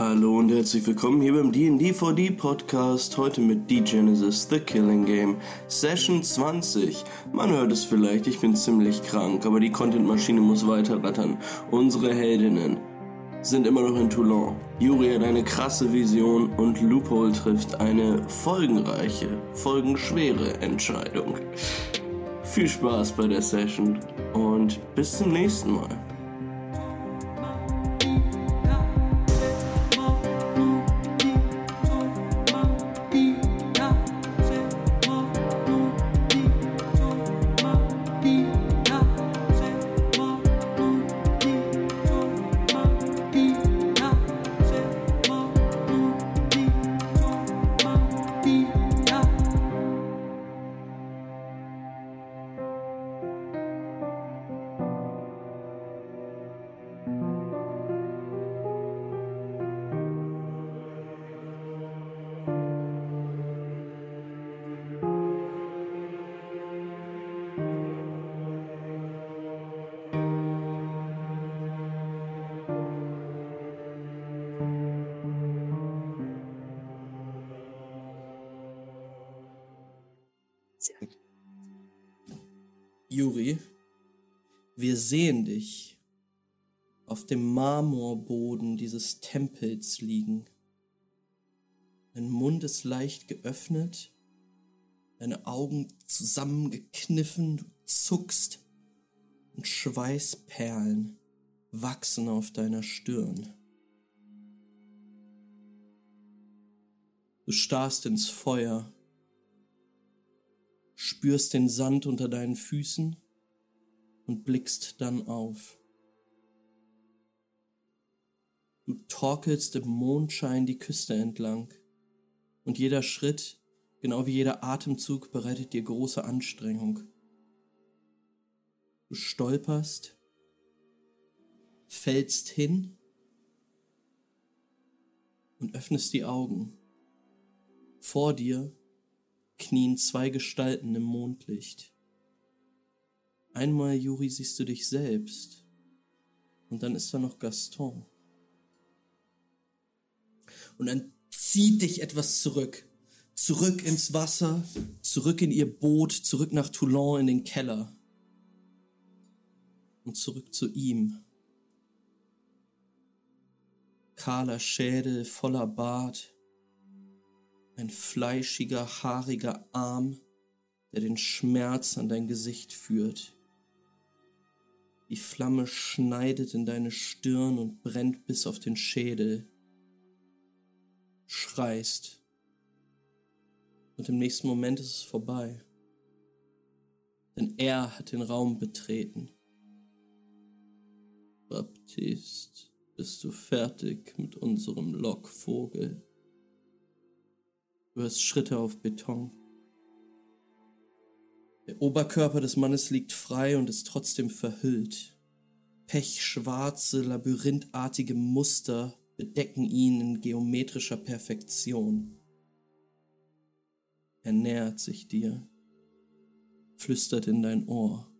Hallo und herzlich willkommen hier beim D&D4D Podcast. Heute mit D-Genesis The Killing Game Session 20. Man hört es vielleicht, ich bin ziemlich krank, aber die Content-Maschine muss weiter rattern. Unsere Heldinnen sind immer noch in Toulon. Yuri hat eine krasse Vision und Loophole trifft eine folgenreiche, folgenschwere Entscheidung. Viel Spaß bei der Session und bis zum nächsten Mal. Sehen dich auf dem Marmorboden dieses Tempels liegen. Dein Mund ist leicht geöffnet, deine Augen zusammengekniffen, du zuckst und Schweißperlen wachsen auf deiner Stirn. Du starrst ins Feuer spürst den Sand unter deinen Füßen und blickst dann auf. Du torkelst im Mondschein die Küste entlang und jeder Schritt, genau wie jeder Atemzug, bereitet dir große Anstrengung. Du stolperst, fällst hin und öffnest die Augen. Vor dir knien zwei Gestalten im Mondlicht. Einmal, Juri, siehst du dich selbst. Und dann ist da noch Gaston. Und dann zieht dich etwas zurück. Zurück ins Wasser, zurück in ihr Boot, zurück nach Toulon in den Keller. Und zurück zu ihm. Kahler Schädel, voller Bart, ein fleischiger, haariger Arm, der den Schmerz an dein Gesicht führt. Die Flamme schneidet in deine Stirn und brennt bis auf den Schädel. Schreist. Und im nächsten Moment ist es vorbei. Denn er hat den Raum betreten. Baptist, bist du fertig mit unserem Lockvogel? Du hörst Schritte auf Beton. Der Oberkörper des Mannes liegt frei und ist trotzdem verhüllt. Pechschwarze, labyrinthartige Muster bedecken ihn in geometrischer Perfektion. Er nähert sich dir, flüstert in dein Ohr.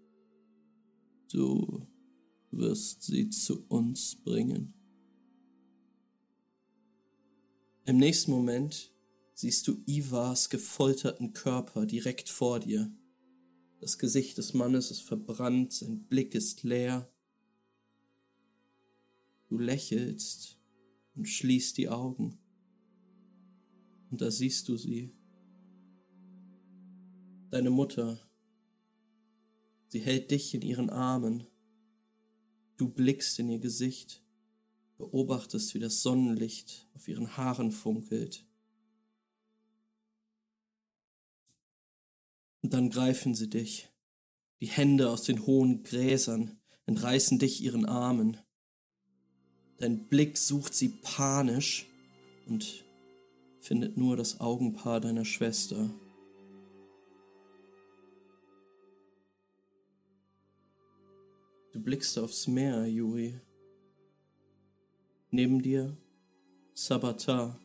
Du wirst sie zu uns bringen. Im nächsten Moment siehst du Ivars gefolterten Körper direkt vor dir. Das Gesicht des Mannes ist verbrannt, sein Blick ist leer. Du lächelst und schließt die Augen. Und da siehst du sie. Deine Mutter. Sie hält dich in ihren Armen. Du blickst in ihr Gesicht, beobachtest, wie das Sonnenlicht auf ihren Haaren funkelt. Und dann greifen sie dich, die Hände aus den hohen Gräsern, entreißen dich ihren Armen. Dein Blick sucht sie panisch und findet nur das Augenpaar deiner Schwester. Du blickst aufs Meer, Yuri. Neben dir Sabata.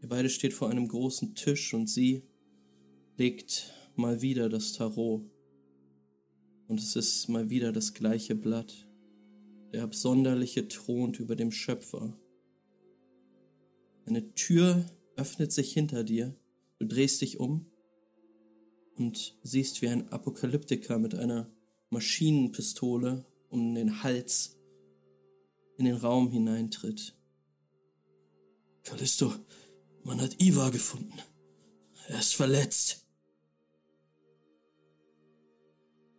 Ihr beide steht vor einem großen Tisch und sie legt mal wieder das Tarot. Und es ist mal wieder das gleiche Blatt, der Absonderliche thront über dem Schöpfer. Eine Tür öffnet sich hinter dir, du drehst dich um und siehst, wie ein Apokalyptiker mit einer Maschinenpistole um den Hals in den Raum hineintritt. Callisto, man hat Iva gefunden. Er ist verletzt.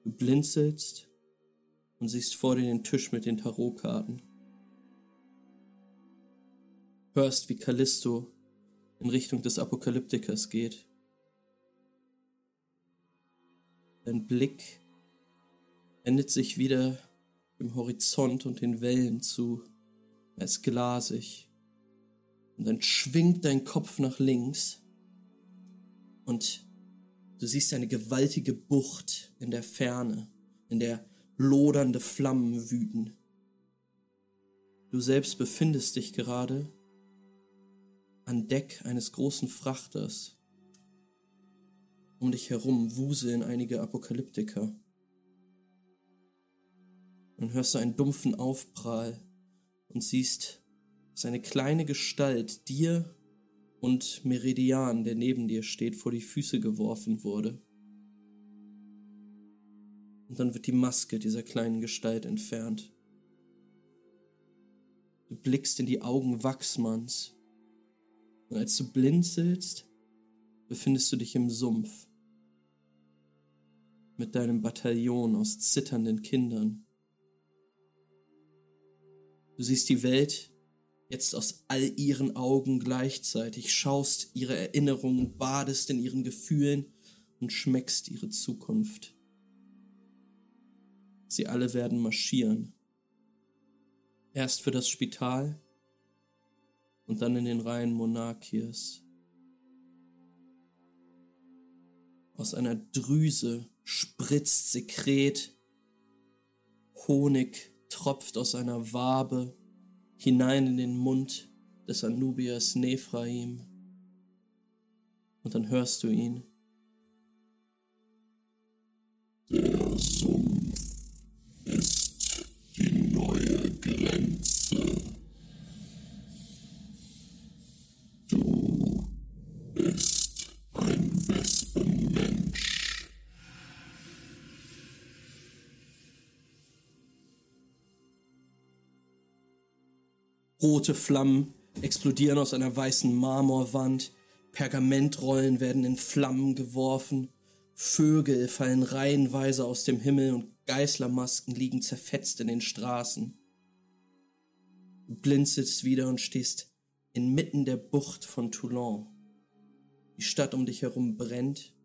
Du blinzelst und siehst vor dir den Tisch mit den Tarotkarten. Hörst, wie Callisto in Richtung des Apokalyptikers geht. Dein Blick wendet sich wieder dem Horizont und den Wellen zu. Er ist glasig. Und dann schwingt dein Kopf nach links und du siehst eine gewaltige Bucht in der Ferne, in der lodernde Flammen wüten. Du selbst befindest dich gerade an Deck eines großen Frachters. Um dich herum wuseln einige Apokalyptiker. Dann hörst du einen dumpfen Aufprall und siehst, dass eine kleine Gestalt dir und Meridian, der neben dir steht, vor die Füße geworfen wurde. Und dann wird die Maske dieser kleinen Gestalt entfernt. Du blickst in die Augen Wachsmanns. Und als du blinzelst, befindest du dich im Sumpf. Mit deinem Bataillon aus zitternden Kindern. Du siehst die Welt jetzt aus all ihren Augen gleichzeitig, schaust ihre Erinnerungen, badest in ihren Gefühlen und schmeckst ihre Zukunft. Sie alle werden marschieren. Erst für das Spital und dann in den Reihen Monarchies. Aus einer Drüse spritzt Sekret, Honig tropft aus einer Wabe hinein in den Mund des Anubiers Nephraim. Und dann hörst du ihn. Der Rote Flammen explodieren aus einer weißen Marmorwand, Pergamentrollen werden in Flammen geworfen, Vögel fallen reihenweise aus dem Himmel und Geißlermasken liegen zerfetzt in den Straßen. Du blinzelst wieder und stehst inmitten der Bucht von Toulon. Die Stadt um dich herum brennt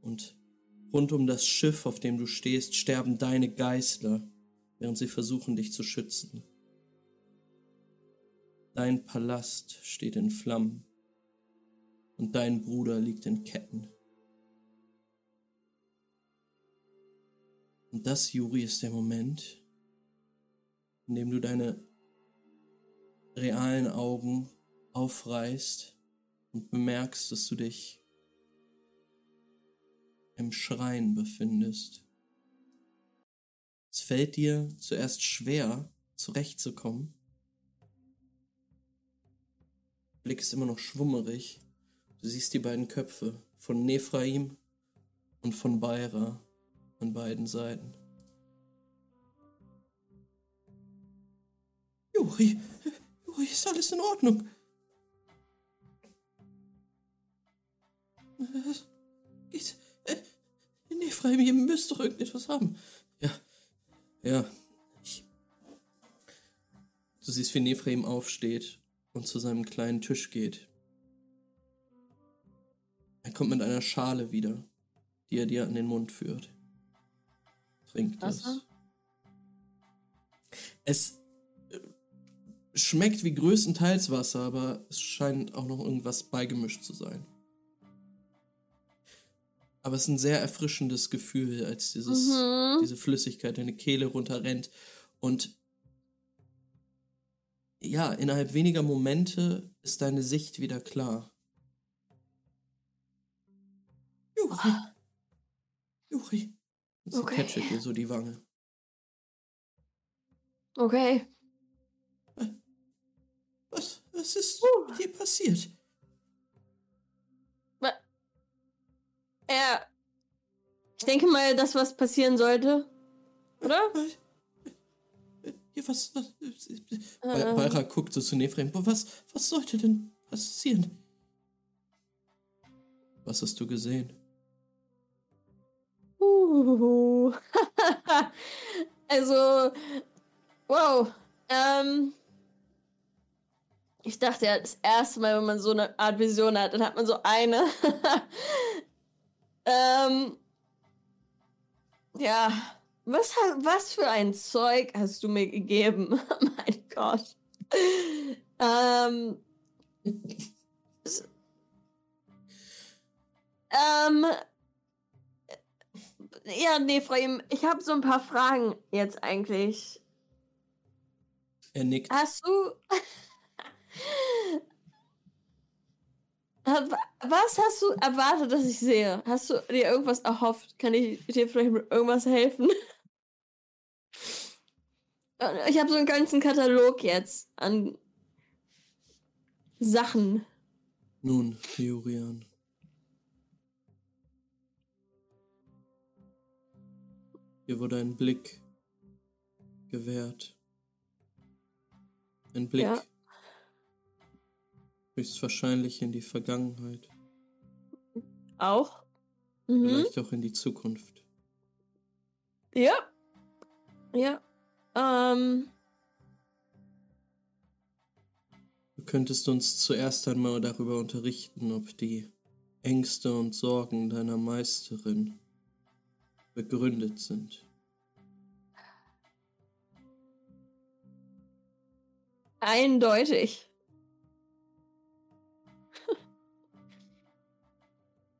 und rund um das Schiff, auf dem du stehst, sterben deine Geißler, während sie versuchen, dich zu schützen. Dein Palast steht in Flammen und dein Bruder liegt in Ketten. Und das, Juri, ist der Moment, in dem du deine realen Augen aufreißt und bemerkst, dass du dich im Schrein befindest. Es fällt dir zuerst schwer, zurechtzukommen. Blick ist immer noch schwummerig. Du siehst die beiden Köpfe von Nephraim und von Beira an beiden Seiten. Juri, Juri, ist alles in Ordnung? Was geht? Äh, Nephraim, ihr müsst doch irgendetwas haben. Ja, ja, ich. Du siehst, wie Nephraim aufsteht und zu seinem kleinen Tisch geht. Er kommt mit einer Schale wieder, die er dir an den Mund führt. Trink das. Wasser? Es äh, schmeckt wie größtenteils Wasser, aber es scheint auch noch irgendwas beigemischt zu sein. Aber es ist ein sehr erfrischendes Gefühl, als dieses, Mhm. diese Flüssigkeit deine Kehle runterrennt. Und ja, innerhalb weniger Momente ist deine Sicht wieder klar. Juri. Juri. Und sie Okay. catchet dir so die Wange. Okay. Was, was ist Uh. dir passiert? Ja. Ich denke mal, das, was passieren sollte. Oder? Ja, was, was, Äh. Bayra guckt so zu Nefrem. Was, was sollte denn passieren? Was hast du gesehen? Uh. also, wow. Ähm, ich dachte ja, das erste Mal, wenn man so eine Art Vision hat, dann hat man so eine. ähm, ja, was, was für ein Zeug hast du mir gegeben? mein Gott. Ähm, ähm, ja, nee, Frau Ihm, ich habe so ein paar Fragen jetzt eigentlich. Er nickt. Hast du. Ha- Was hast du erwartet, dass ich sehe? Hast du dir irgendwas erhofft? Kann ich dir vielleicht mit irgendwas helfen? Ich habe so einen ganzen Katalog jetzt an Sachen. Nun, Jurian. Hier wurde ein Blick gewährt. Ein Blick. Ja. Höchstwahrscheinlich in die Vergangenheit. Auch. Mhm. Vielleicht auch in die Zukunft. Ja. Ja. Ähm. Du könntest uns zuerst einmal darüber unterrichten, ob die Ängste und Sorgen deiner Meisterin begründet sind. Eindeutig.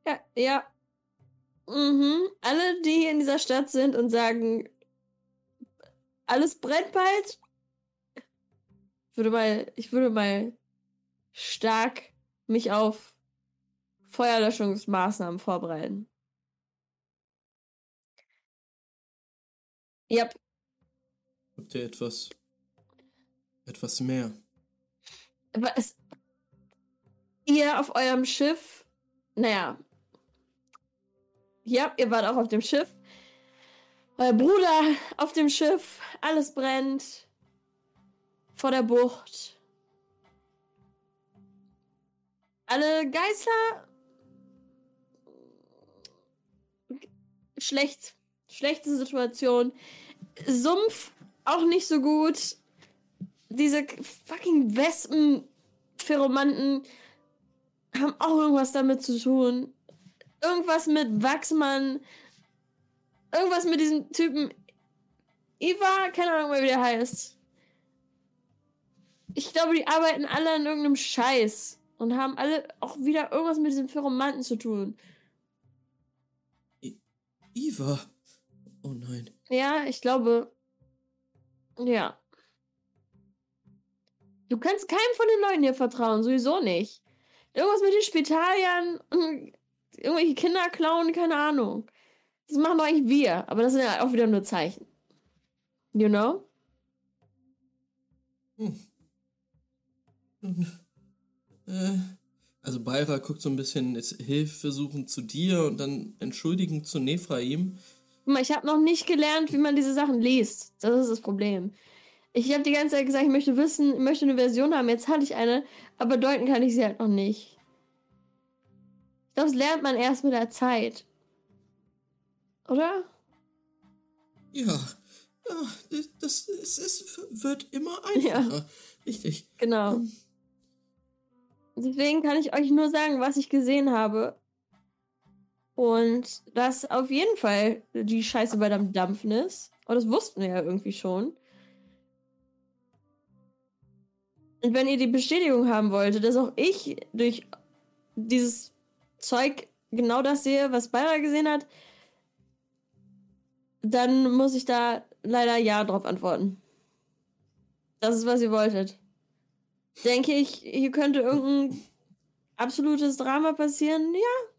ja, ja. Mhm. Alle, die hier in dieser Stadt sind und sagen, alles brennt bald. Ich würde mal, ich würde mal stark mich auf Feuerlöschungsmaßnahmen vorbereiten. Ja, Habt ihr etwas, etwas mehr? Es. Ihr auf eurem Schiff. Naja. Ja, ihr wart auch auf dem Schiff. Euer Bruder auf dem Schiff. Alles brennt. Vor der Bucht. Alle Geißler. Schlecht. Schlechte Situation. Sumpf auch nicht so gut diese fucking Wespen, Pheromanten haben auch irgendwas damit zu tun. Irgendwas mit Wachsmann. Irgendwas mit diesem Typen. Eva, keine Ahnung mehr, wie der heißt. Ich glaube, die arbeiten alle an irgendeinem Scheiß. Und haben alle auch wieder irgendwas mit diesem Pheromanten zu tun. Iva! Oh nein. Ja, ich glaube. Ja. Du kannst keinem von den Leuten hier vertrauen, sowieso nicht. Irgendwas mit den Spitaliern, irgendwelche Kinder klauen, keine Ahnung. Das machen doch eigentlich wir, aber das sind ja auch wieder nur Zeichen. You know? Hm. Äh, also Beira guckt so ein bisschen Hilfe suchen zu dir und dann entschuldigen zu Nephraim. Guck mal, ich habe noch nicht gelernt, wie man diese Sachen liest. Das ist das Problem. Ich habe die ganze Zeit gesagt, ich möchte wissen, ich möchte eine Version haben. Jetzt hatte ich eine, aber deuten kann ich sie halt noch nicht. Ich glaube, das lernt man erst mit der Zeit. Oder? Ja, ja das, es, es wird immer einfacher. Richtig. Genau. Deswegen kann ich euch nur sagen, was ich gesehen habe. Und dass auf jeden Fall die Scheiße bei dem Dampfen ist. Aber das wussten wir ja irgendwie schon. Und wenn ihr die Bestätigung haben wolltet, dass auch ich durch dieses Zeug genau das sehe, was Bayra gesehen hat, dann muss ich da leider Ja drauf antworten. Das ist, was ihr wolltet. Denke ich, hier könnte irgendein absolutes Drama passieren? Ja.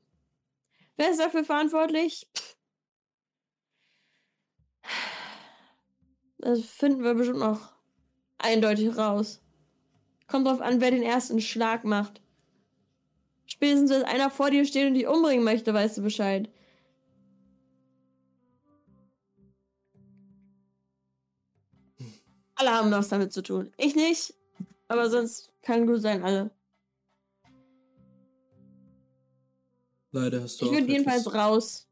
Wer ist dafür verantwortlich? Das finden wir bestimmt noch eindeutig raus. Kommt drauf an, wer den ersten Schlag macht. Spätestens, wenn einer vor dir steht und dich umbringen möchte, weißt du Bescheid. Alle haben was damit zu tun. Ich nicht, aber sonst kann gut sein, alle. Leider hast du Ich auch würde jedenfalls etwas, raus.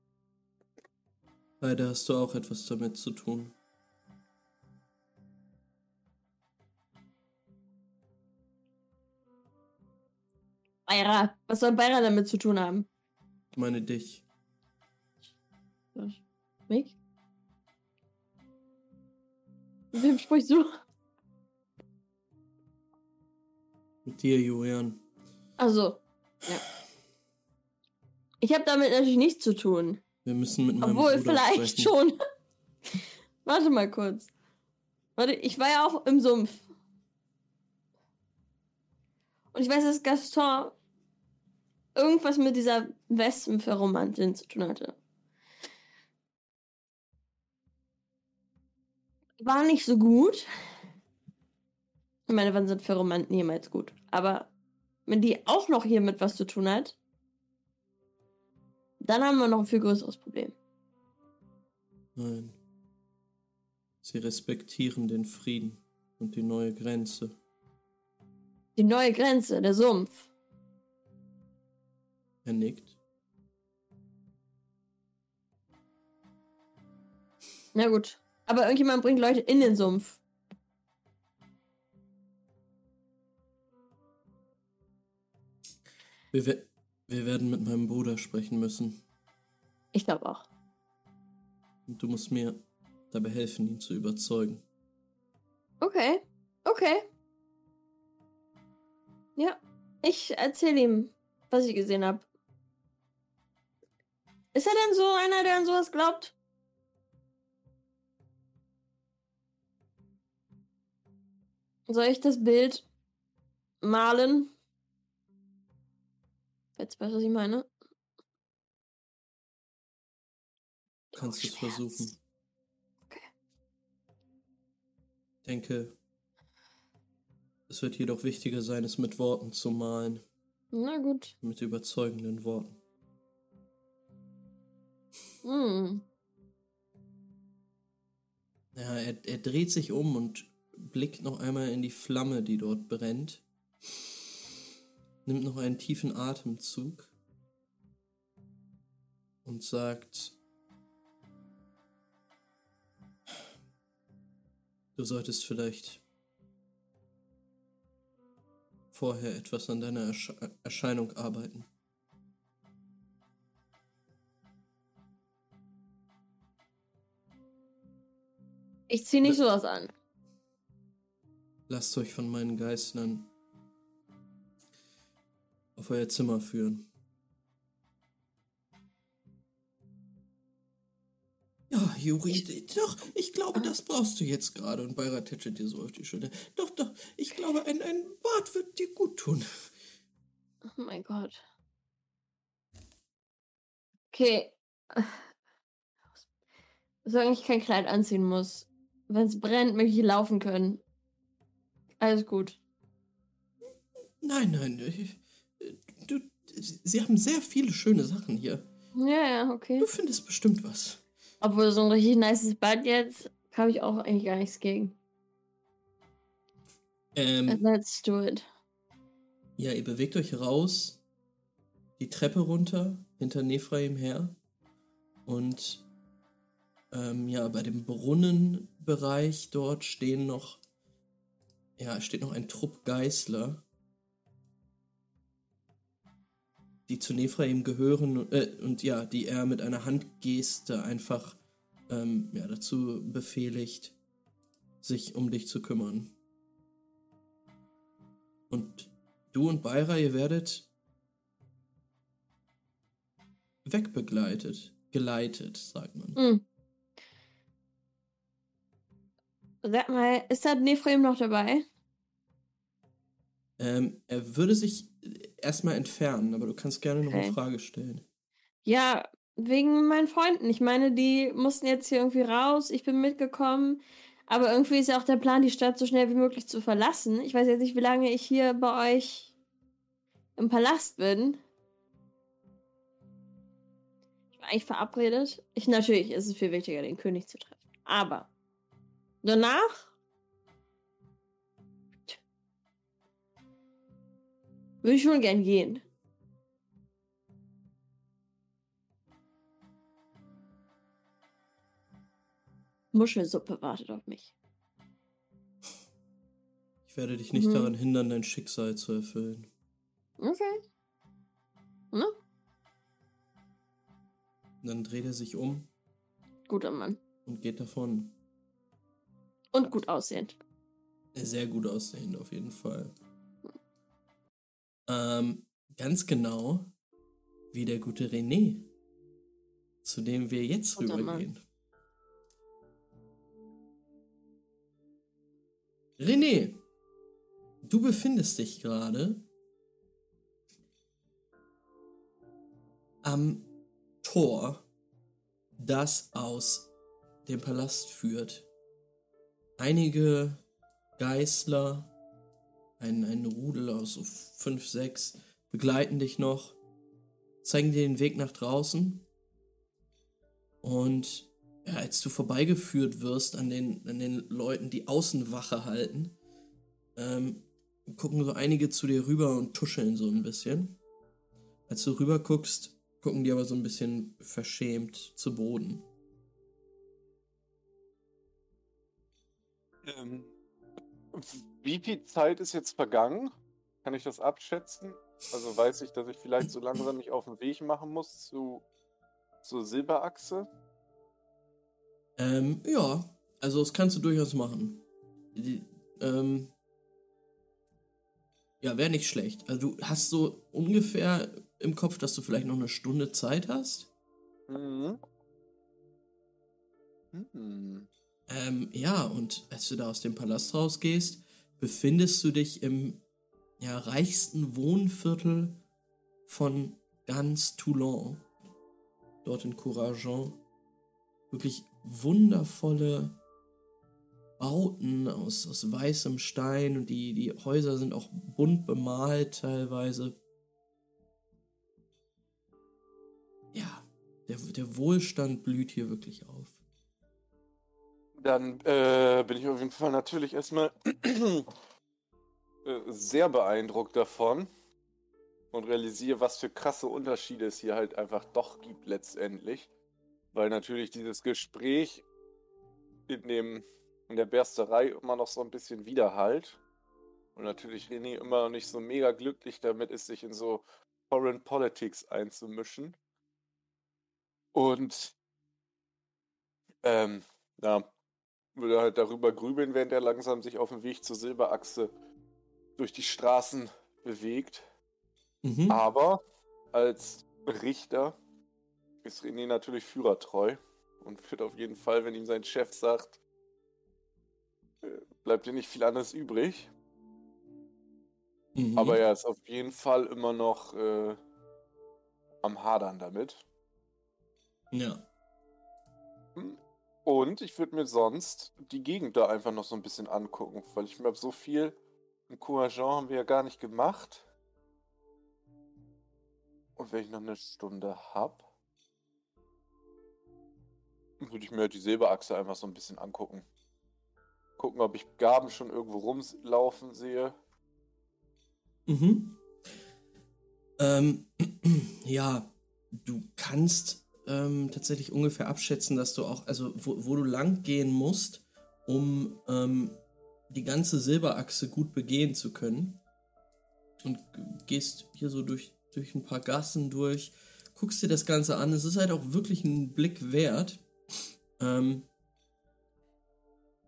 leider hast du auch etwas damit zu tun. Beira. Was soll Beira damit zu tun haben? Ich meine dich. Mich? Wem sprichst du? Mit dir, Julian. Also, ja. Ich habe damit natürlich nichts zu tun. Wir müssen mit meinem Obwohl, Bruder vielleicht sprechen. schon. Warte mal kurz. Warte, ich war ja auch im Sumpf. Und ich weiß, dass Gaston irgendwas mit dieser Wespenferomantin zu tun hatte. War nicht so gut. Ich meine, wann sind Ferromanten jemals gut? Aber wenn die auch noch hier mit was zu tun hat, dann haben wir noch ein viel größeres Problem. Nein. Sie respektieren den Frieden und die neue Grenze. Die neue Grenze, der Sumpf. Er nickt. Na gut. Aber irgendjemand bringt Leute in den Sumpf. Wir, we wir werden mit meinem Bruder sprechen müssen. Ich glaube auch. Und du musst mir dabei helfen, ihn zu überzeugen. Okay. Okay. Ja. Ich erzähle ihm, was ich gesehen habe. Ist er denn so einer, der an sowas glaubt? Soll ich das Bild malen? Jetzt weißt du, was ich meine? Kannst du es versuchen. Okay. Ich denke, es wird jedoch wichtiger sein, es mit Worten zu malen. Na gut. Mit überzeugenden Worten. Hm. Ja, er, er dreht sich um und blickt noch einmal in die Flamme, die dort brennt. Nimmt noch einen tiefen Atemzug und sagt, du solltest vielleicht vorher etwas an deiner Ersche Erscheinung arbeiten. Ich zieh nicht sowas an. Lasst euch von meinen Geistern auf euer Zimmer führen. Ja, Juri, doch, ich glaube, das brauchst du jetzt gerade. Und Bayra tätschelt dir so auf die Schulter. Doch, doch, ich glaube, ein, ein Bad wird dir gut tun. Oh mein Gott. Okay. Solange ich kein Kleid anziehen muss. Wenn es brennt, möchte ich laufen können. Alles gut. Nein, nein, äh, du, sie haben sehr viele schöne Sachen hier. Ja, ja, okay. Du findest bestimmt was. Obwohl so ein richtig nices Bad jetzt, habe ich auch eigentlich gar nichts gegen. Ähm, Let's do it. Ja, ihr bewegt euch raus, die Treppe runter, hinter Nephraim her. Und ähm, ja, bei dem Brunnenbereich dort stehen noch, ja, steht noch ein Trupp Geißler, die zu Nephraim gehören äh, und ja, die er mit einer Handgeste einfach ähm, ja, dazu befehligt, sich um dich zu kümmern. Und du und Beira, ihr werdet wegbegleitet, geleitet, sagt man. Hm. Sag mal, ist da Nephraim noch dabei? Ähm, er würde sich erstmal entfernen, aber du kannst gerne noch eine Okay. Frage stellen. Ja, wegen meinen Freunden. Ich meine, die mussten jetzt hier irgendwie raus. Ich bin mitgekommen. Aber irgendwie ist ja auch der Plan, die Stadt so schnell wie möglich zu verlassen. Ich weiß jetzt nicht, wie lange ich hier bei euch im Palast bin. Ich war eigentlich verabredet. Ich, natürlich ist es viel wichtiger, den König zu treffen. Aber danach würde ich schon gern gehen. Muschelsuppe wartet auf mich. Ich werde dich nicht Mhm. daran hindern, dein Schicksal zu erfüllen. Okay. Ne? Dann dreht er sich um Guter Mann. und geht davon. Und gut aussehend. Sehr gut aussehend, auf jeden Fall. Ähm, ganz genau wie der gute René, zu dem wir jetzt Guter Mann. rübergehen. René, du befindest dich gerade am Tor, das aus dem Palast führt. Einige Geißler, ein, ein Rudel aus so fünf, sechs, begleiten dich noch, zeigen dir den Weg nach draußen. Und ja, als du vorbeigeführt wirst an den, an den Leuten, die Außenwache halten, ähm, gucken so einige zu dir rüber und tuscheln so ein bisschen. Als du rüber guckst, gucken die aber so ein bisschen verschämt zu Boden. Ähm, wie viel Zeit ist jetzt vergangen? Kann ich das abschätzen? Also weiß ich, dass ich vielleicht so langsam mich auf den Weg machen muss zu, zur Silberachse? Ähm, ja, also das kannst du durchaus machen. Die, ähm, ja, wäre nicht schlecht. Also du hast so ungefähr im Kopf, dass du vielleicht noch eine Stunde Zeit hast. Mhm. Hm. Ähm, ja, und als du da aus dem Palast rausgehst, befindest du dich im ja, reichsten Wohnviertel von ganz Toulon. Dort in Courageon. Wirklich wundervolle Bauten aus, aus weißem Stein und die, die Häuser sind auch bunt bemalt teilweise. Ja, der, der Wohlstand blüht hier wirklich auf. Dann äh, bin ich auf jeden Fall natürlich erstmal äh, sehr beeindruckt davon und realisiere, was für krasse Unterschiede es hier halt einfach doch gibt letztendlich. Weil natürlich dieses Gespräch in dem in der Bersterei immer noch so ein bisschen widerhallt. Und natürlich René immer noch nicht so mega glücklich damit ist, sich in so Foreign Politics einzumischen. Und ähm, ja, würde halt darüber grübeln, während er langsam sich auf dem Weg zur Silberachse durch die Straßen bewegt. Mhm. Aber als Richter ist René natürlich führertreu und wird auf jeden Fall, wenn ihm sein Chef sagt, äh, bleibt dir nicht viel anderes übrig. Mhm. Aber er ist auf jeden Fall immer noch äh, am Hadern damit. Ja. Und ich würde mir sonst die Gegend da einfach noch so ein bisschen angucken, weil ich mir so viel im Couragent haben wir ja gar nicht gemacht. Und wenn ich noch eine Stunde habe, würde ich mir halt die Silberachse einfach so ein bisschen angucken. Gucken, ob ich Gaben schon irgendwo rumlaufen sehe. Mhm. Ähm, ja, du kannst ähm, tatsächlich ungefähr abschätzen, dass du auch, also wo, wo du lang gehen musst, um ähm, die ganze Silberachse gut begehen zu können. Und gehst hier so durch, durch ein paar Gassen durch, guckst dir das Ganze an. Es ist halt auch wirklich ein Blick wert. Ähm,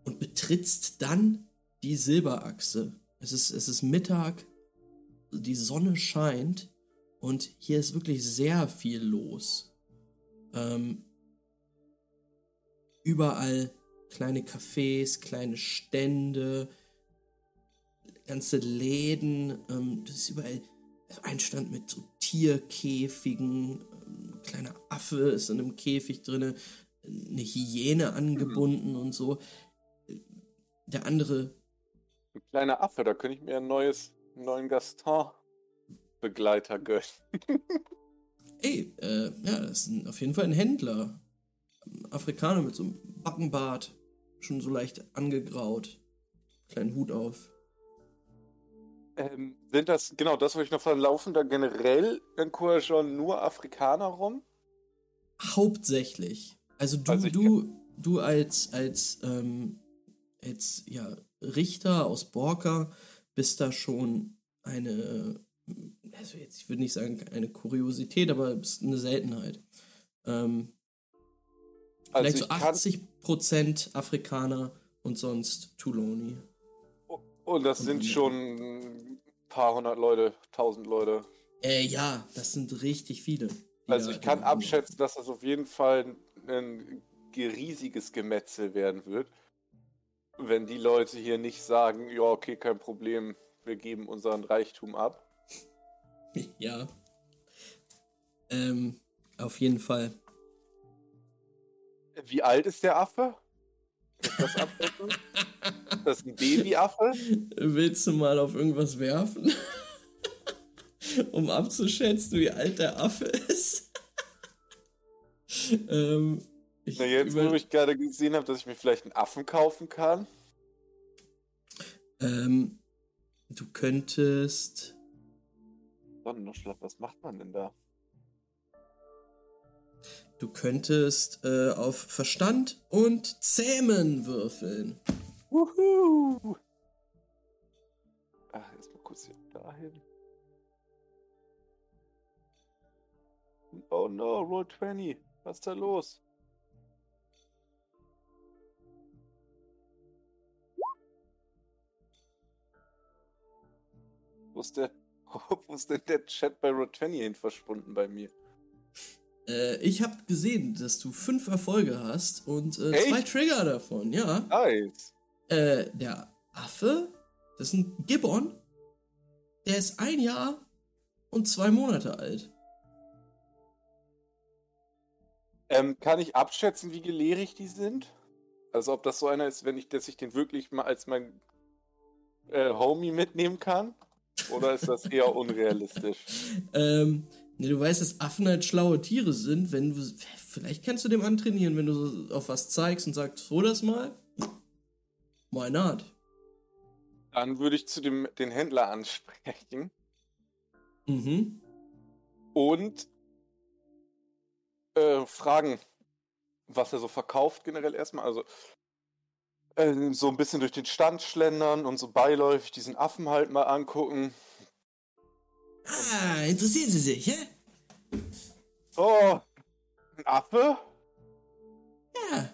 und betrittst dann die Silberachse. Es ist, es ist Mittag, die Sonne scheint und hier ist wirklich sehr viel los. Ähm, überall kleine Cafés, kleine Stände, ganze Läden. Ähm, das ist überall ein Stand mit so Tierkäfigen. Ähm, ein kleiner Affe ist in einem Käfig drinne, eine Hyäne angebunden und so. der andere. Ein kleiner Affe, da könnte ich mir ein neues, einen neuen Gaston-Begleiter gönnen. Ey, äh, ja, das ist auf jeden Fall ein Händler. Afrikaner mit so einem Backenbart. Schon so leicht angegraut. Kleinen Hut auf. Ähm, sind das, genau, das wollte ich noch fragen, laufen da generell in Courjon nur Afrikaner rum? Hauptsächlich. Also du, Also du, du als, als, ähm, als ja, Richter aus Borka bist da schon eine, also jetzt, ich würde nicht sagen eine Kuriosität, aber bist eine Seltenheit. Ähm, vielleicht so Also ich kann, 80% Afrikaner und sonst Tuloni. und das sind schon ein paar hundert Leute, tausend Leute. Äh, ja, das sind richtig viele. Also ich kann abschätzen, dass das auf jeden Fall ein riesiges Gemetzel werden wird. Wenn die Leute hier nicht sagen, ja, okay, kein Problem, wir geben unseren Reichtum ab. Ja. Ähm, auf jeden Fall. Wie alt ist der Affe? Ist das abschätzen? ist das ein Babyaffe? Willst du mal auf irgendwas werfen? um abzuschätzen, wie alt der Affe ist? ähm, ich Na, jetzt, wo ich gerade gesehen habe, dass ich mir vielleicht einen Affen kaufen kann. ähm, du könntest. Sonnenschlag, was macht man denn da? Du könntest äh, auf Verstand und Zähmen würfeln. Wuhu! Ach, erstmal kurz hier dahin. Oh no, Roll 20. Was ist da los? Wo ist der, wo ist denn der Chat bei Roll 20 hin verschwunden bei mir? Äh, ich habe gesehen, dass du fünf Erfolge hast und äh, zwei Trigger davon, ja. Nice. Äh, der Affe, das ist ein Gibbon, der ist ein Jahr und zwei Monate alt. Ähm, kann ich abschätzen, wie gelehrig die sind? Also ob das so einer ist, wenn ich, dass ich den wirklich mal als mein äh, Homie mitnehmen kann? Oder ist das eher unrealistisch? Ähm, ne, du weißt, dass Affen halt schlaue Tiere sind, wenn du, vielleicht kannst du dem antrainieren, wenn du so auf was zeigst und sagst, so das mal. Why not? Dann würde ich zu dem den Händler ansprechen Mhm. und äh, fragen, was er so verkauft generell erstmal. Also äh, so ein bisschen durch den Stand schlendern und so beiläufig diesen Affen halt mal angucken. Ah, interessieren Sie sich, hä? Oh, ein Affe? Ja.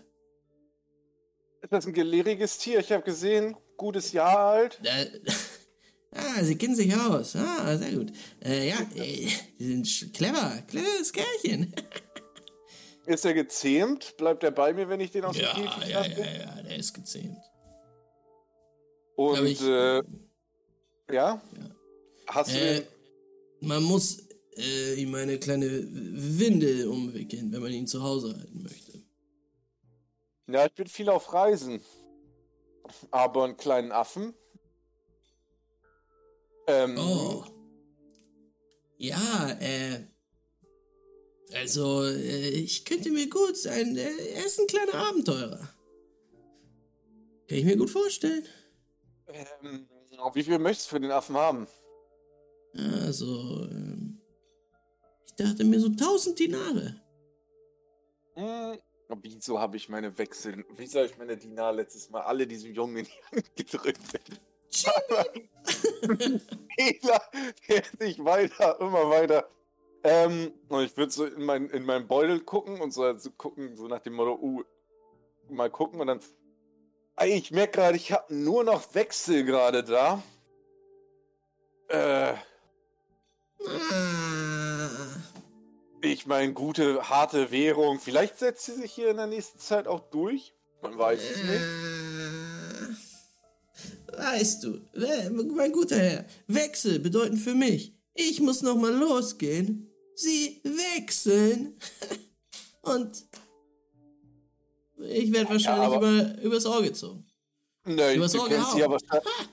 Ist das ein gelehriges Tier? Ich habe gesehen, gutes Jahr alt. Äh, ah, Sie kennen sich aus. Ah, sehr gut. Äh, ja, äh, Sie sind clever. Cleveres Kerlchen. Ist er gezähmt? Bleibt er bei mir, wenn ich den aus Ja, dem Käfig ja, lasse? ja, ja, der ist gezähmt. Und ich, äh, ja? Ja. Hast du Äh, den? man muss äh, ihm eine kleine Windel umwickeln, wenn man ihn zu Hause halten möchte. Ja, ich bin viel auf Reisen. Aber einen kleinen Affen? Ähm, Oh. Ja, äh. Also, äh, ich könnte mir gut sein. Äh, er ist ein kleiner Abenteurer. Kann ich mir gut vorstellen. ähm, wie viel möchtest du für den Affen haben? Also, ähm, ich dachte mir so 1000 Dinare. Hm, wieso habe ich meine Wechsel, wieso habe ich meine Dinar letztes Mal alle diesem Jungen in die Hand gedrückt? Fehler, der sich weiter, immer weiter. Ähm, und ich würde so in, mein, in meinen Beutel gucken und so also gucken, so nach dem Motto, uh, mal gucken und dann. Ey, ich merke gerade, ich habe nur noch Wechsel gerade da. Äh, ich meine, gute, harte Währung. Vielleicht setzt sie sich hier in der nächsten Zeit auch durch. Man weiß es nicht. weißt du, mein guter Herr, Wechsel bedeuten für mich, ich muss noch mal losgehen. Sie wechseln. Und ich werde wahrscheinlich aber- über, übers Ohr gezogen. Du auch kennst sie ja gehauen. wahrscheinlich,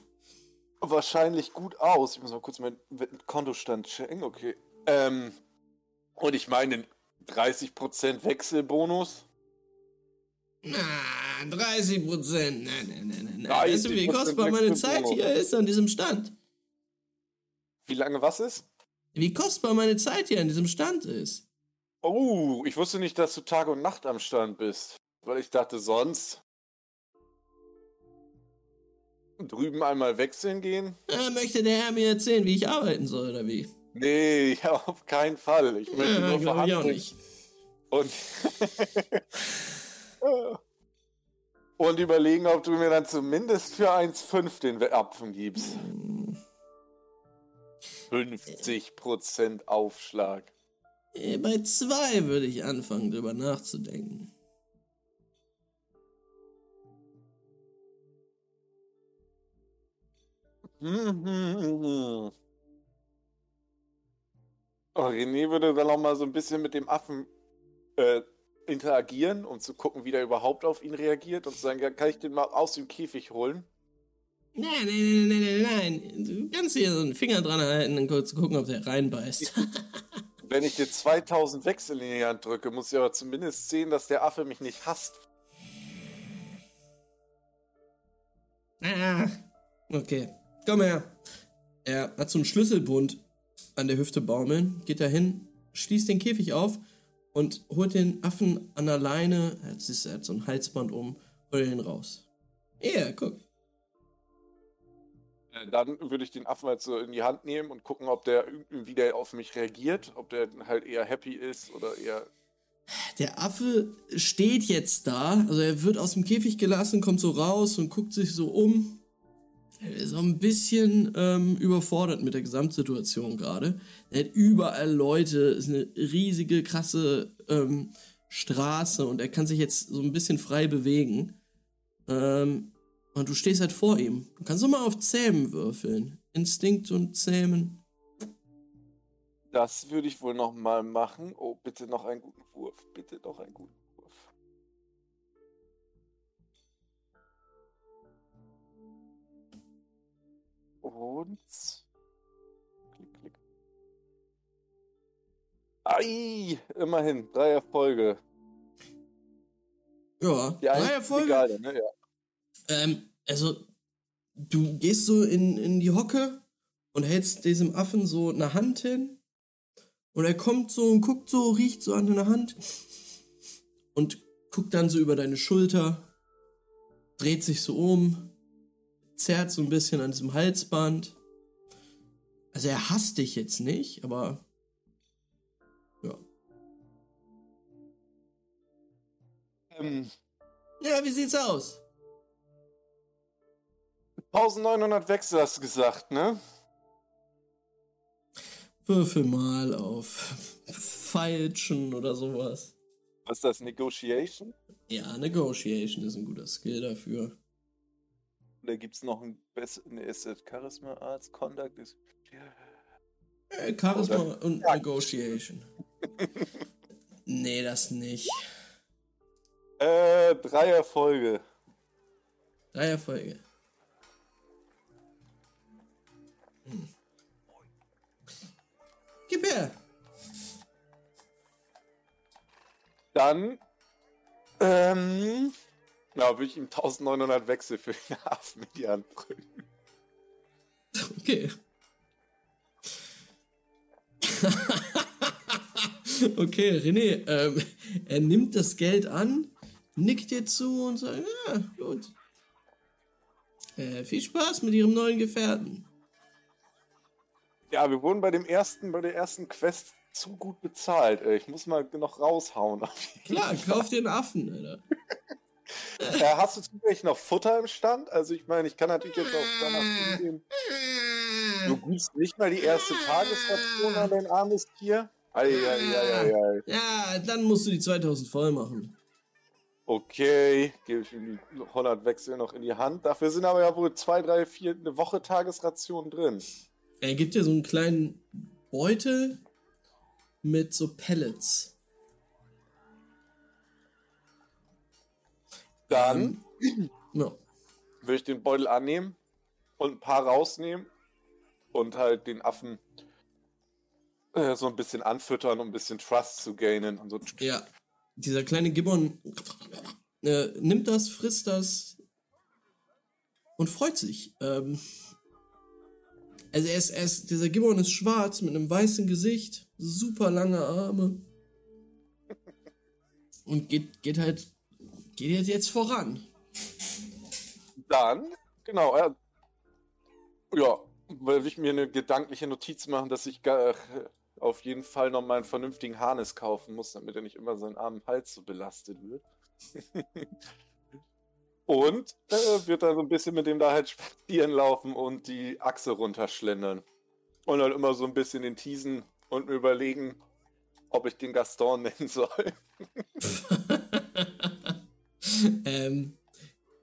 wahrscheinlich gut aus. Ich muss mal kurz meinen Kontostand checken, okay. Ähm, und ich meine, 30% Wechselbonus. Na, 30 Prozent. Nein, nein, nein, nein. 30% Weißt du, wie kostbar meine Zeit hier ist an diesem Stand? Wie lange was ist? Wie kostbar meine Zeit hier an diesem Stand ist? Oh, ich wusste nicht, dass du Tag und Nacht am Stand bist. Weil ich dachte, sonst drüben einmal wechseln gehen? Äh, möchte der Herr mir erzählen, wie ich arbeiten soll, oder wie? Nee, ja, auf keinen Fall. Ich möchte Ja, nur glaube ich auch verhandeln. nicht. Und, und überlegen, ob du mir dann zumindest für 1,5 den Apfen gibst. 50% Aufschlag. Äh, Bei zwei würde ich anfangen, drüber nachzudenken. Oh, René würde dann noch mal so ein bisschen mit dem Affen äh, interagieren, um zu gucken, wie der überhaupt auf ihn reagiert und zu sagen, kann ich den mal aus dem Käfig holen? Nein, nein, nein, nein, nein, nein. Du kannst hier so einen Finger dran halten und kurz gucken, ob der reinbeißt. Wenn ich dir 2000 Wechsel in die Hand drücke, muss ich aber zumindest sehen, dass der Affe mich nicht hasst. ah, okay. Komm her. Er hat so einen Schlüsselbund an der Hüfte baumeln, geht da hin, schließt den Käfig auf und holt den Affen an der Leine, er hat so ein Halsband um, holt ihn raus. Ja, guck. Äh, Dann würde ich den Affen halt so in die Hand nehmen und gucken, ob der irgendwie der auf mich reagiert, ob der halt eher happy ist oder eher. Der Affe steht jetzt da, also er wird aus dem Käfig gelassen, kommt so raus und guckt sich so um. Er ist so ein bisschen ähm, überfordert mit der Gesamtsituation gerade. Er hat überall Leute, ist eine riesige, krasse ähm, Straße und er kann sich jetzt so ein bisschen frei bewegen. Ähm, und du stehst halt vor ihm. Du kannst doch mal auf Zähmen würfeln. Instinkt und Zähmen. Das würde ich wohl noch mal machen. Oh, bitte noch einen guten Wurf. Bitte noch einen guten Wurf. Und. Klick, klick. Ei, immerhin, drei Erfolge. Ja, Die drei Erfolge. Egal, ne? Ja. Ähm, also, du gehst so in, in die Hocke und hältst diesem Affen so eine Hand hin. Und er kommt so und guckt so, riecht so an deiner Hand. Und guckt dann so über deine Schulter. Dreht sich so um. Zerrt so ein bisschen an diesem Halsband. Also, er hasst dich jetzt nicht, aber. Ja. Ähm, Ja, wie sieht's aus? 1900 Wechsel hast du gesagt, ne? Würfel mal auf Feilschen oder sowas. Was ist das? Negotiation? Ja, Negotiation ist ein guter Skill dafür. Oder gibt es noch ein besseres? Ne, ist das Charisma Arts? Conduct ist. Äh, Charisma Oder- und Negotiation. nee, das nicht. Äh, drei Erfolge. Drei Erfolge. Gib her. Dann. Ähm. Ja, würde ich ihm 1900 Wechsel für den Hafen in die Hand drücken. Okay. okay, René, ähm, er nimmt das Geld an, nickt dir zu und sagt, ja, gut. Äh, viel Spaß mit Ihrem neuen Gefährten. Ja, wir wurden bei dem ersten, bei der ersten Quest zu gut bezahlt. Ich muss mal noch raushauen. Klar, kauf dir einen Affen, Alter. äh, hast du zufällig noch Futter im Stand? Also ich meine, ich kann natürlich jetzt auch danach gehen. Du gibst nicht mal die erste Tagesration an dein armes Tier? Eieieiei. Ja, dann musst du die 2000 voll machen. Okay, gebe ich ihm die 100 Wechsel noch in die Hand. Dafür sind aber ja wohl zwei, drei, vier, eine Woche Tagesration drin. Er gibt dir so einen kleinen Beutel mit so Pellets. Dann Ja. würde ich den Beutel annehmen und ein paar rausnehmen und halt den Affen äh, so ein bisschen anfüttern, um ein bisschen Trust zu gainen. Und so. Ja, dieser kleine Gibbon äh, nimmt das, frisst das und freut sich. Ähm, also er ist, er ist, dieser Gibbon ist schwarz mit einem weißen Gesicht, super lange Arme und geht, geht halt, geht halt jetzt voran. Dann, genau, äh, ja, weil ich mir eine gedankliche Notiz machen, dass ich gar, äh, auf jeden Fall noch mal einen vernünftigen Harnis kaufen muss, damit er nicht immer seinen armen Hals so belastet wird. und äh, wird dann so ein bisschen mit dem da halt spazieren laufen und die Achse runterschlendern. Und dann immer so ein bisschen den Teasen und mir überlegen, ob ich den Gaston nennen soll. ähm,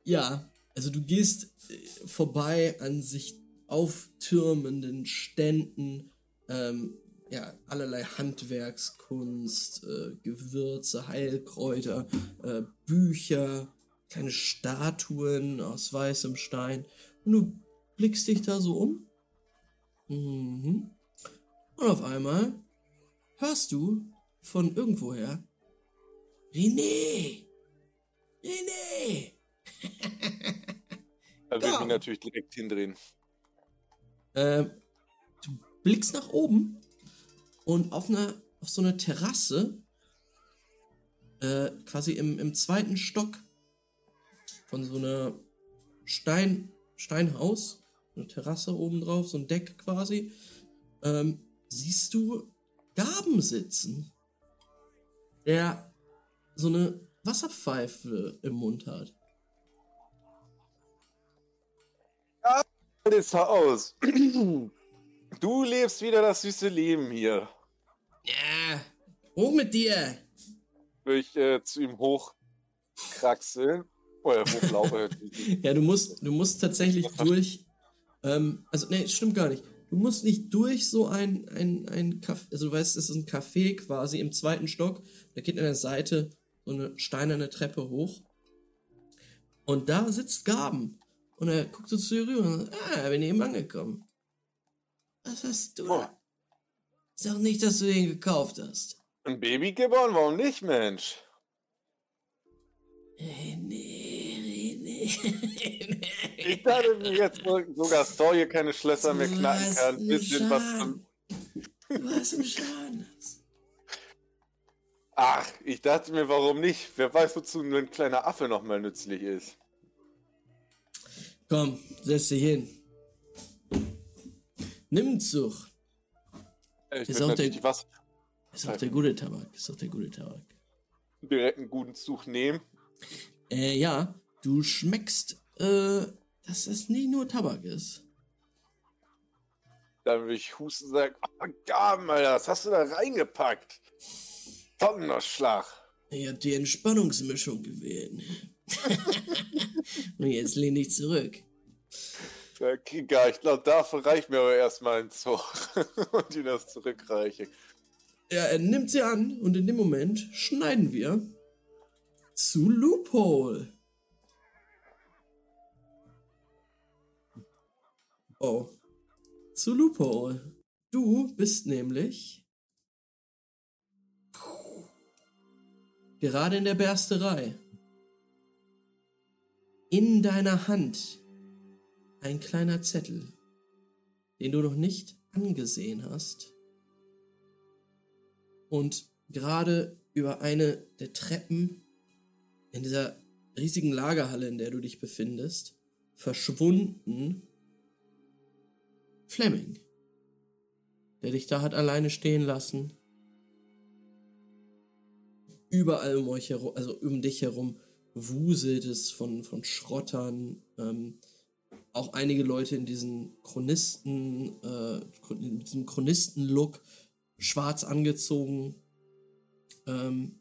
ja, also du gehst äh, vorbei an sich auftürmenden Ständen, ähm, ja, allerlei Handwerkskunst, äh, Gewürze, Heilkräuter, äh, Bücher, kleine Statuen aus weißem Stein. Und du blickst dich da so um. Mhm. Und auf einmal hörst du von irgendwoher René! René! Da will ich mich natürlich direkt hindrehen. Äh, du blickst nach oben und auf einer auf so einer Terrasse, äh, quasi im, im zweiten Stock von so einer Stein, Steinhaus, eine Terrasse oben drauf, so ein Deck quasi, ähm, siehst du Gaben sitzen, der so eine Wasserpfeife im Mund hat. Das aus. Du lebst wieder das süße Leben hier. Ja, hoch mit dir! Will ich äh, zu ihm hochkraxeln. Hochlaufe. Ja, du musst, du musst tatsächlich durch. Ähm, also, nee, stimmt gar nicht. Du musst nicht durch so ein, ein, ein Café, also du weißt, es ist ein Café quasi im zweiten Stock. Da geht an der Seite so eine steinerne Treppe hoch. Und da sitzt Gaben. Und er guckt so zu dir rüber und sagt, ah, bin eben angekommen. Was hast du da? Sag nicht, dass du den gekauft hast. Ein Baby geboren? Warum nicht, Mensch? René, René. Ich dachte mir jetzt so- sogar Story keine Schlösser mehr knacken hast kann. einen Bisschen was von. Du hast einen Schaden. Ach, ich dachte mir, warum nicht? Wer weiß, wozu nur ein kleiner Affe nochmal nützlich ist. Komm, setz dich hin. Nimm einen Zug. Ich Ist auch der- was Ist auch der gute Tabak. Ist auch der gute Tabak. direkt einen guten Zug nehmen. Äh, ja, du schmeckst, äh, dass das nicht nur Tabak ist. Dann würde ich husten und sagen, oh, Gaben, Alter, was hast du da reingepackt? Donnerschlag. Ich hab die Entspannungsmischung gewählt. Und jetzt lehn dich zurück. Ja, Kika, ich glaube, dafür reicht mir aber erstmal ein Zug. und ihm das zurückreiche. Ja, er nimmt sie an und in dem Moment schneiden wir zu Loophole. Oh. Zu Loophole. Du bist nämlich gerade in der Bersterei. In deiner Hand ein kleiner Zettel, den du noch nicht angesehen hast und gerade über eine der Treppen in dieser riesigen Lagerhalle, in der du dich befindest, verschwunden Fleming, der dich da hat alleine stehen lassen. Überall um euch herum, also um dich herum, wuselt es von, von Schrottern. Ähm, auch einige Leute in diesen Chronisten, äh, in diesem Chronisten-Look, schwarz angezogen. Ähm,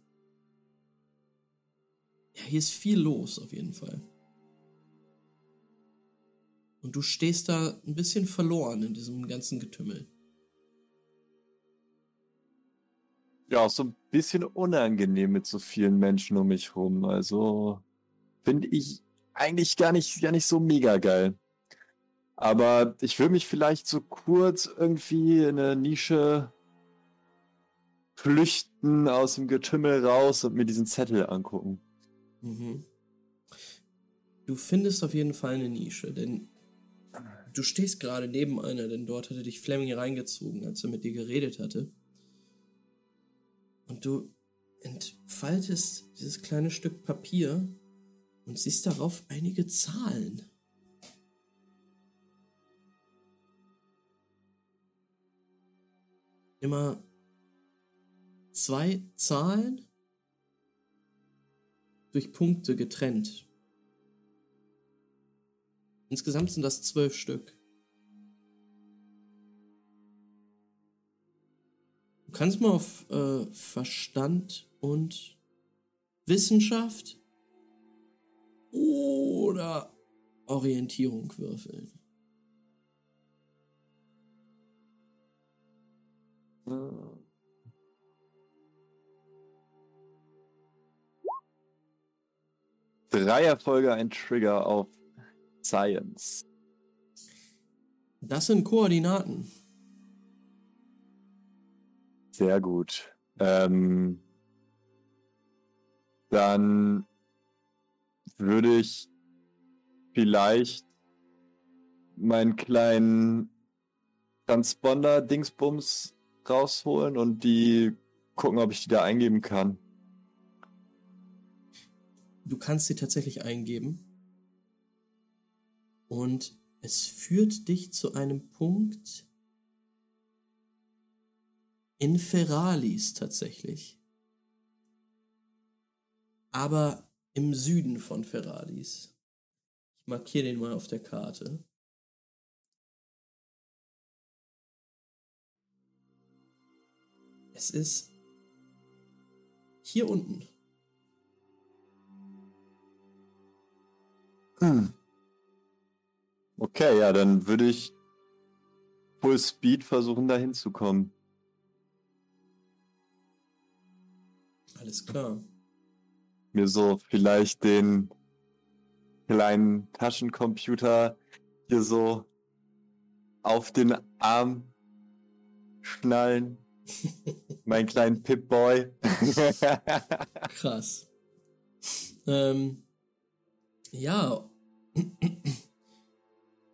ja, hier ist viel los auf jeden Fall. Und du stehst da ein bisschen verloren in diesem ganzen Getümmel. Ja, auch so ein bisschen unangenehm mit so vielen Menschen um mich rum. Also finde ich eigentlich gar nicht, gar nicht so mega geil. Aber ich will mich vielleicht so kurz irgendwie in eine Nische flüchten aus dem Getümmel raus und mir diesen Zettel angucken. Mhm. Du findest auf jeden Fall eine Nische, denn du stehst gerade neben einer, denn dort hatte dich Fleming reingezogen, als er mit dir geredet hatte. Und du entfaltest dieses kleine Stück Papier und siehst darauf einige Zahlen. Immer zwei Zahlen durch Punkte getrennt. Insgesamt sind das zwölf Stück. Du kannst mal auf äh, Verstand und Wissenschaft oder Orientierung würfeln. Drei Erfolge, ein Trigger auf Science. Das sind Koordinaten. Sehr gut. Ähm, dann würde ich vielleicht meinen kleinen Transponder-Dingsbums rausholen und die gucken, ob ich die da eingeben kann. Du kannst sie tatsächlich eingeben. Und es führt dich zu einem Punkt in Ferralis tatsächlich. Aber im Süden von Ferralis. Ich markiere den mal auf der Karte. Es ist hier unten. Hm. Okay, ja, dann würde ich Full Speed versuchen, da hinzukommen. Alles klar. Mir so vielleicht den kleinen Taschencomputer hier so auf den Arm schnallen. mein kleinen Pip-Boy. Krass. Ähm, ja.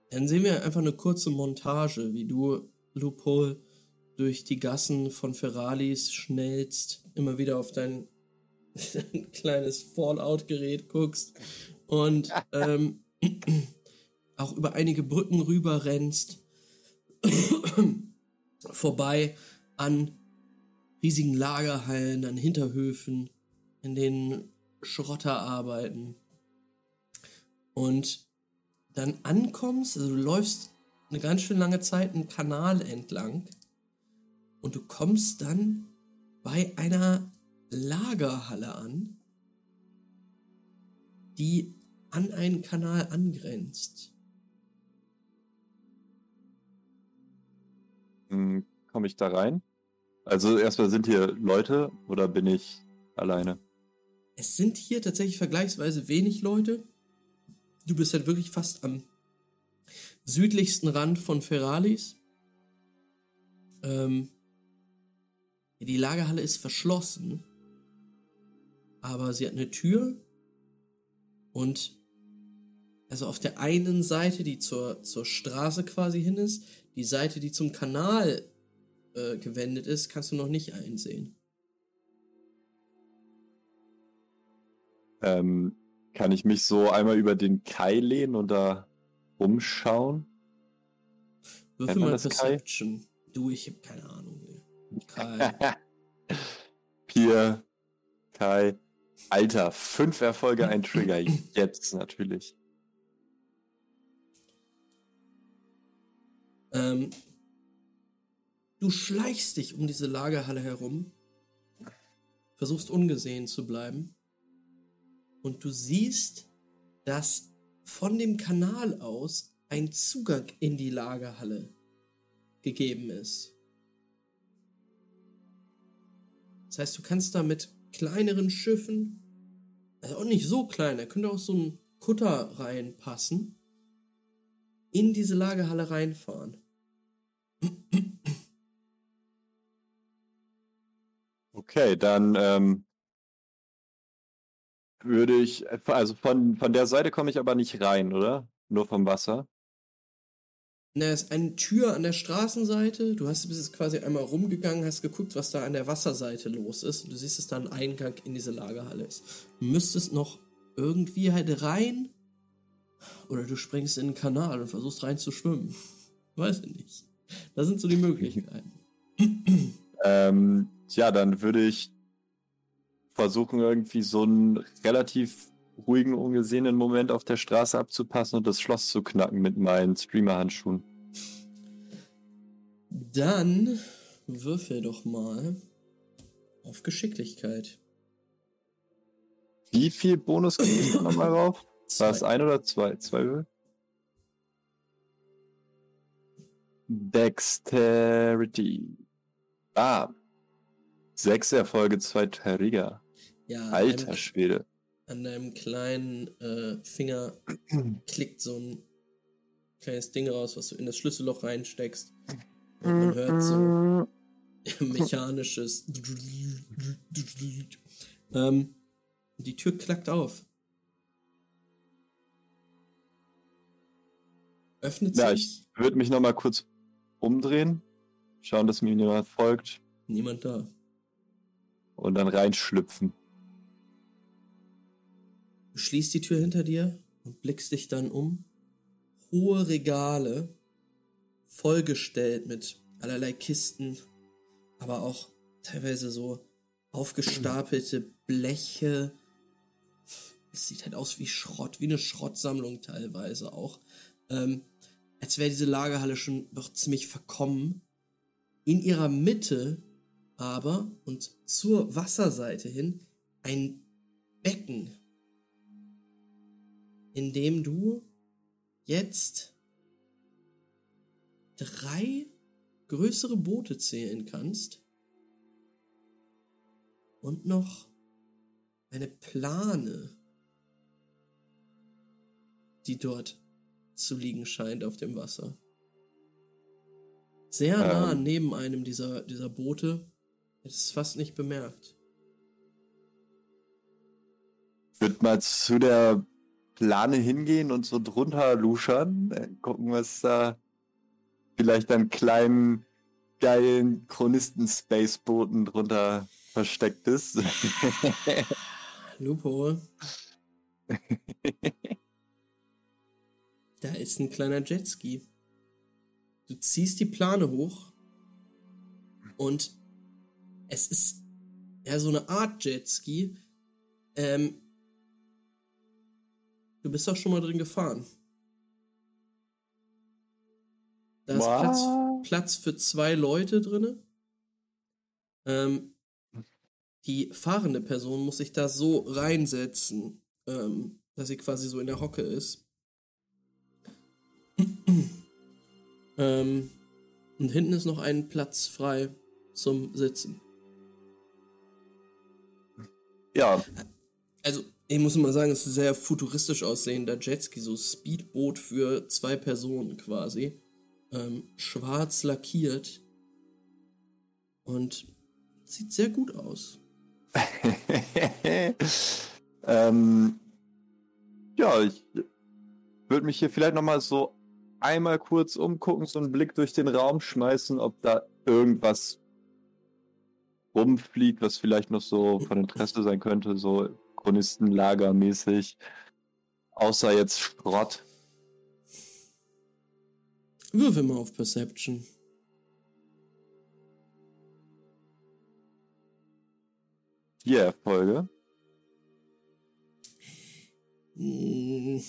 Dann sehen wir einfach eine kurze Montage, wie du, Loophole, durch die Gassen von Ferralis schnellst, immer wieder auf dein, dein kleines Fallout-Gerät guckst und ähm, auch über einige Brücken rüber rennst, vorbei an riesigen Lagerhallen, an Hinterhöfen, in denen Schrotter arbeiten. Und dann ankommst, also du läufst eine ganz schön lange Zeit einen Kanal entlang und du kommst dann bei einer Lagerhalle an, die an einen Kanal angrenzt. Hm, Komme ich da rein? Also erstmal sind hier Leute oder bin ich alleine? Es sind hier tatsächlich vergleichsweise wenig Leute. Du bist halt wirklich fast am südlichsten Rand von Ferralis. Ähm, die Lagerhalle ist verschlossen, aber sie hat eine Tür und also auf der einen Seite, die zur, zur Straße quasi hin ist, die Seite, die zum Kanal äh, gewendet ist, kannst du noch nicht einsehen. Ähm, kann ich mich so einmal über den Kai lehnen und da umschauen? Würfel mal das Kai? Perception. Du, ich hab keine Ahnung. Kai. Hier, Kai. Alter, fünf Erfolge, ein Trigger. Jetzt natürlich. Ähm, du schleichst dich um diese Lagerhalle herum, versuchst ungesehen zu bleiben und du siehst, dass von dem Kanal aus ein Zugang in die Lagerhalle gegeben ist. Das heißt, du kannst da mit kleineren Schiffen, also auch nicht so klein, da könnte auch so ein Kutter reinpassen, in diese Lagerhalle reinfahren. Okay, dann ähm, würde ich, also von, von der Seite komme ich aber nicht rein, oder? Nur vom Wasser. Na, es ist eine Tür an der Straßenseite. Du hast bist jetzt quasi einmal rumgegangen, hast geguckt, was da an der Wasserseite los ist. Und du siehst, dass da ein Eingang in diese Lagerhalle ist. Du müsstest noch irgendwie halt rein. Oder du springst in den Kanal und versuchst rein zu schwimmen. Weiß ich nicht. Das sind so die Möglichkeiten. Ähm, ja, dann würde ich versuchen, irgendwie so einen relativ ruhigen, ungesehenen Moment auf der Straße abzupassen und das Schloss zu knacken mit meinen Streamer-Handschuhen. Dann würfel doch mal auf Geschicklichkeit. Wie viel Bonus kriege ich da nochmal rauf? War es ein oder zwei? Zwei Würfel? Dexterity. Ah. Sechs Erfolge, zwei Trigger. Ja, Alter an, Schwede. an deinem kleinen äh, Finger klickt so ein kleines Ding raus, was du in das Schlüsselloch reinsteckst. Und man hört so mechanisches. ähm, die Tür klackt auf. Öffnet Ja, sich. ich würde mich nochmal kurz umdrehen, schauen, dass mir jemand folgt Niemand da. und dann reinschlüpfen. Schließt die Tür hinter dir und blickst dich dann um. Hohe Regale, vollgestellt mit allerlei Kisten, aber auch teilweise so aufgestapelte Bleche. Es sieht halt aus wie Schrott, wie eine Schrottsammlung teilweise auch. Ähm, als wäre diese Lagerhalle schon noch ziemlich verkommen. In ihrer Mitte aber und zur Wasserseite hin ein Becken, in dem du jetzt drei größere Boote zählen kannst und noch eine Plane, die dort zu liegen scheint auf dem Wasser. Sehr nah Ähm. neben einem dieser, dieser Boote. Hättest es fast nicht bemerkt. Würde mal zu der Plane hingehen und so drunter luschern, äh, gucken, was da vielleicht an kleinen, geilen Chronisten-Spacebooten drunter versteckt ist. Lupo. da ist ein kleiner Jetski. Du ziehst die Plane hoch und es ist ja so eine Art Jetski. Ähm, du bist doch schon mal drin gefahren. Da ist Platz? Platz für zwei Leute drinne. Ähm, die fahrende Person muss sich da so reinsetzen, ähm, dass sie quasi so in der Hocke ist. ähm, und hinten ist noch ein Platz frei zum Sitzen. ja, Also, ich muss mal sagen, es ist ein sehr futuristisch aussehender Jetski, so Speedboot für zwei Personen quasi. Ähm, schwarz lackiert. Und sieht sehr gut aus. ähm, ja, ich würde mich hier vielleicht nochmal so einmal kurz umgucken, so einen Blick durch den Raum schmeißen, ob da irgendwas rumfliegt, was vielleicht noch so von Interesse sein könnte, so Chronistenlagermäßig. Außer jetzt Schrott. Würfel mal auf Perception. Vier Erfolge. Mm,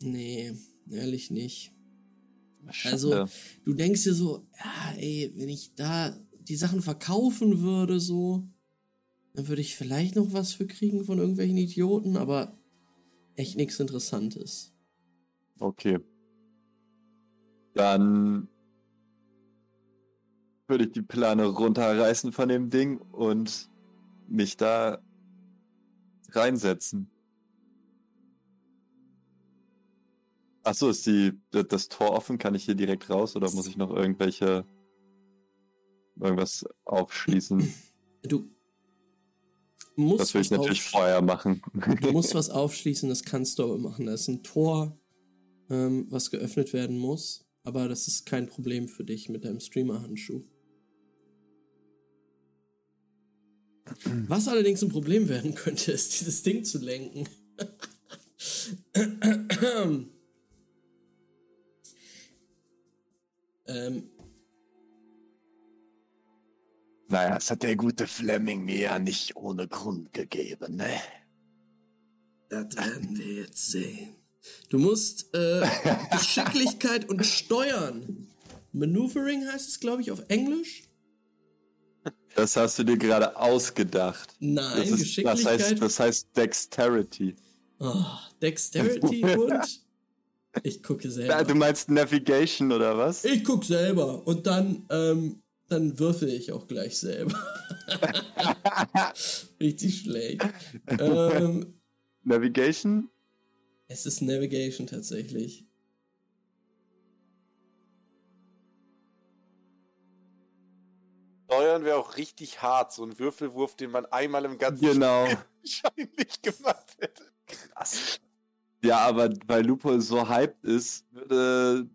nee, ehrlich nicht. Schade. Also, du denkst dir so, ja, ey, wenn ich da die Sachen verkaufen würde, so, dann würde ich vielleicht noch was für kriegen von irgendwelchen Idioten, aber echt nichts Interessantes. Okay. Dann würde ich die Plane runterreißen von dem Ding und mich da reinsetzen. Achso, ist die, das Tor offen? Kann ich hier direkt raus oder muss ich noch irgendwelche irgendwas aufschließen? Du musst Das will ich natürlich vorher machen. Du musst was aufschließen, das kannst du aber machen. Da ist ein Tor, ähm, was geöffnet werden muss. Aber das ist kein Problem für dich mit deinem Streamer-Handschuh. Was allerdings ein Problem werden könnte, ist, dieses Ding zu lenken. ähm, naja, das hat der gute Fleming mir ja nicht ohne Grund gegeben, ne? Das werden wir jetzt sehen. Du musst äh, Geschicklichkeit und Steuern. Maneuvering heißt es, glaube ich, auf Englisch. Das hast du dir gerade ausgedacht. Nein, Das, ist, das, Geschicklichkeit. heißt, das heißt Dexterity. oh, Dexterity und. Ich gucke selber. du meinst Navigation oder was? Ich gucke selber und dann, ähm, dann würfel ich auch gleich selber. Richtig schlecht. ähm, Navigation? es ist Navigation tatsächlich. Steuern wäre auch richtig hart, so ein Würfelwurf, den man einmal im ganzen Genau. Spiel wahrscheinlich gemacht hätte. Krass. Ja, aber weil Lupo so hyped ist, würde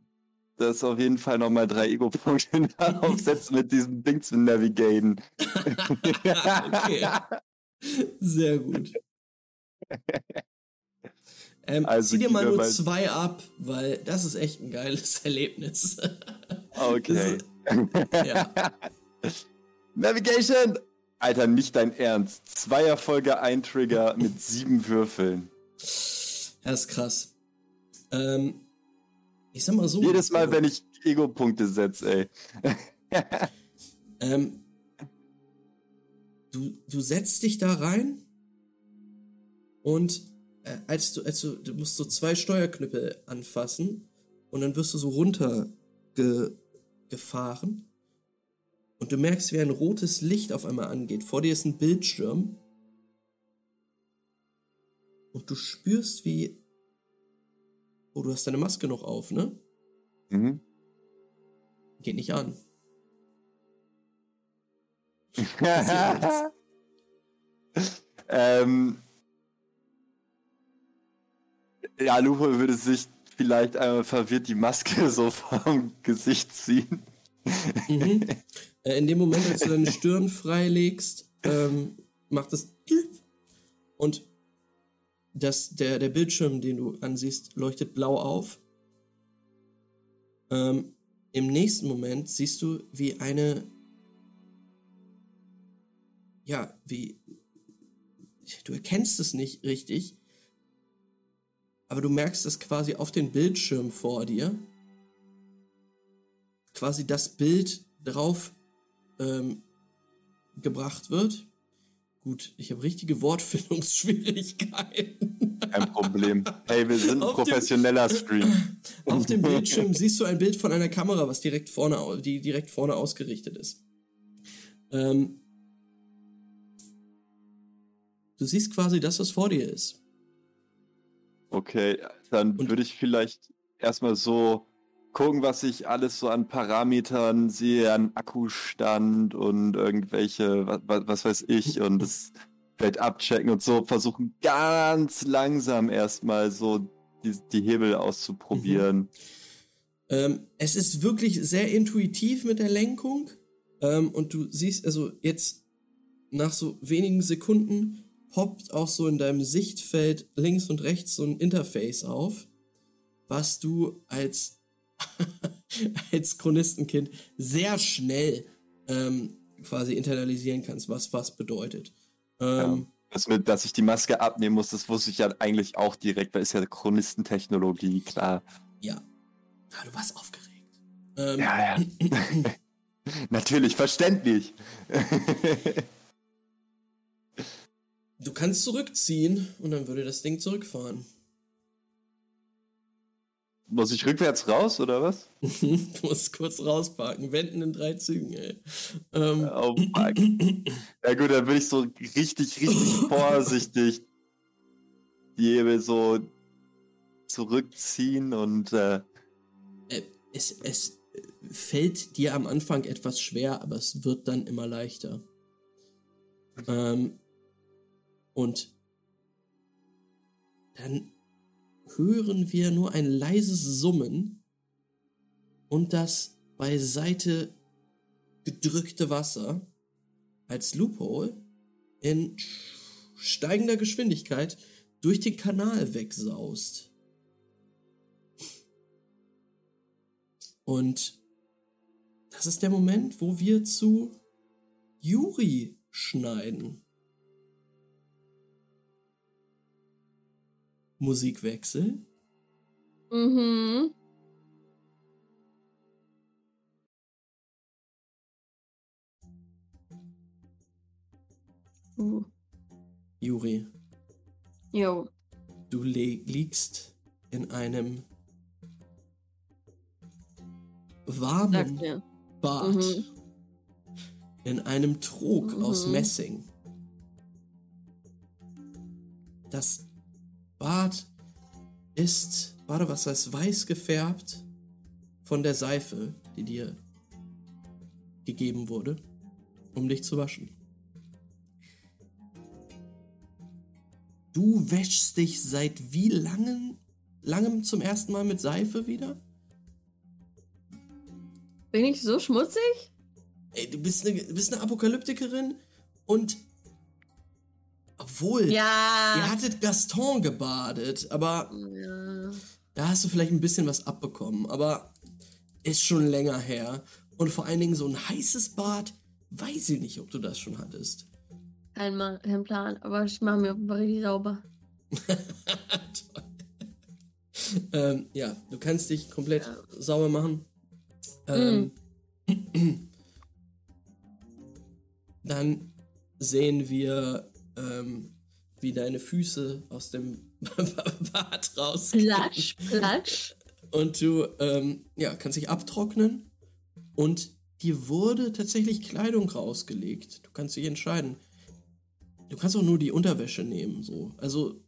das auf jeden Fall nochmal drei Ego-Punkte aufsetzen, mit diesem Ding zu navigaten. okay. Sehr gut. Ähm, Also zieh dir mal nur zwei ab, weil das ist echt ein geiles Erlebnis. Okay. ja. Navigation! Alter, nicht dein Ernst. Zweierfolge ein Trigger mit sieben Würfeln. Das ist krass. Ähm, ich sag mal so. Jedes Mal, wenn ich Ego-Punkte setze, ey. Ähm, du, du setzt dich da rein und äh, als du, als du, du musst so zwei Steuerknüppel anfassen und dann wirst du so runter ge, gefahren und du merkst, wie ein rotes Licht auf einmal angeht. Vor dir ist ein Bildschirm und du spürst, wie. Oh, du hast deine Maske noch auf, ne? Mhm. Geht nicht an. ähm, ja, Lupo würde sich vielleicht einmal verwirrt die Maske so vom Gesicht ziehen. Mhm. Äh, in dem Moment, als du deine Stirn freilegst, ähm, macht es und das, der, der Bildschirm, den du ansiehst, leuchtet blau auf. Ähm, Im nächsten Moment siehst du, wie eine ja, wie du erkennst es nicht richtig, aber du merkst, dass quasi auf den Bildschirm vor dir quasi das Bild drauf ähm, gebracht wird. Gut, ich habe richtige Wortfindungsschwierigkeiten. Kein Problem. Hey, wir sind ein Auf dem- professioneller Stream. Auf dem Bildschirm siehst du ein Bild von einer Kamera, was direkt vorne, die direkt vorne ausgerichtet ist. Ähm, du siehst quasi das, was vor dir ist. Okay, dann Und- würde ich vielleicht erstmal so gucken, was ich alles so an Parametern sehe, an Akkustand und irgendwelche, was, was weiß ich, und das vielleicht abchecken und so versuchen ganz langsam erstmal so die, die Hebel auszuprobieren. Ähm, es ist wirklich sehr intuitiv mit der Lenkung. Ähm, und du siehst, also jetzt nach so wenigen Sekunden poppt auch so in deinem Sichtfeld links und rechts so ein Interface auf, was du als, als Chronistenkind sehr schnell ähm, quasi internalisieren kannst, was was bedeutet. Ähm, Das mit, dass ich die Maske abnehmen muss, das wusste ich ja eigentlich auch direkt, weil es ja Chronistentechnologie, klar. ja. Ah, du warst aufgeregt. Ähm, Ja, ja. Natürlich, verständlich. Du kannst zurückziehen und dann würde das Ding zurückfahren. Muss ich rückwärts raus oder was? du musst kurz rausparken. Wenden in drei Zügen, ey. Ähm, Oh fuck. Ja gut, dann würde ich so richtig, richtig vorsichtig die Hebel so zurückziehen und äh, Äh, es, es fällt dir am Anfang etwas schwer, aber es wird dann immer leichter. Ähm, und dann hören wir nur ein leises Summen und das beiseite gedrückte Wasser als Loophole in steigender Geschwindigkeit durch den Kanal wegsaust. Und das ist der Moment, wo wir zu Juri schneiden. Musikwechsel. Mhm. Uh. Juri, Jo. du li liegst in einem warmen. Bad. Mhm. In einem Trog aus Mhm. Messing. Das Bad ist, Badewasser ist weiß gefärbt von der Seife, die dir gegeben wurde, um dich zu waschen. Du wäschst dich seit wie langem, langem zum ersten Mal mit Seife wieder? Bin ich so schmutzig? Ey, du bist eine, du bist eine Apokalyptikerin und obwohl Ja. ihr hattet Gaston gebadet, aber ja. da hast du vielleicht ein bisschen was abbekommen, aber ist schon länger her und vor allen Dingen so ein heißes Bad, weiß ich nicht, ob du das schon hattest. Kein, Ma kein Plan, aber ich mache mir offenbar richtig sauber. Ähm, ja, du kannst dich komplett sauber machen. Ähm, Dann sehen wir, ähm, wie deine Füße aus dem Bad rausgehen. Platsch, platsch. Und du ähm, ja, kannst dich abtrocknen. Und dir wurde tatsächlich Kleidung rausgelegt. Du kannst dich entscheiden. Du kannst auch nur die Unterwäsche nehmen, so. Also,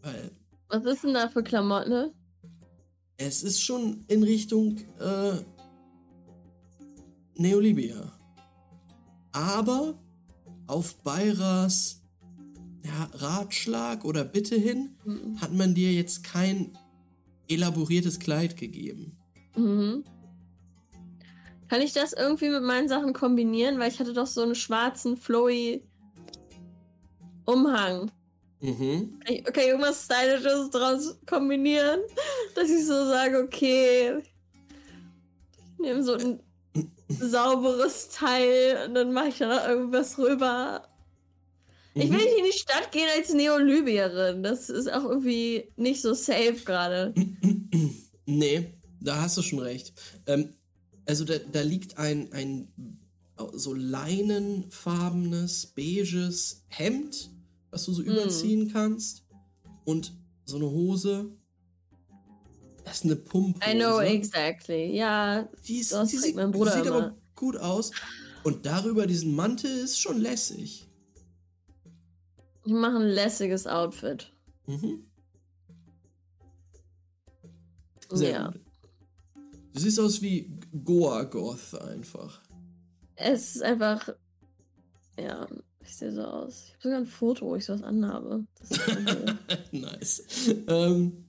weil Was ist denn da für Klamotten? ne? es ist schon in Richtung äh, Neolibia. Aber auf Bayras ja, Ratschlag oder Bitte hin Mhm. hat man dir jetzt kein elaboriertes Kleid gegeben. Mhm. Kann ich das irgendwie mit meinen Sachen kombinieren? Weil ich hatte doch so einen schwarzen, flowy Umhang. Mhm. Kann ich, ich irgendwas Stylisches draus kombinieren? Dass ich so sage, okay, ich nehme so ein sauberes Teil und dann mache ich da noch irgendwas rüber. Ich will Mhm. nicht in die Stadt gehen als Neolybierin. Das ist auch irgendwie nicht so safe gerade. Nee, da hast du schon recht. Ähm, also da, da liegt ein, ein so leinenfarbenes, beiges Hemd, was du so überziehen kannst. Und so eine Hose. Das ist eine Pumphose. I know exactly. Ja, Die, ist, Das die sieht, mein Bruder sieht immer. aber gut aus. Und darüber diesen Mantel ist schon lässig. ich mache ein lässiges Outfit. Mhm. Sehr ja. gut. Du siehst aus wie Goa Goth einfach. Es ist einfach. Ja, ich sehe so aus. Ich habe sogar ein Foto, wo ich sowas anhabe. Nice. Ähm,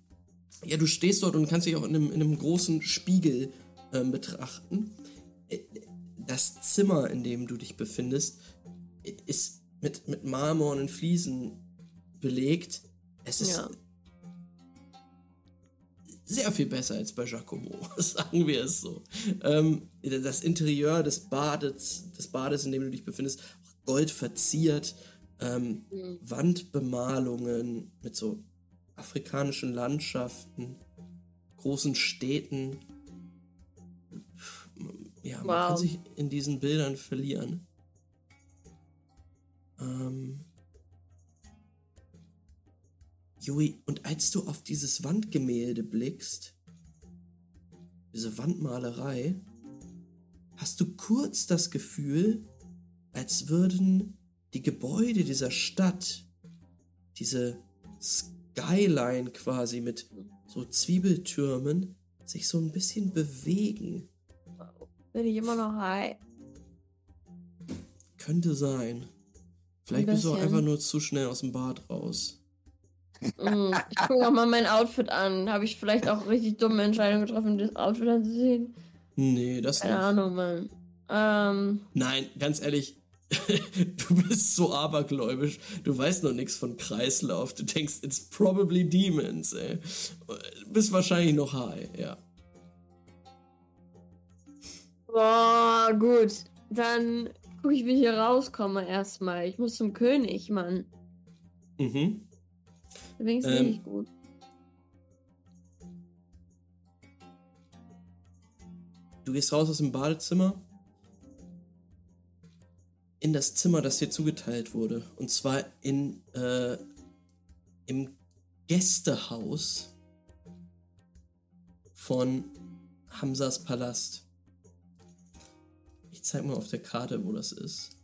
ja, du stehst dort und kannst dich auch in einem, in einem großen Spiegel ähm, betrachten. Äh, Das Zimmer, in dem du dich befindest, ist mit, mit marmornen Fliesen belegt. Es ist Ja. sehr viel besser als bei Giacomo, sagen wir es so. Ähm, das Interieur des Bades, des Bades, in dem du dich befindest, gold verziert, ähm, Mhm. Wandbemalungen mit so afrikanischen Landschaften, großen Städten. Ja, man Wow. kann sich in diesen Bildern verlieren. Ähm, Jui, und als du auf dieses Wandgemälde blickst, diese Wandmalerei, hast du kurz das Gefühl, als würden die Gebäude dieser Stadt, diese Skyline quasi mit so Zwiebeltürmen sich so ein bisschen bewegen. Bin ich immer noch high. Könnte sein. Vielleicht bist du auch einfach nur zu schnell aus dem Bad raus. Mm, ich gucke auch mal mein Outfit an. Habe ich vielleicht auch richtig dumme Entscheidungen getroffen, das Outfit anzusehen? Nee, das Keine nicht. Ahnung, Mann. Ähm, Nein, ganz ehrlich, du bist so abergläubisch. Du weißt noch nichts von Kreislauf. Du denkst, it's probably demons, ey. Du bist wahrscheinlich noch high, ja. boah, gut. Dann gucke ich, wie ich hier rauskomme erstmal. Ich muss zum König, Mann. Mhm. Wenigstens Ähm. nicht gut. Du gehst raus aus dem Badezimmer in das Zimmer, das dir zugeteilt wurde. Und zwar in äh, im Gästehaus von Hamsas Palast. Ich zeig mal auf der Karte, wo das ist.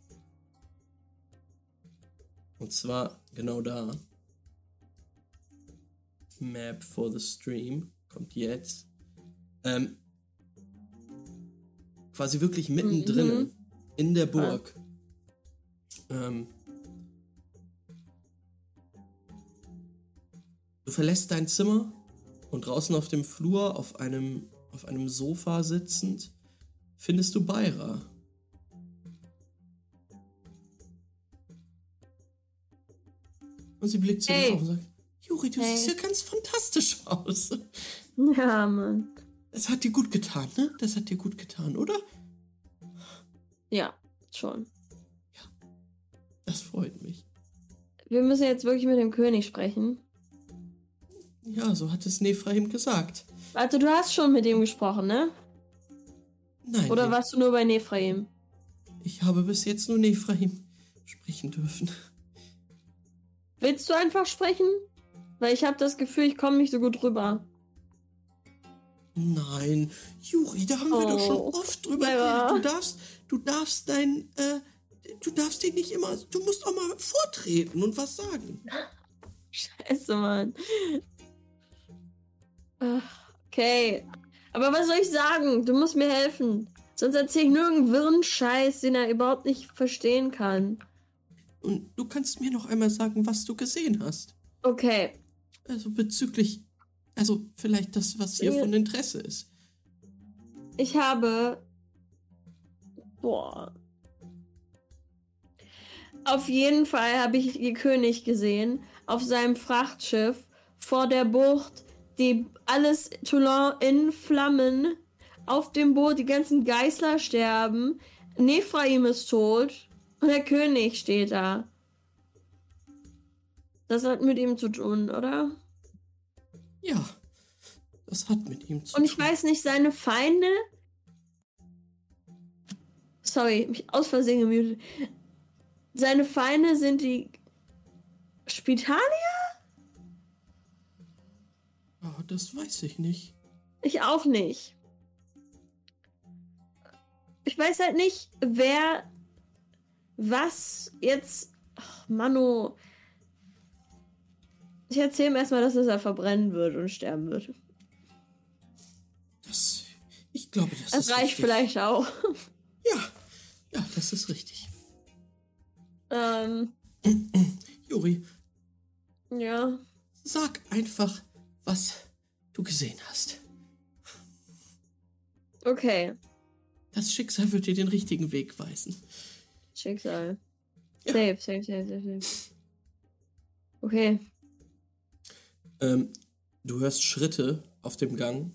Und zwar genau da. Map for the Stream kommt jetzt. Ähm, quasi wirklich mittendrin Mhm. in der Burg. Ähm, du verlässt dein Zimmer und draußen auf dem Flur auf einem, auf einem Sofa sitzend findest du Beira. Und sie blickt zu dir Hey. auf und sagt, Juri, du Hey. siehst ja ganz fantastisch aus. Ja, Mann. Das hat dir gut getan, ne? Das hat dir gut getan, oder? Ja, schon. Das freut mich. Wir müssen jetzt wirklich mit dem König sprechen. Ja, so hat es Nephraim gesagt. Also, du hast schon mit ihm gesprochen, ne? Nein, Oder warst du nur bei Nephraim? ich habe bis jetzt nur Nephraim sprechen dürfen. Willst du einfach sprechen? Weil ich habe das Gefühl, ich komme nicht so gut rüber. Nein, Juri, da haben wir doch schon Oh, oft drüber Clara. geredet. Du darfst, du darfst dein, äh, du darfst dich nicht immer, du musst auch mal vortreten und was sagen. Scheiße, Mann. Okay. Aber was soll ich sagen? Du musst mir helfen. Sonst erzähl ich nur irgendeinen wirren Scheiß, den er überhaupt nicht verstehen kann. Und du kannst mir noch einmal sagen, was du gesehen hast. Okay. Also bezüglich, also vielleicht das, was hier Ja. von Interesse ist. Ich habe. Boah. Auf jeden Fall habe ich den König gesehen auf seinem Frachtschiff vor der Bucht, die alles Toulon in Flammen, auf dem Boot die ganzen Geißler sterben, Nephraim ist tot und der König steht da. Das hat mit ihm zu tun, oder? Ja, das hat mit ihm zu Und ich tun. weiß nicht, seine Feinde. Sorry, mich aus Versehen gemutet. Seine Feinde sind die Spitalier? Oh, das weiß ich nicht. Ich auch nicht. Ich weiß halt nicht, wer was jetzt. Ach, Manu. Ich erzähle ihm erstmal, dass er verbrennen wird und sterben wird. Das, ich glaube, das, Das reicht richtig. vielleicht auch. Ja, ja, das ist richtig. Ähm, Juri, ja. sag einfach, was du gesehen hast. Okay. Das Schicksal wird dir den richtigen Weg weisen. Schicksal. Ja. Safe, safe, safe, safe, safe. Okay. Ähm, du hörst Schritte auf dem Gang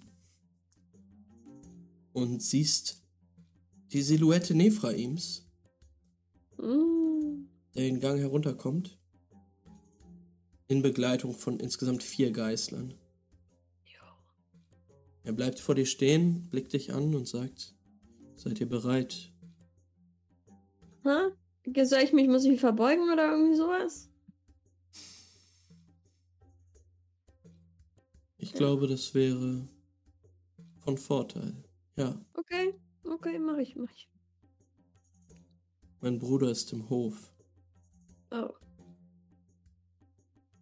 und siehst die Silhouette Nephraims, Mm. Der den Gang herunterkommt, in Begleitung von insgesamt vier Geißlern. Er bleibt vor dir stehen, blickt dich an und sagt, seid ihr bereit? Hä? Soll ich mich, muss ich mich verbeugen oder irgendwie sowas? Ich glaube, das wäre von Vorteil. Ja, Okay, okay, mach ich, mach ich. mein Bruder ist im Hof. Oh.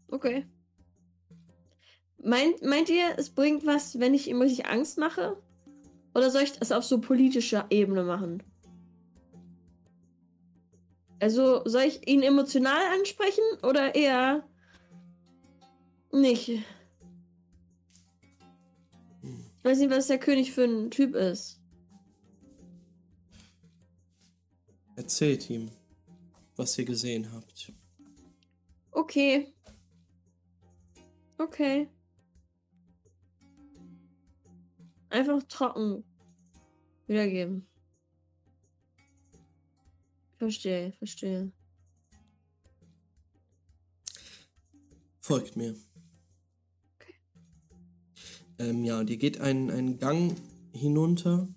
Okay. Meint, meint ihr, es bringt was, wenn ich ihm richtig Angst mache? Oder soll ich das auf so politischer Ebene machen? Also, soll ich ihn emotional ansprechen oder eher nicht? Ich weiß nicht, was der König für ein Typ ist. Erzählt ihm, was ihr gesehen habt. Okay. Okay. Einfach trocken wiedergeben. Verstehe, verstehe. Folgt mir. Ähm, ja, und ihr geht einen, einen Gang hinunter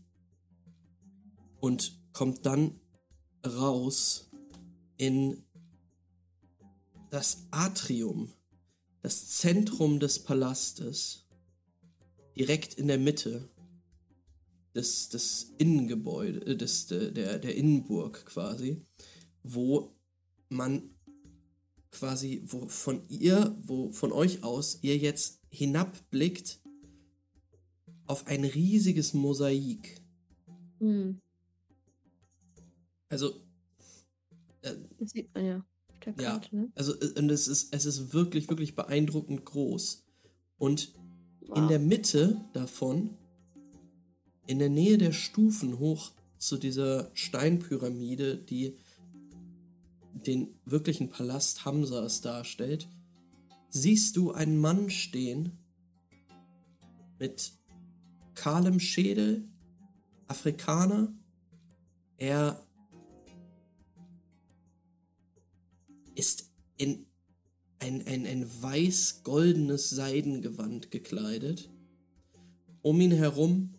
und kommt dann raus in das Atrium, das Zentrum des Palastes, direkt in der Mitte des, des Innengebäude, äh, des, der, der Innenburg quasi, wo man quasi, wo von ihr, wo von euch aus ihr jetzt hinabblickt auf ein riesiges Mosaik. Hm. Also, äh, Das sieht man ja Ja. Ne? also äh, und es ist, es ist wirklich, wirklich beeindruckend groß. Und in Wow. der Mitte davon, in der Nähe der Stufen hoch zu dieser Steinpyramide, die den wirklichen Palast Hamsas darstellt, siehst du einen Mann stehen mit kahlem Schädel, Afrikaner. Er ist in ein, ein, ein weiß-goldenes Seidengewand gekleidet. Um ihn herum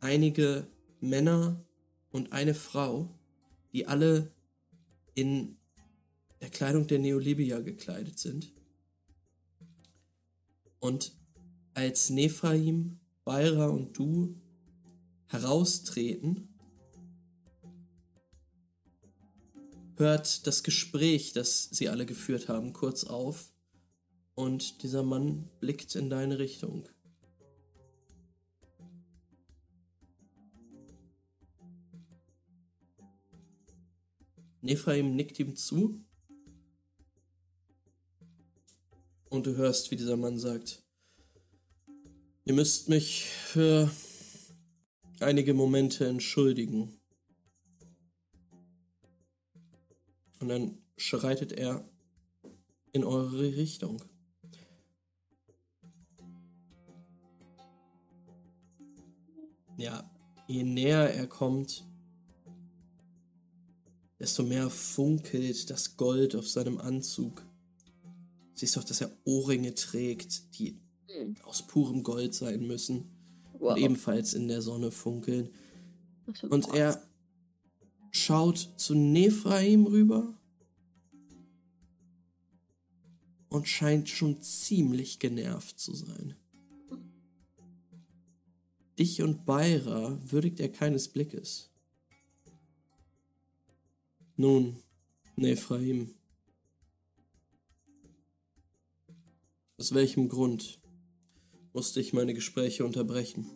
einige Männer und eine Frau, die alle in der Kleidung der Neolibia gekleidet sind. Und als Nephraim, Beira und du heraustreten, hört das Gespräch, das sie alle geführt haben, kurz auf und dieser Mann blickt in deine Richtung. Nephraim nickt ihm zu und du hörst, wie dieser Mann sagt, ihr müsst mich für einige Momente entschuldigen. Und dann schreitet er in eure Richtung. Ja, je näher er kommt, desto mehr funkelt das Gold auf seinem Anzug. Siehst doch, dass er Ohrringe trägt, die Hm. aus purem Gold sein müssen Wow. und ebenfalls in der Sonne funkeln. Und er schaut zu Nephraim rüber und scheint schon ziemlich genervt zu sein. Dich und Beira würdigt er keines Blickes. Nun, Nephraim, aus welchem Grund musste ich meine Gespräche unterbrechen?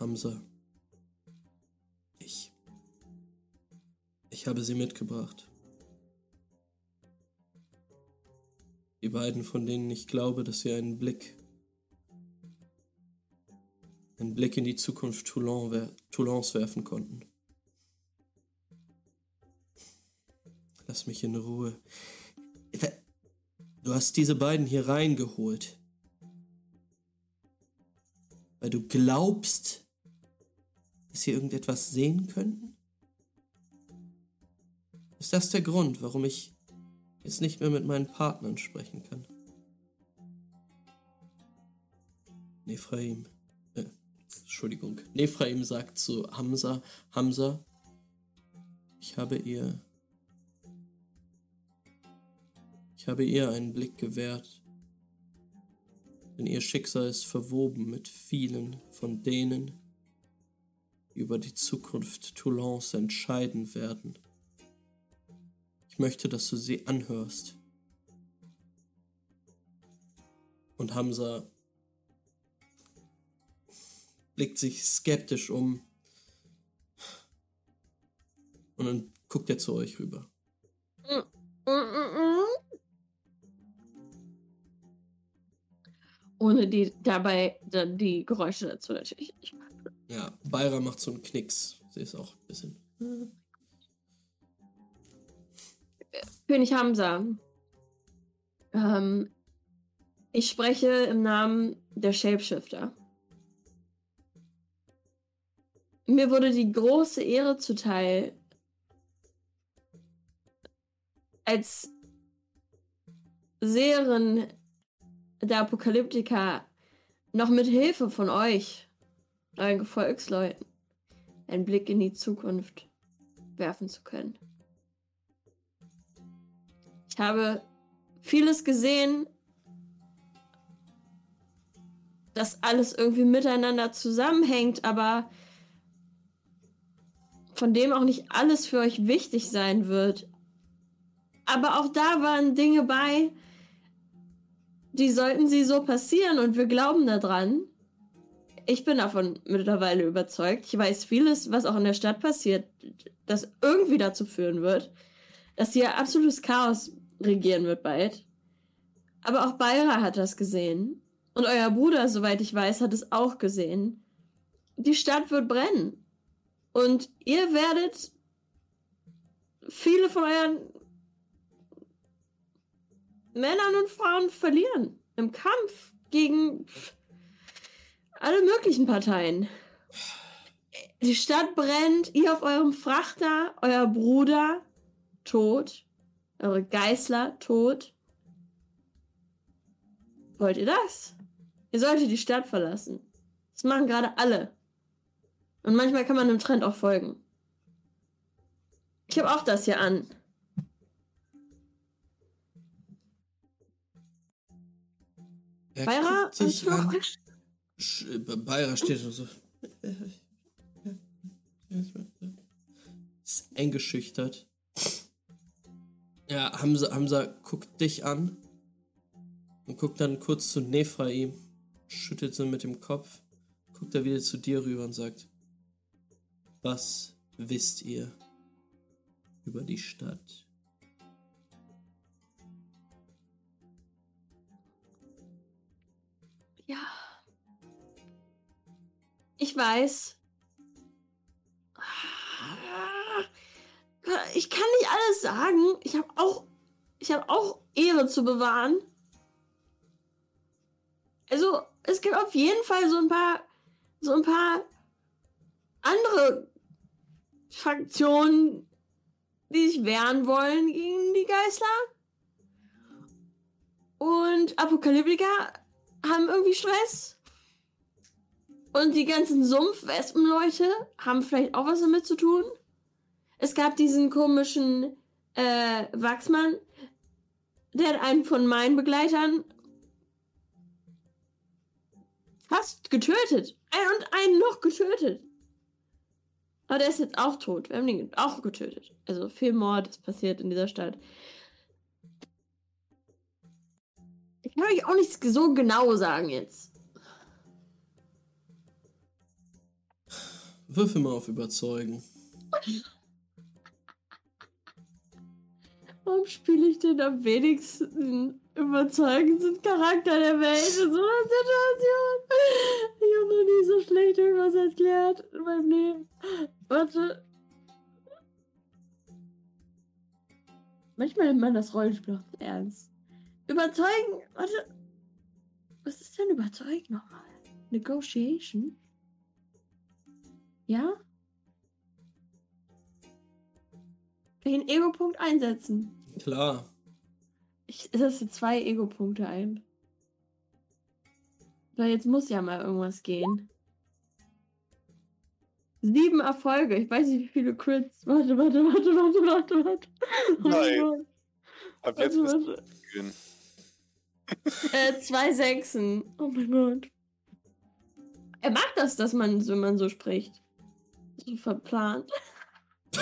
Hamza. Ich. Ich habe sie mitgebracht. Die beiden, von denen ich glaube, dass sie einen Blick. einen Blick in die Zukunft Toulon wer Toulons werfen konnten. Lass mich in Ruhe. Du hast diese beiden hier reingeholt. Weil du glaubst, dass sie irgendetwas sehen könnten? Ist das der Grund, warum ich jetzt nicht mehr mit meinen Partnern sprechen kann? Nephraim. Äh, Entschuldigung. Nephraim sagt zu Hamza, Hamza, ich habe ihr. Ich habe ihr einen Blick gewährt, denn ihr Schicksal ist verwoben mit vielen von denen, die über die Zukunft Toulons entscheiden werden. Ich möchte, dass du sie anhörst. Und Hamza blickt sich skeptisch um. Und dann guckt er zu euch rüber. Ohne die dabei dann die Geräusche dazu natürlich. Ja, Bayra macht so einen Knicks. Sie ist auch ein bisschen. König Hamza. Ähm, ich spreche im Namen der Shapeshifter. Mir wurde die große Ehre zuteil, als Seherin der Apokalyptika noch mit Hilfe von euch, euren Gefolgsleuten, einen Blick in die Zukunft werfen zu können. Ich habe vieles gesehen, dass alles irgendwie miteinander zusammenhängt, aber von dem auch nicht alles für euch wichtig sein wird. Aber auch da waren Dinge bei, die sollten sie so passieren und wir glauben daran. Ich bin davon mittlerweile überzeugt. Ich weiß vieles, was auch in der Stadt passiert, das irgendwie dazu führen wird, dass hier absolutes Chaos regieren wird bald. Aber auch Bayra hat das gesehen. Und euer Bruder, soweit ich weiß, hat es auch gesehen. Die Stadt wird brennen. Und ihr werdet viele von euren Männern und Frauen verlieren. Im Kampf gegen alle möglichen Parteien. Die Stadt brennt, ihr auf eurem Frachter, euer Bruder tot, eure Geißler tot. Wollt ihr das? Ihr solltet die Stadt verlassen. Das machen gerade alle. Und manchmal kann man dem Trend auch folgen. Ich habe auch das hier an. Er hast du- an. Bayra steht so. Ist eingeschüchtert. Ja, Hamza, Hamza guckt dich an und guckt dann kurz zu Nephraim, schüttelt so mit dem Kopf, guckt er wieder zu dir rüber und sagt: Was wisst ihr über die Stadt? Ja. Ich weiß. Ich kann nicht alles sagen. Ich habe auch, ich habe auch Ehre zu bewahren. Also es gibt auf jeden Fall so ein paar, so ein paar andere Fraktionen, die sich wehren wollen gegen die Geißler. Und Apokalyptiker haben irgendwie Stress. Und die ganzen Sumpfwespenleute haben vielleicht auch was damit zu tun. Es gab diesen komischen äh, Wachsmann, der hat einen von meinen Begleitern fast getötet. Ein und einen noch getötet. Aber der ist jetzt auch tot. Wir haben den auch getötet. Also viel Mord ist passiert in dieser Stadt. Ich kann euch auch nicht so genau sagen jetzt. Würfel mal auf Überzeugen. Warum spiele ich denn am wenigsten überzeugendsten Charakter der Welt in so einer Situation? Ich habe noch nie so schlecht irgendwas erklärt in meinem Leben. Warte. Manchmal nimmt man das Rollenspiel auch ernst. Überzeugen. Warte. Was ist denn überzeugen nochmal? Negotiation? Ja? Einen Ego-Punkt einsetzen? Klar. Ich setze zwei Ego-Punkte ein. Weil jetzt muss ja mal irgendwas gehen. Sieben Erfolge. Ich weiß nicht, wie viele Crits. Warte, warte, warte, warte, warte, warte. Oh mein Nein. Gott. Ab jetzt Warte, warte. Äh, zwei Sechsen. Oh mein Gott. Er mag das, dass man, wenn man so spricht. So verplant.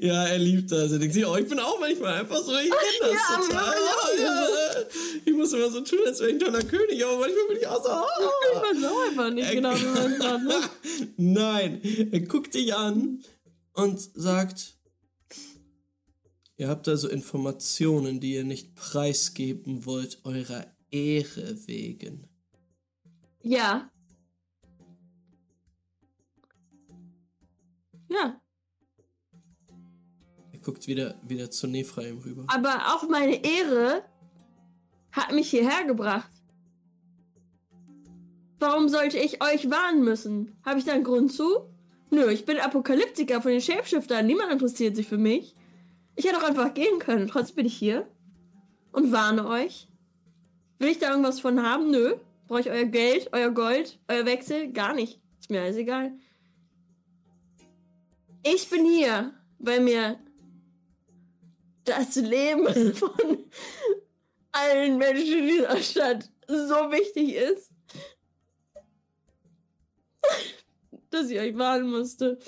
Ja, er liebt das. Er denkt sich, oh, ich bin auch manchmal einfach so, ich kenne das ja, total. ja, Ja, ja. Ich muss immer so tun, als wäre ich ein toller König, aber manchmal bin ich auch so. Ich Oh. weiß auch einfach nicht genau, wie man es. Ne? Nein, er guckt dich an und sagt, ihr habt also Informationen, die ihr nicht preisgeben wollt, eurer Ehre wegen. Ja. Ja. Er guckt wieder, wieder zu Nephraim rüber. Aber auch meine Ehre hat mich hierher gebracht. Warum sollte ich euch warnen müssen? Habe ich da einen Grund zu? Nö, ich bin Apokalyptiker von den Shapeshiftern. Niemand interessiert sich für mich. Ich hätte auch einfach gehen können. Trotzdem bin ich hier und warne euch. Will ich da irgendwas von haben? Nö. Brauche ich euer Geld, euer Gold, euer Wechsel? Gar nicht. Ist mir alles egal. Ich bin hier, weil mir das Leben von allen Menschen in dieser Stadt so wichtig ist, dass ich euch warnen musste.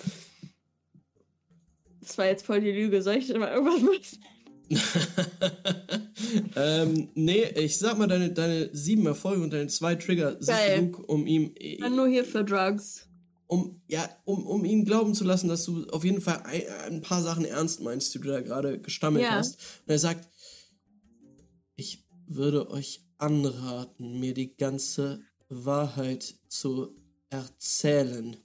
Das war jetzt voll die Lüge. Soll ich denn mal irgendwas machen? ähm, nee, ich sag mal, deine, deine sieben Erfolge und deine zwei Trigger sind Geil. genug, um ihm, Dann nur hier für Drugs. Um, ja, um, um ihn glauben zu lassen, dass du auf jeden Fall ein, ein paar Sachen ernst meinst, die du da gerade gestammelt Ja. hast. Und er sagt, ich würde euch anraten, mir die ganze Wahrheit zu erzählen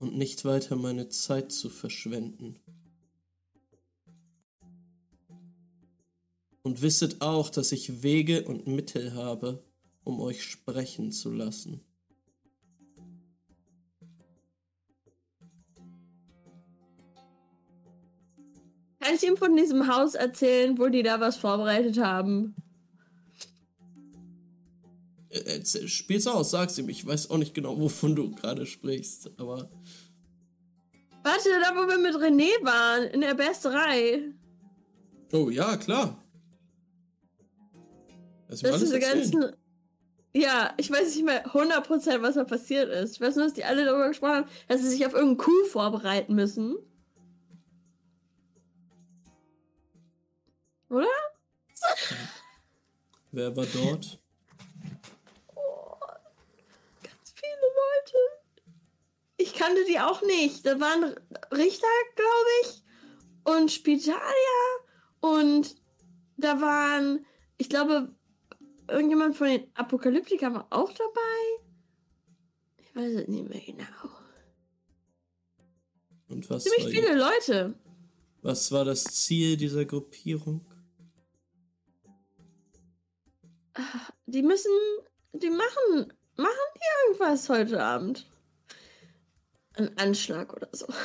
und nicht weiter meine Zeit zu verschwenden. Und wisset auch, dass ich Wege und Mittel habe, um euch sprechen zu lassen. Kann ich ihm von diesem Haus erzählen, wo die da was vorbereitet haben? Äh, Spiel's aus, sag's ihm. Ich weiß auch nicht genau, wovon du gerade sprichst, aber Warte, da wo wir mit René waren, in der Besterei. oh ja, klar. Das diese erzählen. ganzen. Ja, ich weiß nicht mehr 100% was da passiert ist. Ich weiß nur, dass die alle darüber gesprochen haben, dass sie sich auf irgendeinen Coup vorbereiten müssen. Oder? Wer war dort? Ganz viele Leute. Ich kannte die auch nicht. Da waren Richter, glaube ich, und Spitalier und da waren, ich glaube, irgendjemand von den Apokalyptikern war auch dabei. Ich weiß es nicht mehr genau. Und was Ziemlich viele Leute. was war das Ziel dieser Gruppierung? Die müssen, die machen, machen die irgendwas heute Abend. Ein Anschlag oder so.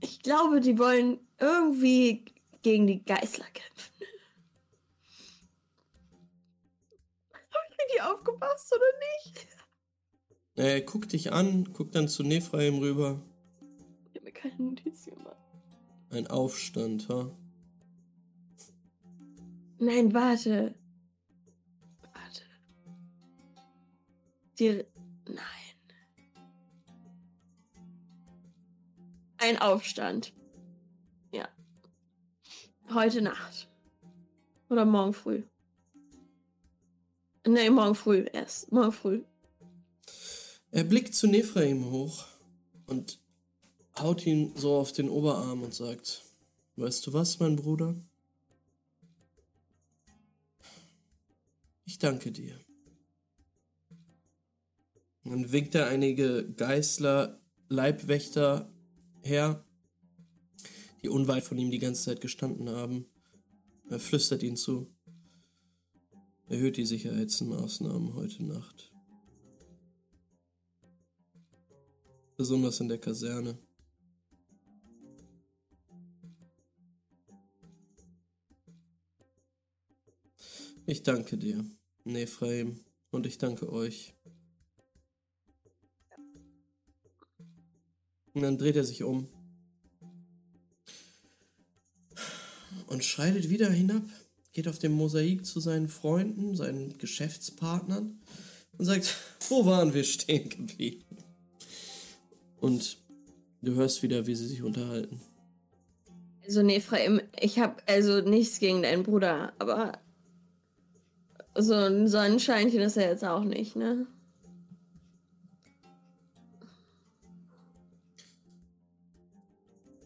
Ich glaube, die wollen irgendwie gegen die Geißler kämpfen. Habe ich richtig aufgepasst oder nicht? Er guckt dich an, guckt dann zu Nephraim rüber. Ich habe mir keine Notiz gemacht. Ein Aufstand, ha? Nein, warte. Warte. Die. Nein. Ein Aufstand. Ja. Heute Nacht. Oder morgen früh. Nee, morgen früh erst. Morgen früh. Er blickt zu Nephraim hoch und haut ihn so auf den Oberarm und sagt, weißt du was, mein Bruder? Ich danke dir. Dann winkt er einige Geißler, Leibwächter her, die unweit von ihm die ganze Zeit gestanden haben. Er flüstert ihnen zu. Erhöht die Sicherheitsmaßnahmen heute Nacht. Besonders in der Kaserne. Ich danke dir, Nephraim, und ich danke euch. Und dann dreht er sich um und schreitet wieder hinab, geht auf dem Mosaik zu seinen Freunden, seinen Geschäftspartnern und sagt, wo waren wir stehen geblieben? Und du hörst wieder, wie sie sich unterhalten. Also, nee, Ephraim, ich habe also nichts gegen deinen Bruder, aber so ein Sonnenscheinchen ist er jetzt auch nicht, ne?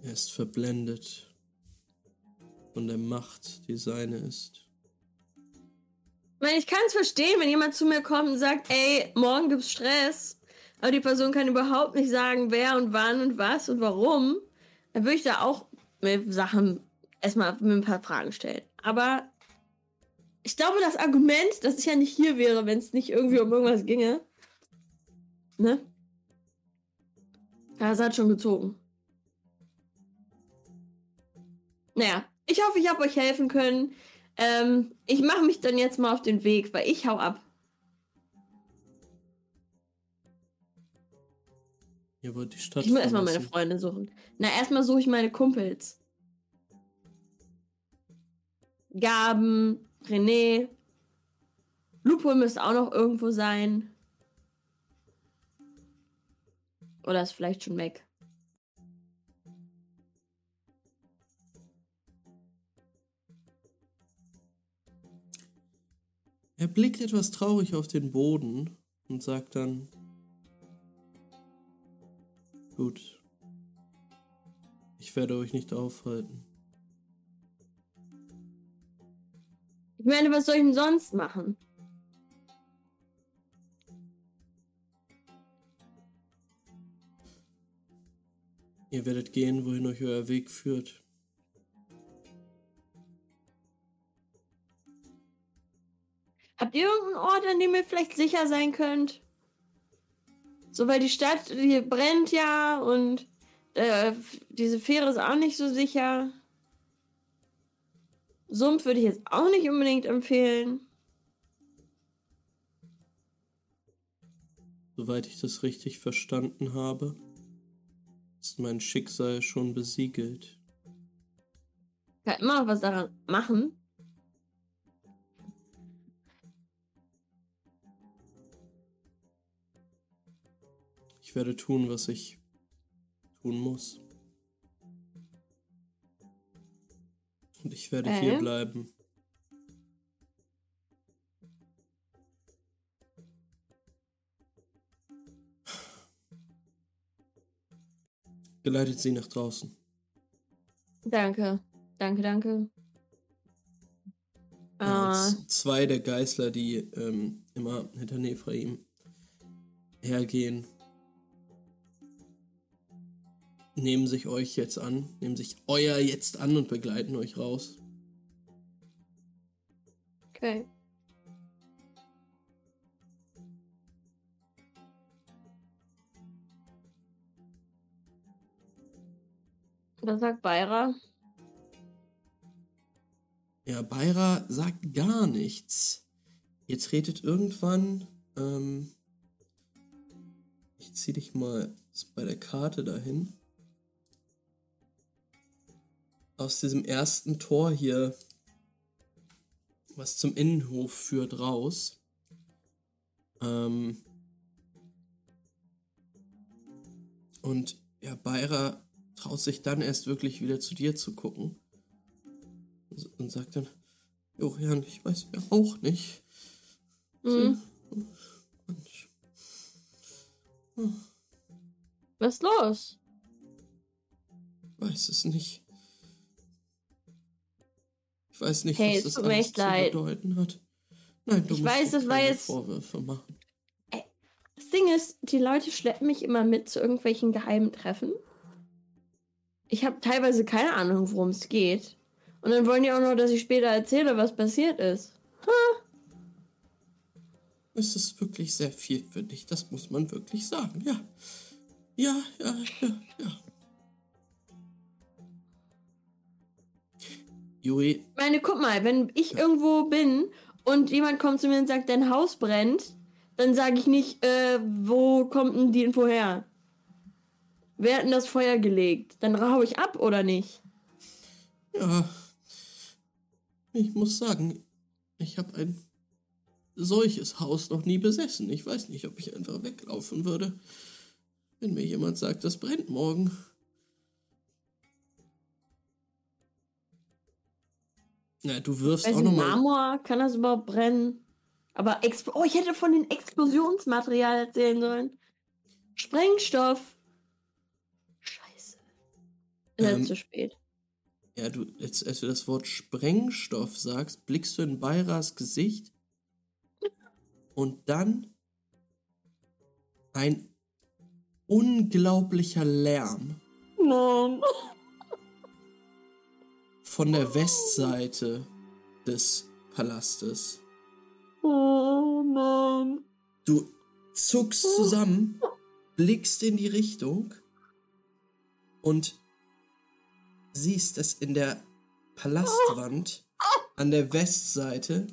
Er ist verblendet von der Macht, die seine ist. Ich meine, ich kann es verstehen, wenn jemand zu mir kommt und sagt, ey, morgen gibt's Stress, aber die Person kann überhaupt nicht sagen, wer und wann und was und warum, dann würde ich da auch mit Sachen erstmal mit ein paar Fragen stellen. Aber ich glaube, das Argument, dass ich ja nicht hier wäre, wenn es nicht irgendwie um irgendwas ginge, ne? Das hat schon gezogen. Naja, ich hoffe, ich habe euch helfen können. Ähm, ich mache mich dann jetzt mal auf den Weg, weil ich hau ab. Ihr wollt die Stadt Ich muss erstmal meine. Freunde suchen. Na, erstmal suche ich meine Kumpels. Gaben, René. Lupo müsste auch noch irgendwo sein. Oder ist vielleicht schon weg. Er blickt etwas traurig auf den Boden und sagt dann: Gut. Ich werde euch nicht aufhalten. Ich meine, was soll ich denn sonst machen? Ihr werdet gehen, wohin euch euer Weg führt. Habt ihr irgendeinen Ort, an dem ihr vielleicht sicher sein könnt? So, weil die Stadt, die brennt ja und äh, diese Fähre ist auch nicht so sicher. Sumpf würde ich jetzt auch nicht unbedingt empfehlen. Soweit ich das richtig verstanden habe, ist mein Schicksal schon besiegelt. Ich kann immer noch was daran machen. Ich werde tun, was ich tun muss. Ich werde Äh? hier bleiben. Geleitet sie nach draußen. Danke. Danke, danke. Ja, Ah, zwei der Geißler, die ähm, immer hinter Nephraim hergehen, nehmen sich euch jetzt an, nehmen sich euer jetzt an und begleiten euch raus. okay. Was sagt Beira? Ja, Beira sagt gar nichts. Ihr tretet irgendwann, ähm, ich zieh dich mal bei der Karte dahin. Aus diesem ersten Tor hier, was zum Innenhof führt, raus. Ähm, und ja, Beira traut sich dann erst wirklich wieder zu dir zu gucken und sagt dann, Jorian, ich weiß ja auch nicht. Hm, Mensch. was ist los? weiß es nicht. Ich weiß nicht, Hey, was das alles zu leid. bedeuten hat. Nein, du Ich musst weiß, das war jetzt- Vorwürfe machen. Das Ding ist, die Leute schleppen mich immer mit zu irgendwelchen geheimen Treffen. Ich habe teilweise keine Ahnung, worum es geht. Und dann wollen die auch noch, dass ich später erzähle, was passiert ist. Es ist wirklich sehr viel für dich, das muss man wirklich sagen, ja. Ja, ja, ja, ja. Juri, Ich meine, guck mal, wenn ich irgendwo bin und jemand kommt zu mir und sagt, dein Haus brennt, dann sage ich nicht, äh, wo kommt denn die Info her? Wer hat denn das Feuer gelegt? Dann hau ich ab, oder nicht? ja. Ich muss sagen, ich habe ein solches Haus noch nie besessen. Ich weiß nicht, ob ich einfach weglaufen würde. wenn mir jemand sagt, das brennt morgen. Ja, du wirfst Weiß auch nochmal. Marmor, kann das überhaupt brennen? Aber, Expl oh, ich hätte von dem Explosionsmaterial erzählen sollen. Sprengstoff. Scheiße. Ist Ähm, zu spät. Ja, du, jetzt, als du das Wort Sprengstoff sagst, blickst du in Bayras Gesicht und dann ein unglaublicher Lärm Nein. Von der Westseite des Palastes. Oh nein. Du zuckst zusammen, blickst in die Richtung und siehst, dass in der Palastwand an der Westseite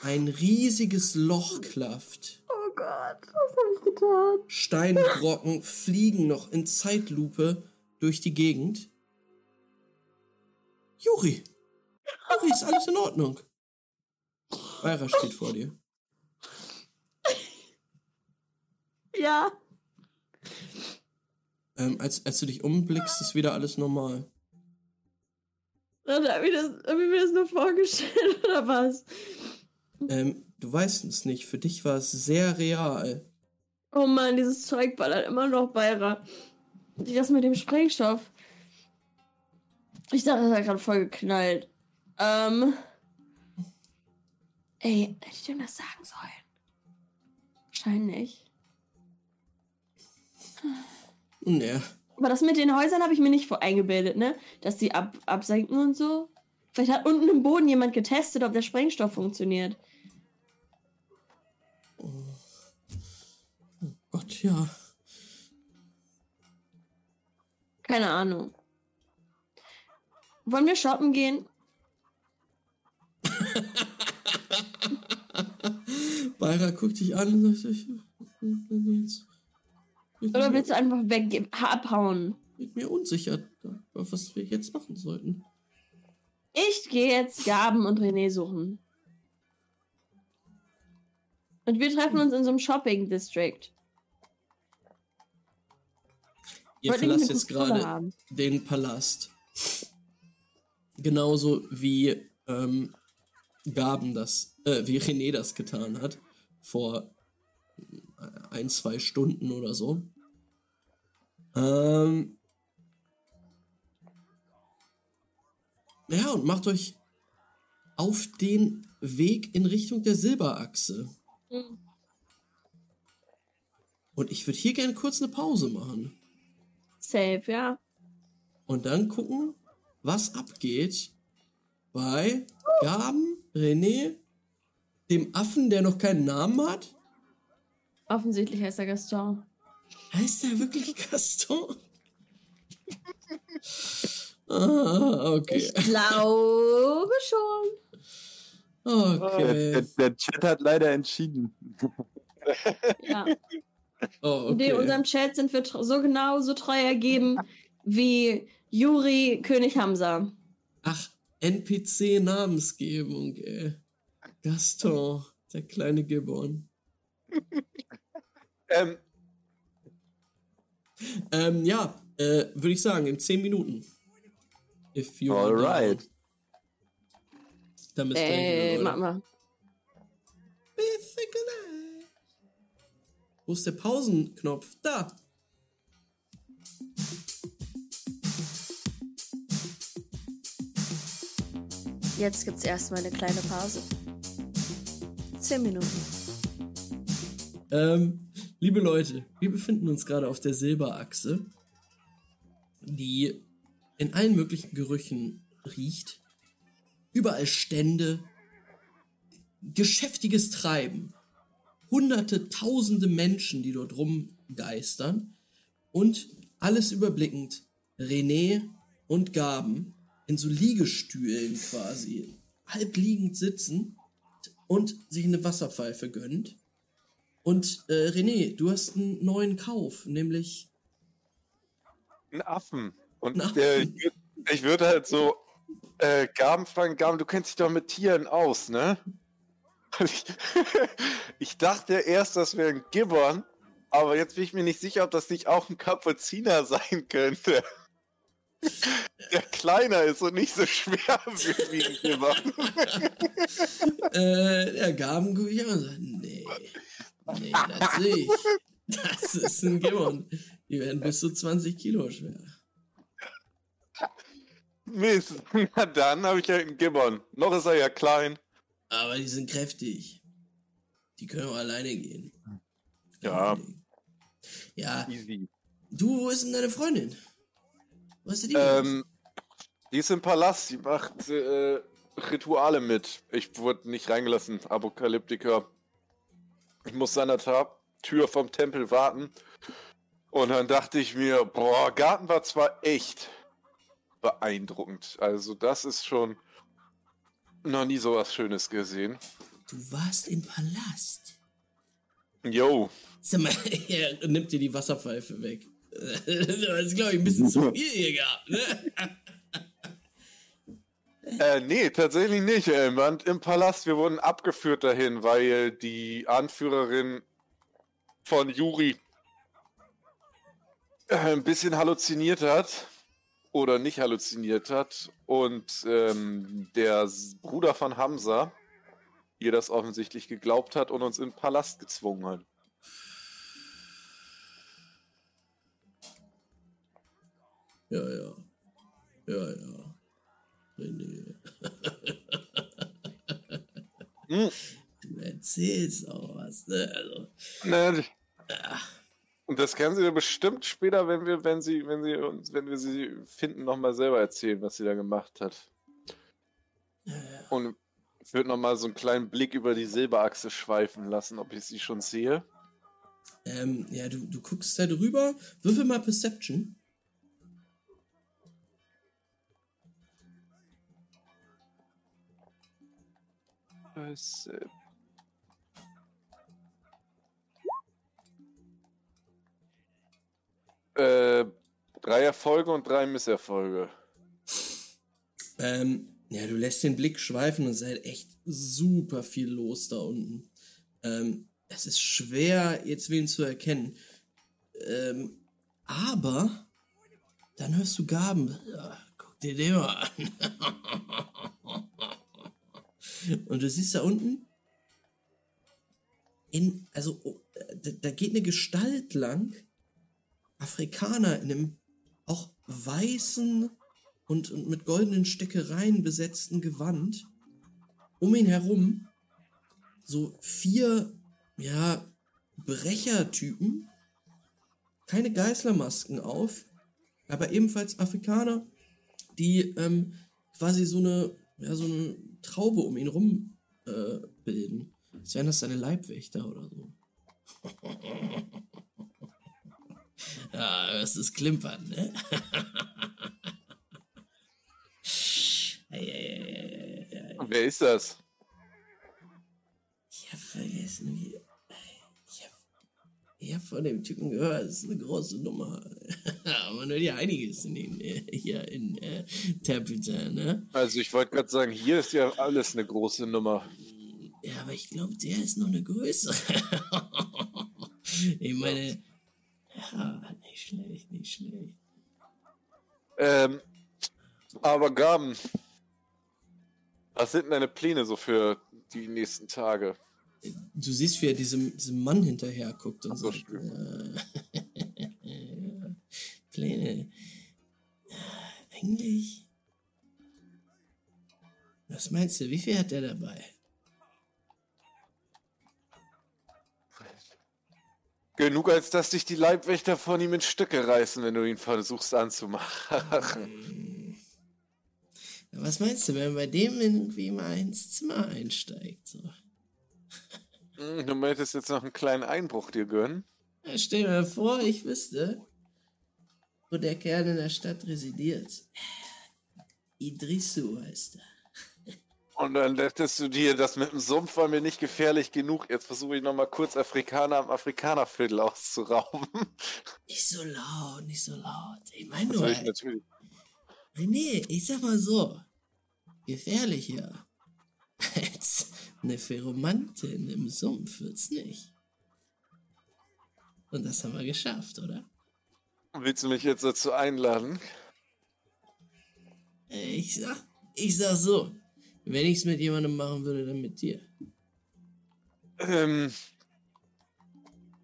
ein riesiges Loch klafft. Oh Gott, was habe ich getan? Steinbrocken fliegen noch in Zeitlupe durch die Gegend. Juri! Juri, ist alles in Ordnung? Bayra steht vor dir. Ja. Ähm, als, als du dich umblickst, ist wieder alles normal. Habe ich, das- hab ich mir das nur vorgestellt, oder was? Ähm, du weißt es nicht. Für dich war es sehr real. Oh Mann, dieses Zeug ballert immer noch Beira. Das mit dem Sprengstoff. Ich dachte, das hat gerade voll geknallt. Ähm. Ey, hätte ich dem das sagen sollen? Wahrscheinlich. Naja, Aber das mit den Häusern habe ich mir nicht vor eingebildet, ne? Dass die ab absenken und so. Vielleicht hat unten im Boden jemand getestet, ob der Sprengstoff funktioniert. Gott, ja. Keine Ahnung. Wollen wir shoppen gehen? Bayra guckt dich an und sagt, ich, jetzt, Oder willst du einfach weggehen, abhauen? bin mir unsicher, was wir jetzt machen sollten. Ich gehe jetzt Gaben und René suchen. Und wir treffen uns in so einem Shopping District. Ihr verlasst jetzt gerade den Palast. Genauso wie ähm, Gaben das, äh, wie René das getan hat. Vor ein, zwei Stunden oder so. Ähm, ja, und macht euch auf den Weg in Richtung der Silberachse. Mhm. Und ich würde hier gerne kurz eine Pause machen. Safe, ja. Und dann gucken, was abgeht bei Gaben, René, dem Affen, der noch keinen Namen hat. Offensichtlich heißt er Gaston. Heißt der wirklich Gaston? ah, okay. Ich glaube schon. Der, Okay. der, der Chat hat leider entschieden. Ja. Oh, Und in okay. unserem Chat sind wir so genau so treu ergeben wie Juri König Hamza. Ach, NPC-Namensgebung, ey. Gaston, der kleine Gibbon. Ähm, Ähm, ja, äh, würde ich sagen, in 10 Minuten. If you. Alright. Dann bis Ey, gleich, mach mal. Wo ist der Pausenknopf? Da. Jetzt gibt's erstmal eine kleine Pause. Zehn Minuten. Ähm, liebe Leute, wir befinden uns gerade auf der Silberachse, die in allen möglichen Gerüchen riecht. Überall Stände, geschäftiges Treiben, hunderte, tausende Menschen, die dort rumgeistern und alles überblickend René und Gaben in so Liegestühlen quasi halb liegend sitzen und sich eine Wasserpfeife gönnt. Und äh, René, du hast einen neuen Kauf, nämlich ein Affen. Und Affen. äh, ich, würd- ich würde halt so äh, Gaben fragen, Gaben, du kennst dich doch mit Tieren aus, ne? Ich, ich dachte erst, das wäre ein Gibbon, Aber jetzt bin ich mir nicht sicher, ob das nicht auch ein Kapuziner sein könnte. Der kleiner ist und nicht so schwer wie Gibbon. Äh, der Gaben guckt ich an und sagt, nee, nee, das ich. Das ist ein Gibbon. Die werden bis zu 20 Kilo schwer. Mist. Na dann habe ich ja einen Gibbon. Noch ist er ja klein. Aber die sind kräftig. Die können auch alleine gehen. Ja. Ja, Easy. du, wo ist denn deine Freundin? Was ist die? Ähm, die ist im Palast, die macht äh, Rituale mit. Ich wurde nicht reingelassen, Apokalyptiker. Ich muss an der Ta Tür vom Tempel warten. Und dann dachte ich mir, boah, Garten war zwar echt beeindruckend. Also das ist schon noch nie so was Schönes gesehen. du warst im Palast. Yo, Sag mal, er nimmt dir die Wasserpfeife weg. Das ist, glaube ich, ein bisschen zu viel hier gehabt, ne? Äh, nee, tatsächlich nicht, Elmand. Im Palast, wir wurden abgeführt dahin, weil die Anführerin von Juri äh, ein bisschen halluziniert hat. Oder nicht halluziniert hat. Und ähm, der Bruder von Hamza ihr das offensichtlich geglaubt hat und uns in den Palast gezwungen hat. Ja, ja. Ja, ja. René. Hm. Du erzählst auch was, ne? Also, Ne, Und das kann sie dir bestimmt später, wenn wir, wenn sie, wenn sie uns, wenn wir sie finden, nochmal selber erzählen, was sie da gemacht hat. Und ich würde nochmal so einen kleinen Blick über die Silberachse schweifen lassen, ob ich sie schon sehe. ähm, ja, du, du guckst da drüber. Würfel mal Perception. Es, äh, Äh, drei Erfolge und drei Misserfolge. Ähm, ja, du lässt den Blick schweifen und es ist halt echt super viel los da unten. Ähm, es ist schwer, jetzt wen zu erkennen. Ähm, aber dann hörst du Gaben. Ja, guck dir den mal an. und du siehst da unten, in, also, oh, da, da geht eine Gestalt lang, Afrikaner in einem auch weißen und, und mit goldenen Stickereien besetzten Gewand. Um ihn herum so vier, ja, Brechertypen. Keine Geißlermasken auf, aber ebenfalls Afrikaner, die ähm, quasi so eine, ja, so eine Traube um ihn rum äh, bilden. Als wären das seine Leibwächter oder so. ja, es ist klimpern, ne? Wer ist das? Ich hab vergessen, wie. Ich hab von dem Typen gehört, das ist eine große Nummer. Aber nur ja einiges in den, äh, hier in äh, Templeton, ne? Also ich wollte gerade sagen, hier ist ja alles eine große Nummer. Ja, aber ich glaube, der ist noch eine größere. ich meine. Ja, nicht schlecht, nicht schlecht. Ähm, aber Gaben, was sind deine Pläne so für die nächsten Tage? Du siehst, wie er diesem, diesem Mann hinterher guckt und so, sagt, äh, Pläne. Ja, Eigentlich. Was meinst du, wie viel hat der dabei? Genug, als dass dich die Leibwächter von ihm in Stücke reißen, wenn du ihn versuchst anzumachen. Ja, Was meinst du, wenn man bei dem irgendwie mal ins Zimmer einsteigt? So? Hm, Du möchtest jetzt noch einen kleinen Einbruch dir gönnen? Ja, stell dir mal vor, ich wüsste, wo der Kerl in der Stadt residiert. Idrisu heißt er. Und dann dachtest du dir, das mit dem Sumpf war mir nicht gefährlich genug. Jetzt versuche ich noch mal kurz Afrikaner am Afrikanerviertel auszurauben. Nicht so laut, nicht so laut. Ich meine nur, ich natürlich. René, ich sag mal so, gefährlicher als eine Pheromantin im Sumpf wird's nicht. Und das haben wir geschafft, oder? Willst du mich jetzt dazu einladen? Äh, Ich sag, ich sag so. Wenn ich's mit jemandem machen würde, dann mit dir. Ähm.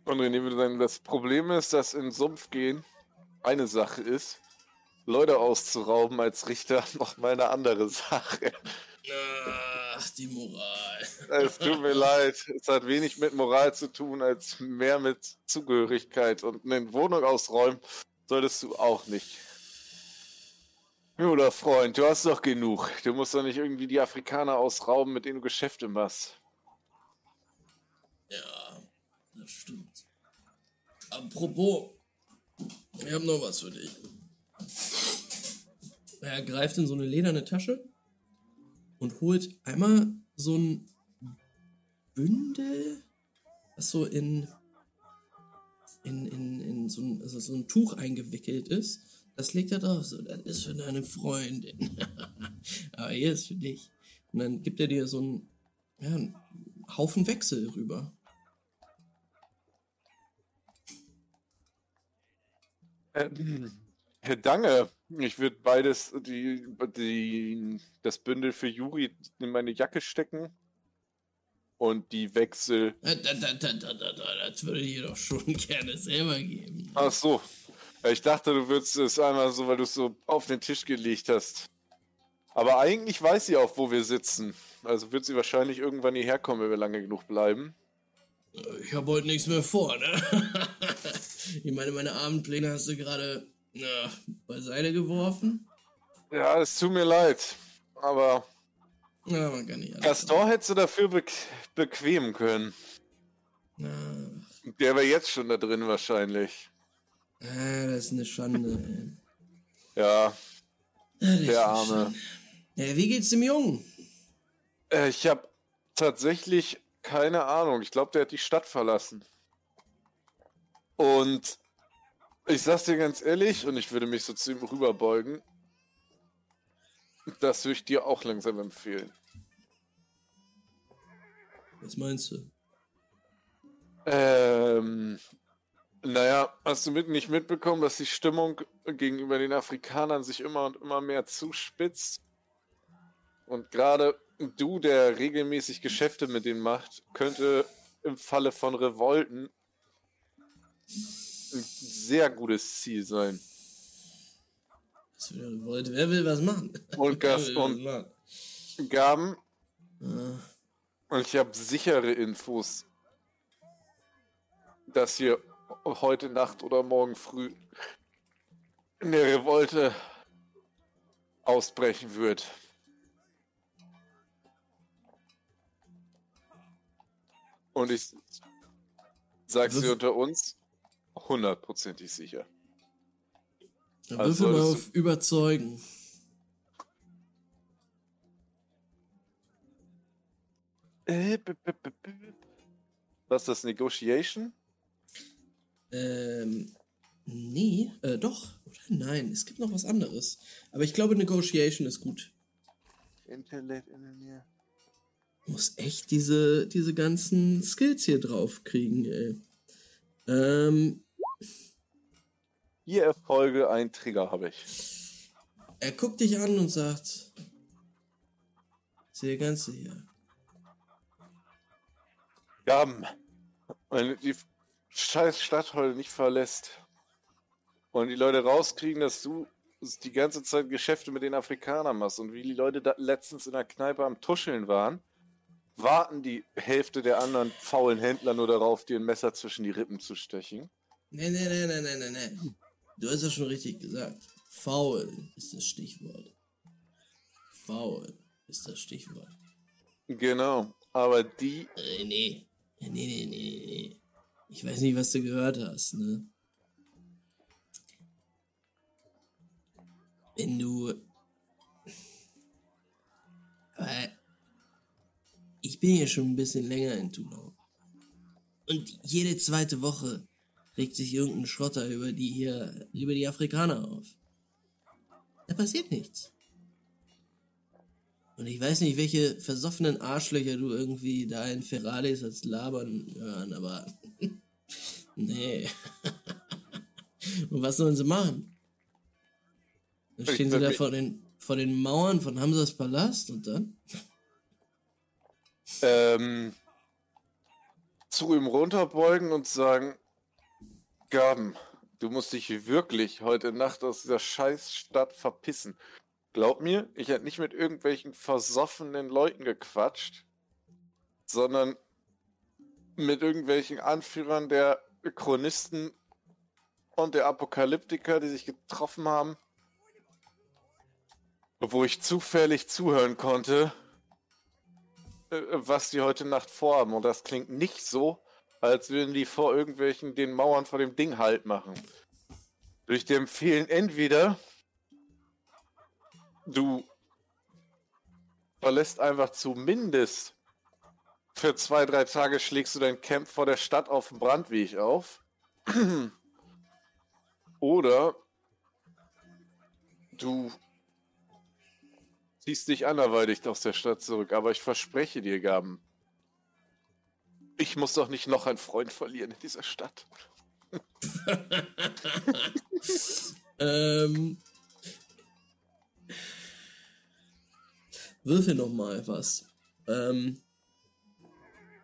Und René würde sagen, das Problem ist, dass in Sumpf gehen eine Sache ist, Leute auszurauben als Richter noch mal eine andere Sache. Ach, die Moral. Es tut mir leid. Es hat wenig mit Moral zu tun, als mehr mit Zugehörigkeit. Und eine Wohnung ausräumen solltest du auch nicht. Oder Freund, du hast doch genug. Du musst doch nicht irgendwie die Afrikaner ausrauben, mit denen du Geschäfte machst. Ja, das stimmt. Apropos, ich habe noch was für dich. Er greift in so eine lederne Tasche und holt einmal so ein Bündel, was so in, in, in, in so, ein, also so ein Tuch eingewickelt ist. Das legt er drauf. So, das ist für deine Freundin. Aber hier ist für dich. Und dann gibt er dir so einen, ja, einen Haufen Wechsel rüber. Ähm, Herr Dange, ich würde beides, die, die, das Bündel für Juri in meine Jacke stecken und die Wechsel. Da, das würde ich doch schon gerne selber geben. Ach so. Ich dachte, du würdest es einmal so, weil du es so auf den Tisch gelegt hast. Aber eigentlich weiß sie auch, wo wir sitzen. Also wird sie wahrscheinlich irgendwann hierher kommen, wenn wir lange genug bleiben. Ich habe heute nichts mehr vor, ne? ich meine, meine Abendpläne hast du gerade na, beiseite geworfen. Ja, es tut mir leid. Aber Na, man kann nicht alles Gaston hättest du dafür beq bequemen können. haben. Der wäre jetzt schon da drin wahrscheinlich. Na, ah, das ist eine Schande, ey. Ja, der Arme. Ja, wie geht's dem Jungen? Äh, ich habe tatsächlich keine Ahnung. Ich glaube, der hat die Stadt verlassen. Und ich sag's dir ganz ehrlich, und ich würde mich so zu ihm rüberbeugen, das würde ich dir auch langsam empfehlen. Was meinst du? Ähm, naja, hast du mit, nicht mitbekommen, dass die Stimmung gegenüber den Afrikanern sich immer und immer mehr zuspitzt? Und gerade du, der regelmäßig Geschäfte mit denen macht, könnte im Falle von Revolten ein sehr gutes Ziel sein. Wer will was machen? Und Gas und? Gaben, Ah, und ich habe sichere Infos, dass hier heute Nacht oder morgen früh eine Revolte ausbrechen wird. Und ich sag's dir unter uns, hundertprozentig sicher. Dann Also würfel mal auf Überzeugen. Äh, Was ist das, Negotiation? Ähm, nee, äh, doch. Oder nein, es gibt noch was anderes. Aber ich glaube, Negotiation ist gut. Intellect Engineer. Muss echt diese, diese ganzen Skills hier drauf kriegen, ey. Ähm, Vier Erfolge, ein Trigger habe ich. er guckt dich an und sagt, sehe ganz sicher. Gaben, wenn du die scheiß Stadt heute nicht verlässt und die Leute rauskriegen, dass du die ganze Zeit Geschäfte mit den Afrikanern machst und wie die Leute letztens in der Kneipe am Tuscheln waren, warten die Hälfte der anderen faulen Händler nur darauf, dir ein Messer zwischen die Rippen zu stechen. Nee, nee, nee, nee, nee, nee, nee. Du hast ja schon richtig gesagt. Faul ist das Stichwort. Faul ist das Stichwort. Genau, aber die Äh, nee. Nee, nee, nee, nee, nee. Ich weiß nicht, was du gehört hast, ne? Wenn du. Aber ich bin ja schon ein bisschen länger in Tunau. Und jede zweite Woche regt sich irgendein Schrotter über die hier, über die Afrikaner auf. Da passiert nichts. Und ich weiß nicht, welche versoffenen Arschlöcher du irgendwie da in Ferraris als labern hören, aber Nee. Und was sollen sie machen? Dann stehen sie da vor den, vor den Mauern von Hamsas Palast und dann? Ähm, zu ihm runterbeugen und sagen, Gaben, du musst dich wirklich heute Nacht aus dieser Scheißstadt verpissen. Glaub mir, ich hätte nicht mit irgendwelchen versoffenen Leuten gequatscht, sondern mit irgendwelchen Anführern der Chronisten und der Apokalyptiker, die sich getroffen haben, wo ich zufällig zuhören konnte, was die heute Nacht vorhaben. Und das klingt nicht so, als würden die vor irgendwelchen den Mauern vor dem Ding Halt machen. Durch die empfehlen entweder du verlässt einfach zumindest für zwei, drei Tage schlägst du dein Camp vor der Stadt auf dem Brandweg auf. Oder du ziehst dich anderweitig aus der Stadt zurück. Aber ich verspreche dir, Gaben, ich muss doch nicht noch einen Freund verlieren in dieser Stadt. Ähm. Würfel noch mal was. Ähm.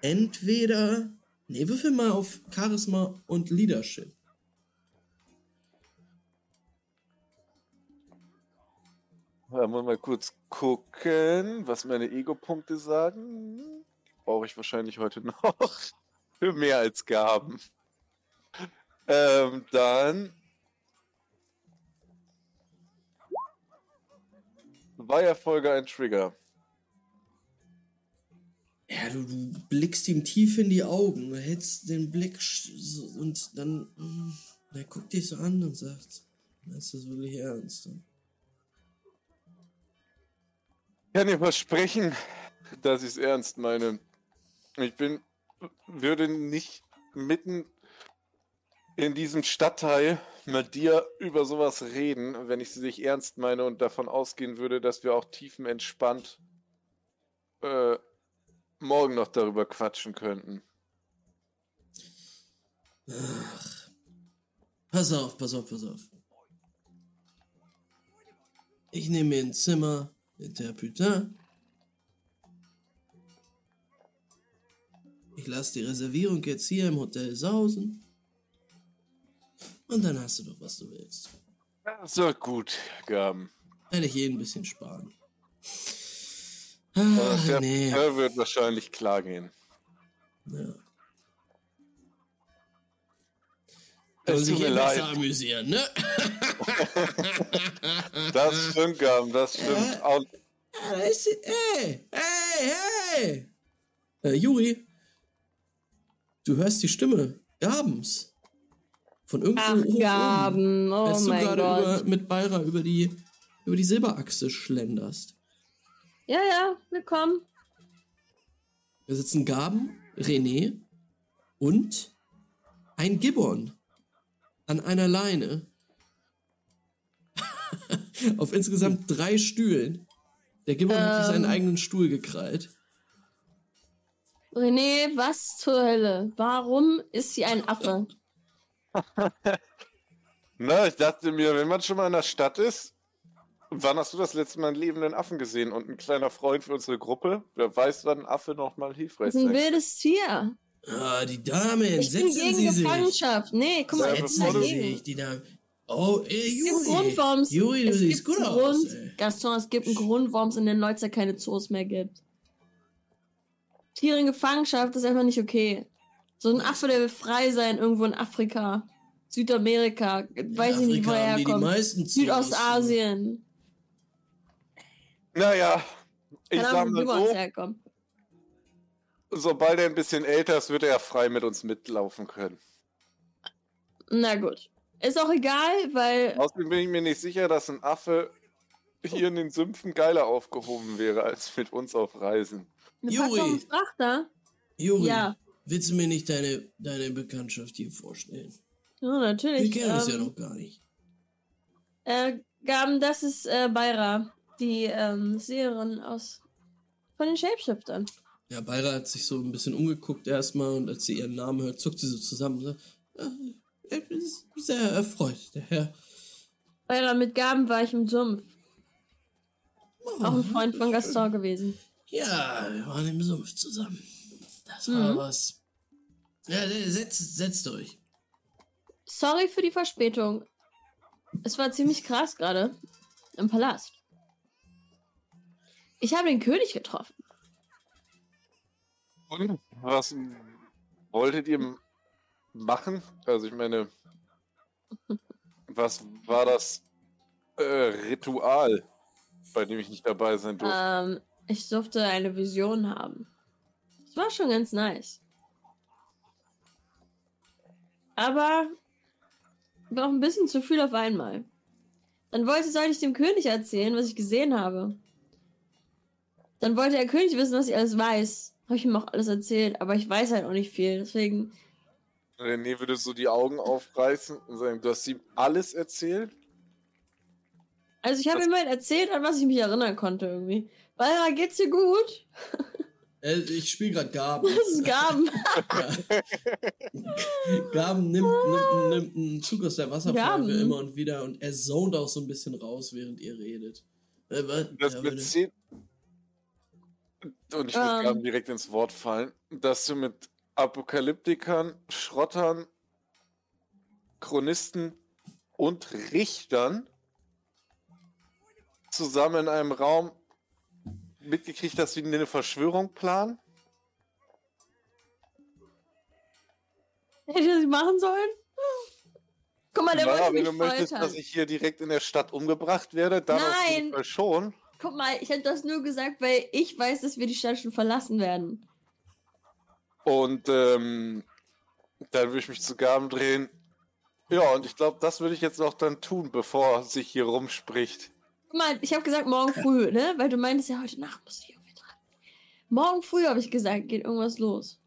Entweder. Nee, würfel mal auf Charisma und Leadership. Da muss mal kurz gucken, was meine Ego-Punkte sagen. Brauche ich wahrscheinlich heute noch. Für mehr als Gaben. Ähm, dann. Zwei Erfolge, ein Trigger. Ja, du, du blickst ihm tief in die Augen, hältst den Blick und dann. mm, Er guckt dich so an und sagt: Meinst du das wirklich ernst? Ich kann dir versprechen, dass ich es ernst meine. Ich bin, würde nicht mitten in diesem Stadtteil mit dir über sowas reden, wenn ich sie nicht ernst meine und davon ausgehen würde, dass wir auch tiefenentspannt äh, morgen noch darüber quatschen könnten. Pass auf, pass auf, pass auf. Ich nehme mir ein Zimmer der Putain. Ich lasse die Reservierung jetzt hier im Hotel sausen. Und dann hast du doch, was du willst. So gut, Gaben. Werde ich eh ein bisschen sparen. Äh, Ah, der, nee. der wird wahrscheinlich klar gehen. Ja. Es sich tut mir eh besser leid. amüsieren, ne? Das stimmt, Gaben, das stimmt. Auch, Ah, da ist sie. Hey, hey, hey! Äh, Juri, du hörst die Stimme Gabens. Von irgendwo Ach, hoch oben. Gaben. Oh als du mein gerade Gott. über, mit Beira über die, über die Silberachse schlenderst. Ja, ja, willkommen. Da sitzen Gaben, René und ein Gibbon an einer Leine. Auf insgesamt drei Stühlen. Der Gibbon hat sich seinen Ähm. eigenen Stuhl gekrallt. René, was zur Hölle? Warum ist sie ein Affe? Na, ich dachte mir, wenn man schon mal in der Stadt ist, wann hast du das letzte Mal einen lebenden Affen gesehen? Und ein kleiner Freund für unsere Gruppe? Wer weiß, wann ein Affe noch mal hilfreich Das ist ein wildes Tier. Ah, die Damen, Ich bin setzen gegen Sie sich. Gefangenschaft. Nee, guck mal, Ja, bin Setzen Sie sich, die Damen. Oh, ey, Es gibt einen Juri. Grund, warum es- Juri, du es siehst gibt gut einen aus, Grund, ey. Gaston, es gibt einen Grund, warum es in der Neuzeit keine Zoos mehr gibt. Tiere in Gefangenschaft ist einfach nicht okay. So ein Affe, der will frei sein, irgendwo in Afrika, Südamerika, weiß ich nicht, wo Afrika er herkommt. Südostasien. Naja, ich Keine sag mal so, herkommen. Sobald er ein bisschen älter ist, wird er ja frei mit uns mitlaufen können. Na gut. Ist auch egal, weil Außerdem bin ich mir nicht sicher, dass ein Affe hier in den Sümpfen geiler aufgehoben wäre, als mit uns auf Reisen. Juri. Frachter. Juri, Ja. willst du mir nicht deine, deine Bekanntschaft hier vorstellen? Ja, Wir natürlich. kennen uns ja ähm, noch gar nicht. Äh, Gaben, das ist äh, Beira, die ähm, Seherin aus von den Shapeshiftern. Ja, Beira hat sich so ein bisschen umgeguckt erstmal und als sie ihren Namen hört, zuckt sie so zusammen. und sagt, Äh, er ist sehr erfreut, der Herr. Leider mit Gaben war ich im Sumpf. Oh, Auch ein Freund von Gaston gewesen. Ja, wir waren im Sumpf zusammen. Das war Mhm. was. Ja, setzt, setzt euch. Sorry für die Verspätung. Es war ziemlich krass gerade im Palast. Ich habe den König getroffen. Und was wolltet ihr machen? Also ich meine, was war das äh, Ritual, bei dem ich nicht dabei sein durfte? Ähm, ich durfte eine Vision haben. Es war schon ganz nice. Aber noch ein bisschen zu viel auf einmal. Dann wollte sollte ich dem König erzählen, was ich gesehen habe. Dann wollte der König wissen, was ich alles weiß. Habe ich ihm auch alles erzählt, aber ich weiß halt auch nicht viel. Deswegen, René würde so die Augen aufreißen und sagen, du hast ihm alles erzählt? also ich habe ihm halt erzählt, an was ich mich erinnern konnte irgendwie. Weil geht's dir gut? Äh, ich spiele gerade Gaben. Das ist Gaben. Gaben nimmt, nimmt, nimmt einen Zug aus der Wasserpfeife Gaben? immer und wieder und er zont auch so ein bisschen raus, während ihr redet. Äh, was? Das Ja, mit. 10. Und ich würde Ähm. gerne direkt ins Wort fallen, dass du mit Apokalyptikern, Schrottern, Chronisten und Richtern zusammen in einem Raum mitgekriegt hast, wie die eine Verschwörung planen? Hätte ich das nicht machen sollen? Guck mal, der Ja, wollte wenn mich du möchtest, foltern. dass ich hier direkt in der Stadt umgebracht werde, dann auf jeden Nein. Fall schon. Guck mal, ich hätte das nur gesagt, weil ich weiß, dass wir die Stadt schon verlassen werden. Und ähm, dann würde ich mich zu Gaben drehen. Ja, und ich glaube, das würde ich jetzt noch dann tun, bevor sich hier rumspricht. Guck mal, ich habe gesagt morgen früh, ne? Weil du meintest ja, heute Nacht musst du hier irgendwie dran. Morgen früh habe ich gesagt, geht irgendwas los.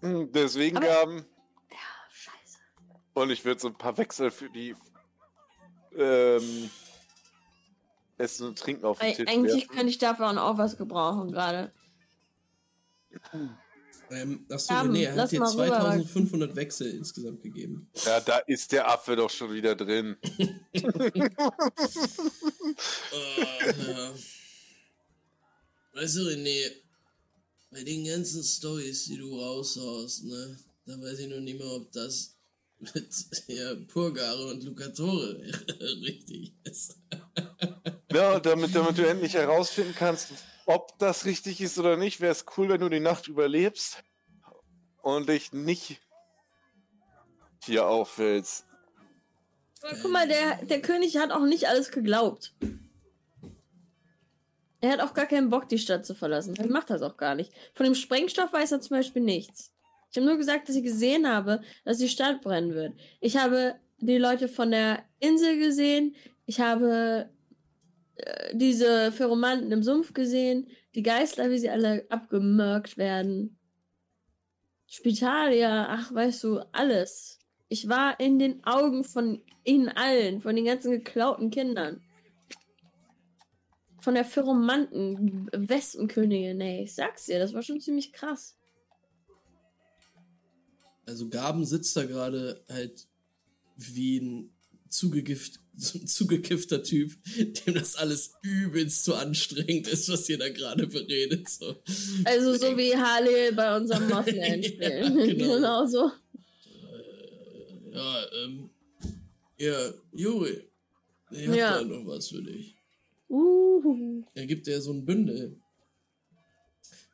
Hm, Deswegen Aber- Gaben. Ja, scheiße. Und ich würde so ein paar Wechsel für die ähm, Essen und Trinken auf den Tisch eigentlich werfen. könnte ich davon auch was gebrauchen gerade. Ähm, achso, Gaben, René, er hat dir mal rüber. 2500 Wechsel insgesamt gegeben. Ja, da ist der Affe doch schon wieder drin. Ja. Weißt du, René, bei den ganzen Stories, die du raushaust, ne, da weiß ich noch nicht mehr, ob das mit ja, Purgare und Lucatore richtig ist. Ja, damit, damit du endlich herausfinden kannst, ob das richtig ist oder nicht, wäre es cool, wenn du die Nacht überlebst und dich nicht hier auffällst. Aber guck mal, der, der König hat auch nicht alles geglaubt. Er hat auch gar keinen Bock, die Stadt zu verlassen. Er macht das auch gar nicht. Von dem Sprengstoff weiß er zum Beispiel nichts. Ich habe nur gesagt, dass ich gesehen habe, dass die Stadt brennen wird. Ich habe die Leute von der Insel gesehen. Ich habe äh, diese Pheromanten im Sumpf gesehen. Die Geißler, wie sie alle abgemörkt werden. Spitalia, ach, weißt du, alles. Ich war in den Augen von ihnen allen, von den ganzen geklauten Kindern. Von der Pheromanten, Wespenkönigin, ey. Ich sag's dir, das war schon ziemlich krass. Also Gaben sitzt da gerade halt wie ein zugegift, zugekiffter Typ, dem das alles übelst zu anstrengend ist, was ihr da gerade beredet. So. Also so wie Harley bei unserem Mothman-Spiel. Ja, genau. genau so. Ja, ähm, ja, Juri, ich hab Ja. da noch was für dich. Uh, Er gibt dir so ein Bündel.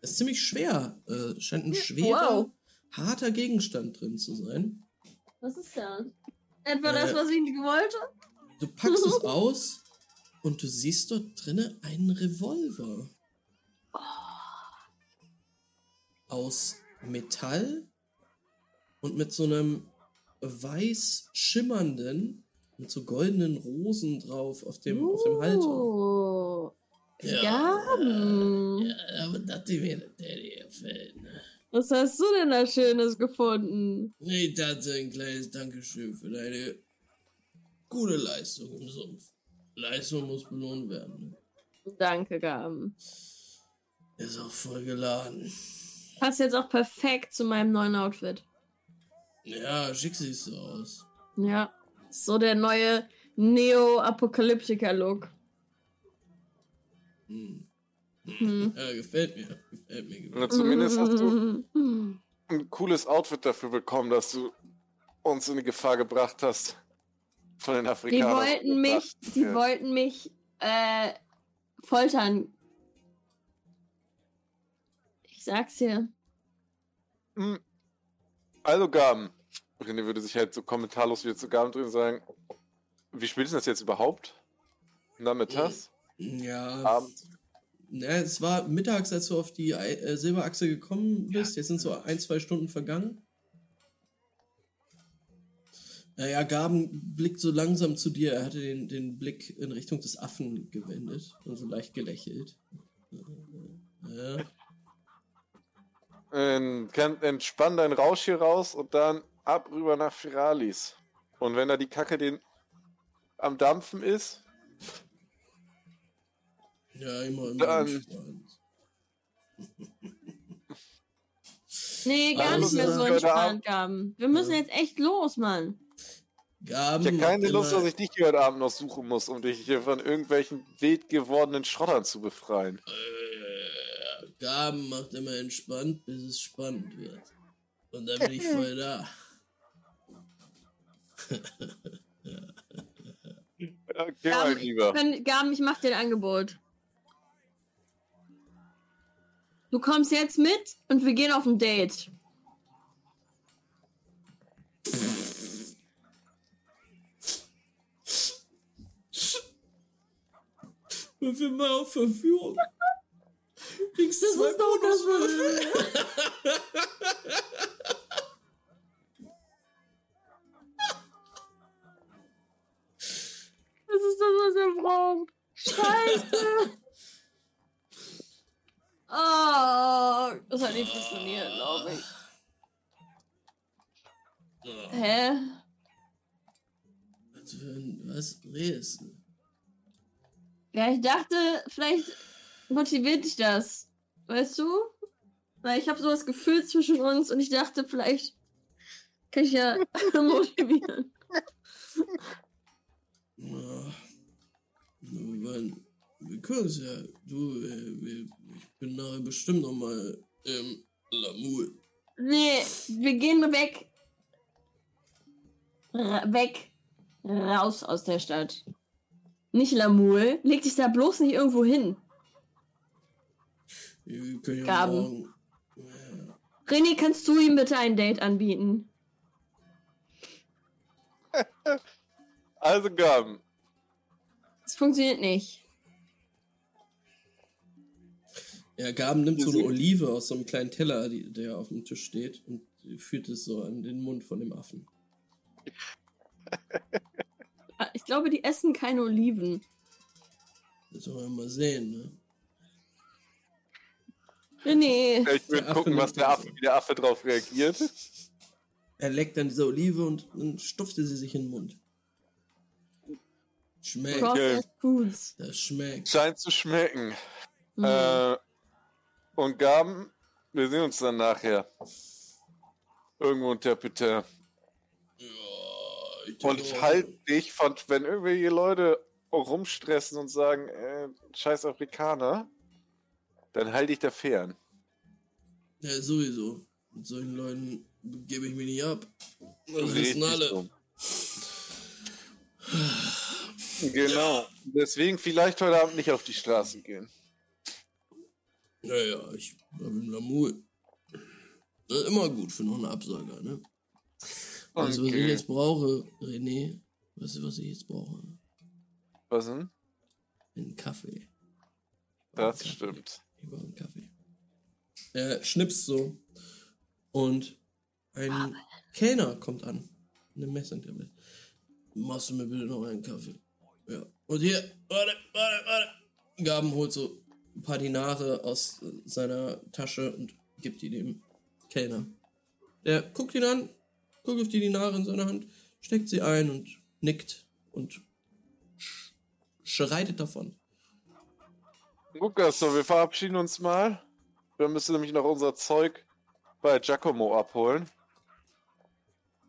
Das ist ziemlich schwer. Äh, scheint ein schwerer, Wow. Harter Gegenstand drin zu sein. was ist das? Etwa das, Äh. was ich nicht wollte? Du packst es aus und du siehst dort drinne einen Revolver. Aus Metall und mit so einem weiß schimmernden, mit so goldenen Rosen drauf auf dem, auf dem Halter. Uh, Ja. Gaben. Ja, aber dachte ich mir, der. Ne? Was hast du denn da Schönes gefunden? Ich dachte, ein kleines Dankeschön für deine gute Leistung im Sumpf. Leistung muss belohnt werden. Ne? Danke, Gaben. Ist auch voll geladen. Passt jetzt auch perfekt zu meinem neuen Outfit. Ja, schick siehst so aus. Ja. So der neue Neo-Apokalyptiker-Look. Hm. Hm. Ja, gefällt mir. Gefällt mir. Gefällt Na, zumindest hast du ein cooles Outfit dafür bekommen, dass du uns in die Gefahr gebracht hast. Von den Die Afrikanern. wollten mich, die Ja. wollten mich äh, foltern. Ich sag's dir. Hm. Also Gaben. René würde sich halt so kommentarlos wieder zu Gaben drehen und sagen, wie spät ist denn das jetzt überhaupt? Nachmittags? Ja, Abend? Ja, es war mittags, als du auf die äh, Silberachse gekommen bist. Jetzt sind so ein, zwei Stunden vergangen. Naja, Gaben blickt so langsam zu dir. Er hatte den, den Blick in Richtung des Affen gewendet und so leicht gelächelt. Ja. Kann- Entspann deinen Rausch hier raus und dann ab rüber nach Firalis. Und wenn da die Kacke den am Dampfen ist, Ja, immer, immer Dann- entspannt. Nee, gar Also, nicht mehr so entspannt, Gaben. Wir müssen Ja. jetzt echt los, Mann. Gaben ich habe keine Lust, dass ich dich hier heute Abend noch suchen muss, um dich hier von irgendwelchen wild gewordenen Schrottern zu befreien. Äh, Gaben macht immer entspannt, bis es spannend wird. Und dann bin ich voll da. Ja, mal Gaben, lieber. Können, Gaben, ich mach dir ein Angebot. Du kommst jetzt mit und wir gehen auf ein Date. Und wir mal auf Verführung. Du kriegst Das zwei ist doch das, Bonuswürfel. Das ist das, was er braucht. Scheiße. Oh, das hat nicht funktioniert, glaube ich. Ja, Hä? was für ein- Was redest du? Ja, ich dachte, vielleicht motiviert dich das. Weißt du? Weil ich habe sowas gefühlt zwischen uns und ich dachte, vielleicht kann ich ja motivieren. Ja. Weil, wir können es ja. Du, äh, wir, ich bin nachher bestimmt nochmal im Lamul. Nee, wir gehen weg. Ra weg. Raus aus der Stadt. Nicht Lamul. Leg dich da bloß nicht irgendwo hin. Wir können ja Gaben. morgen. Ja. René, kannst du ihm bitte ein Date anbieten? Also Gaben, Es funktioniert nicht. Ja, Gaben nimmt so eine? Olive aus so einem kleinen Teller, die, der auf dem Tisch steht, und führt es so an den Mund von dem Affen. Ich glaube, die essen keine Oliven. Das sollen wir mal sehen, ne? René. ich will Der Affe gucken, was der. Affe, wie der Affe drauf reagiert. Er leckt an dieser Olive und dann stopfte sie sich in den Mund. Schmeckt. Foods. Das schmeckt. Scheint zu schmecken. Mhm. Äh, und Gaben, wir sehen uns dann nachher. Irgendwo unter Peter. Ja, ich Und halt dich von, wenn irgendwelche Leute rumstressen und sagen, äh, scheiß Afrikaner, dann halt dich da fern. Ja, sowieso. Mit solchen Leuten gebe ich mich nicht ab. Das wissen alle. dumm. Genau. Deswegen vielleicht heute Abend nicht auf die Straßen gehen. Naja, ich habe im Lamul. Das ist immer gut für noch einen Absager, ne? Weißt du, was ich jetzt brauche, René? Weißt du, was ich jetzt brauche? Was denn? Einen Kaffee. Das Kaffee. stimmt. Ich brauche einen Kaffee. Er schnipst so. Und ein Kellner kommt an. Eine Messingtablet. Machst du mir bitte noch einen Kaffee? Ja. Und hier, warte, warte, warte. Gaben holt so ein paar Dinare aus seiner Tasche und gibt die dem Kellner. Der guckt ihn an, guckt auf die Dinare in seiner Hand, steckt sie ein und nickt und sch schreitet davon. Lukas, so, wir verabschieden uns mal. Wir müssen nämlich noch unser Zeug bei Giacomo abholen.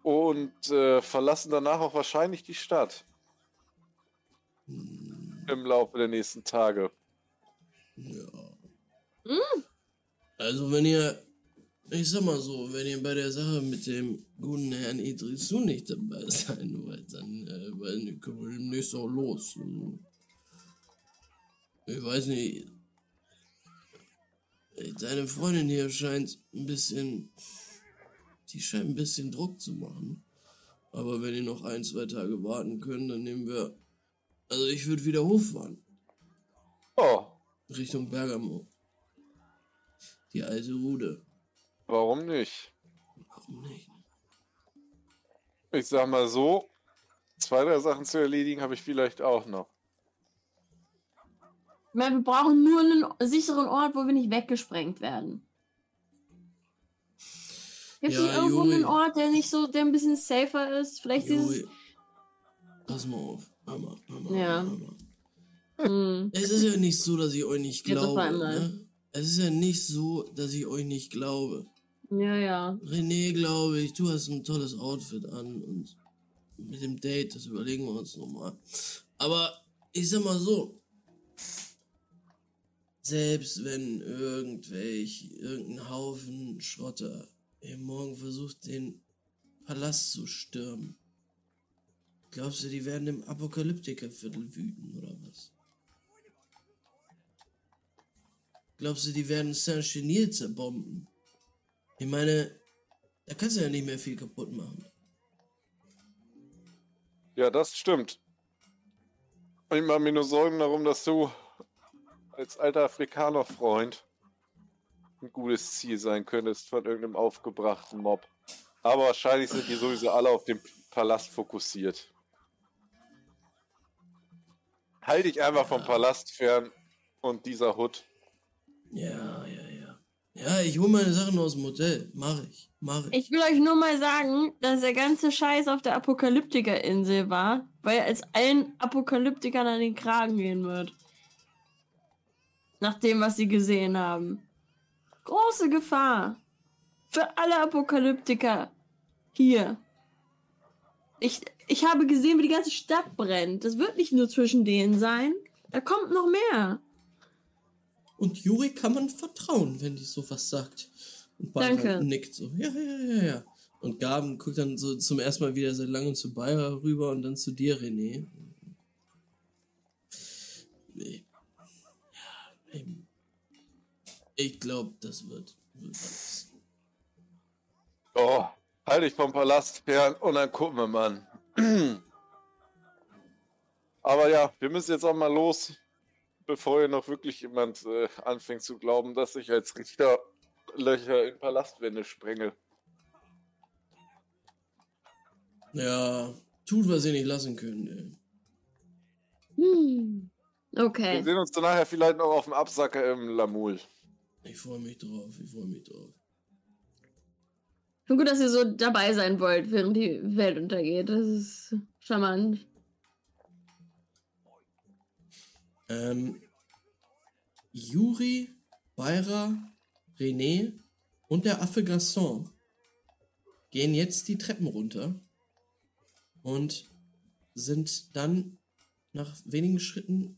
und äh, verlassen danach auch wahrscheinlich die Stadt. Im Laufe der nächsten Tage. Ja. Also wenn ihr, ich sag mal so, wenn ihr bei der Sache mit dem guten Herrn Idrisu nicht dabei sein wollt, dann äh, weiß können wir demnächst auch los. Also, Ich weiß nicht. Deine Freundin hier scheint ein bisschen. Die scheint ein bisschen Druck zu machen. Aber wenn ihr noch ein, zwei Tage warten könnt, dann nehmen wir. Also ich würde wieder hochfahren. Oh, Richtung Bergamo. Die alte Rude. warum nicht? Warum nicht? Ich sag mal so, zwei, drei Sachen zu erledigen habe ich vielleicht auch noch. Ich meine, wir brauchen nur einen sicheren Ort, wo wir nicht weggesprengt werden. Gibt es Ja, irgendwo Juri. einen Ort, der nicht so, der ein bisschen safer ist? Vielleicht dieses. Juri, pass mal auf. Hör mal, Ja. hör Hm. Es ist ja nicht so, dass ich euch nicht glaube. Ne? Es ist ja nicht so, dass ich euch nicht glaube. Ja, ja. René, glaube ich, du hast ein tolles Outfit an und mit dem Date, das überlegen wir uns nochmal. Aber ich sag mal so, selbst wenn irgendwelch, irgendein Haufen Schrotter hier morgen versucht, den Palast zu stürmen, glaubst du, die werden im Apokalyptikerviertel wüten oder was? Glaubst du, die werden Saint-Chenil zerbomben? Ich meine, da kannst du ja nicht mehr viel kaputt machen. Ja, das stimmt. Ich mache mir nur Sorgen darum, dass du als alter Afrikaner-Freund ein gutes Ziel sein könntest von irgendeinem aufgebrachten Mob. Aber wahrscheinlich sind die sowieso alle auf den Palast fokussiert. Halt dich einfach vom Palast fern und dieser Hut. Ja, ja, ja. Ja, ich hole meine Sachen aus dem Hotel. Mach ich. Mach ich. Ich will euch nur mal sagen, dass der ganze Scheiß auf der Apokalyptiker-Insel war, weil es allen Apokalyptikern an den Kragen gehen wird. Nach dem, was sie gesehen haben. Große Gefahr. Für alle Apokalyptiker. Hier. Ich, ich habe gesehen, wie die ganze Stadt brennt. Das wird nicht nur zwischen denen sein. Da kommt noch mehr. Und Juri kann man vertrauen, wenn die sowas sagt. Und Bayra Danke. nickt so. Ja, ja, ja, ja. Und Gaben guckt dann so zum ersten Mal wieder seit langem zu Bayra rüber und dann zu dir, René. Nee. Ja, eben. Ich glaube, das wird, wird alles. Oh, halt dich vom Palast fern und dann gucken wir mal an. Aber ja, wir müssen jetzt auch mal los, bevor hier noch wirklich jemand äh, anfängt zu glauben, dass ich als Richter Löcher in Palastwände sprenge. Ja, tut, was ihr nicht lassen könnt, ey. Hm. Wir Okay. sehen uns dann nachher vielleicht noch auf dem Absacker im Lamul. Ich freue mich drauf, ich freue mich drauf. Schon gut, dass ihr so dabei sein wollt, während die Welt untergeht. Das ist charmant. Ähm, Juri, Bayra, René und der Affe Gasson gehen jetzt die Treppen runter und sind dann nach wenigen Schritten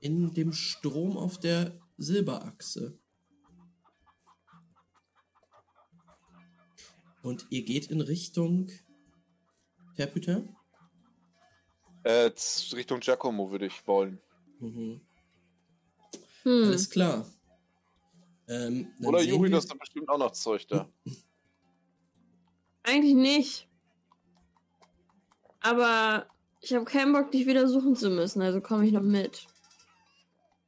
in dem Strom auf der Silberachse. Und ihr geht in Richtung Terputin? Äh, Richtung Giacomo würde ich wollen. Mhm. Hm. Alles klar. Ähm, Oder Juri, wir- du hast da bestimmt auch noch Zeug da. Eigentlich nicht. Aber ich habe keinen Bock, dich wieder suchen zu müssen, also komme ich noch mit.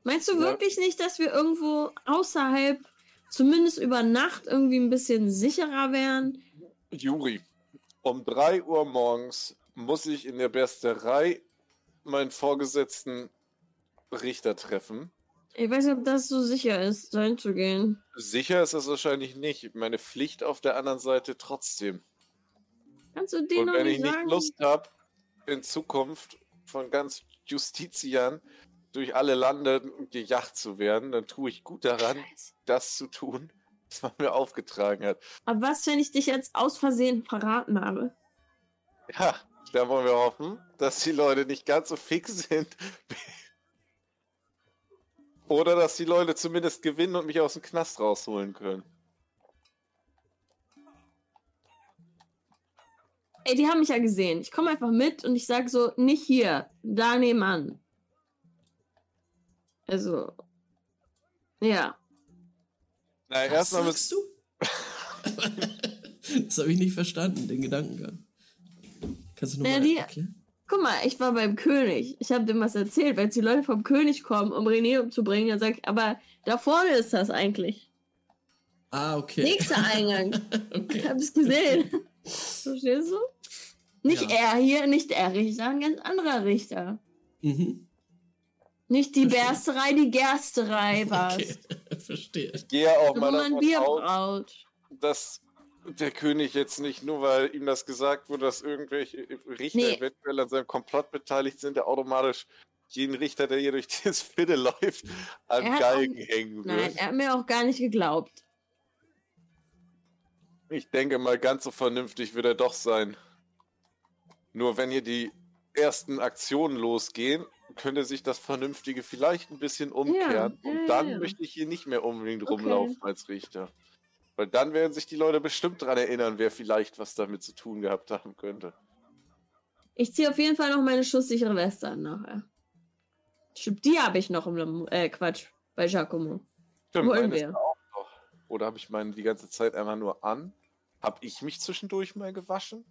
Meinst du Ja. wirklich nicht, dass wir irgendwo außerhalb, zumindest über Nacht, irgendwie ein bisschen sicherer wären? Juri, um 3 Uhr morgens muss ich in der Bersterei meinen vorgesetzten Richter treffen. Ich weiß nicht, ob das so sicher ist, dahin zu gehen. Sicher ist es wahrscheinlich nicht. Meine Pflicht auf der anderen Seite trotzdem. Kannst du denen Und wenn ich nicht sagen? Lust habe, in Zukunft von ganz Justiziern durch alle Lande gejagt zu werden, dann tue ich gut daran, Scheiße. das zu tun, was man mir aufgetragen hat. Aber was, wenn ich dich jetzt aus Versehen verraten habe? Ja, da wollen wir hoffen, dass die Leute nicht ganz so fix sind. Oder dass die Leute zumindest gewinnen und mich aus dem Knast rausholen können. Ey, die haben mich ja gesehen. Ich komme einfach mit und ich sag so, nicht hier, da nebenan. Also, ja. Na, Was erstmal sagst müssen. du? das habe ich nicht verstanden, den Gedankengang. Kannst du Ja, nochmal die- erklären? Guck mal, ich war beim König. Ich habe dem was erzählt. Wenn jetzt die Leute vom König kommen, um René umzubringen, dann sag ich, aber da vorne ist das eigentlich. Ah, okay. Nächster Eingang. Ich okay. hab es gesehen. Verstehst du? Nicht Ja. er hier, nicht der Richter, ein ganz anderer Richter. Mhm. Nicht die Verstehe. Bersterei, die Gersterei war's. Okay, verstehe. Ich gehe auch mal man davon Bier aus, braut. dass der König jetzt nicht nur, weil ihm das gesagt wurde, dass irgendwelche Richter Nee. eventuell an seinem Komplott beteiligt sind, der automatisch jeden Richter, der hier durch das Viertel läuft, an Galgen auch- hängen Nein, wird. er hat mir auch gar nicht geglaubt. Ich denke mal, ganz so vernünftig wird er doch sein. Nur wenn hier die ersten Aktionen losgehen, könnte sich das Vernünftige vielleicht ein bisschen umkehren. ja, und ja, dann ja. möchte ich hier nicht mehr unbedingt Okay. rumlaufen als Richter. Weil dann werden sich die Leute bestimmt daran erinnern, wer vielleicht was damit zu tun gehabt haben könnte. Ich ziehe auf jeden Fall noch meine schusssichere Weste an nachher. Stimmt, die habe ich noch im Lam äh, Quatsch, bei Giacomo. Stimmt, Wollen wir. da auch noch. Oder habe ich meine die ganze Zeit einfach nur an? Habe ich mich zwischendurch mal gewaschen?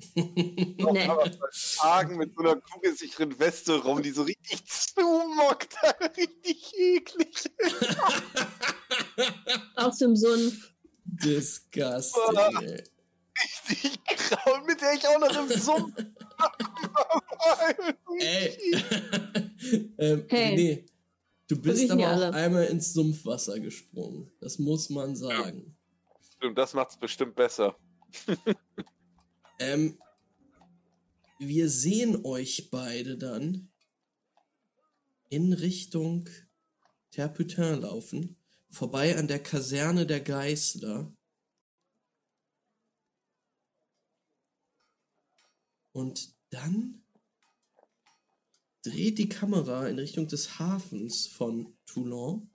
Nee. Aber Tagen mit so einer kugelsicheren Weste rum, die so richtig zumockt. richtig eklig. Aus dem Sumpf. Disgusting. Richtig grau, mit der ich auch noch im Sumpf. Ey. ähm, Hey. nee. Du bist aber auch alle. einmal ins Sumpfwasser gesprungen. Das muss man sagen. Stimmt, das macht's bestimmt besser. Ähm, wir sehen euch beide dann in Richtung Terputin laufen, vorbei an der Kaserne der Geißler. Und dann dreht die Kamera in Richtung des Hafens von Toulon,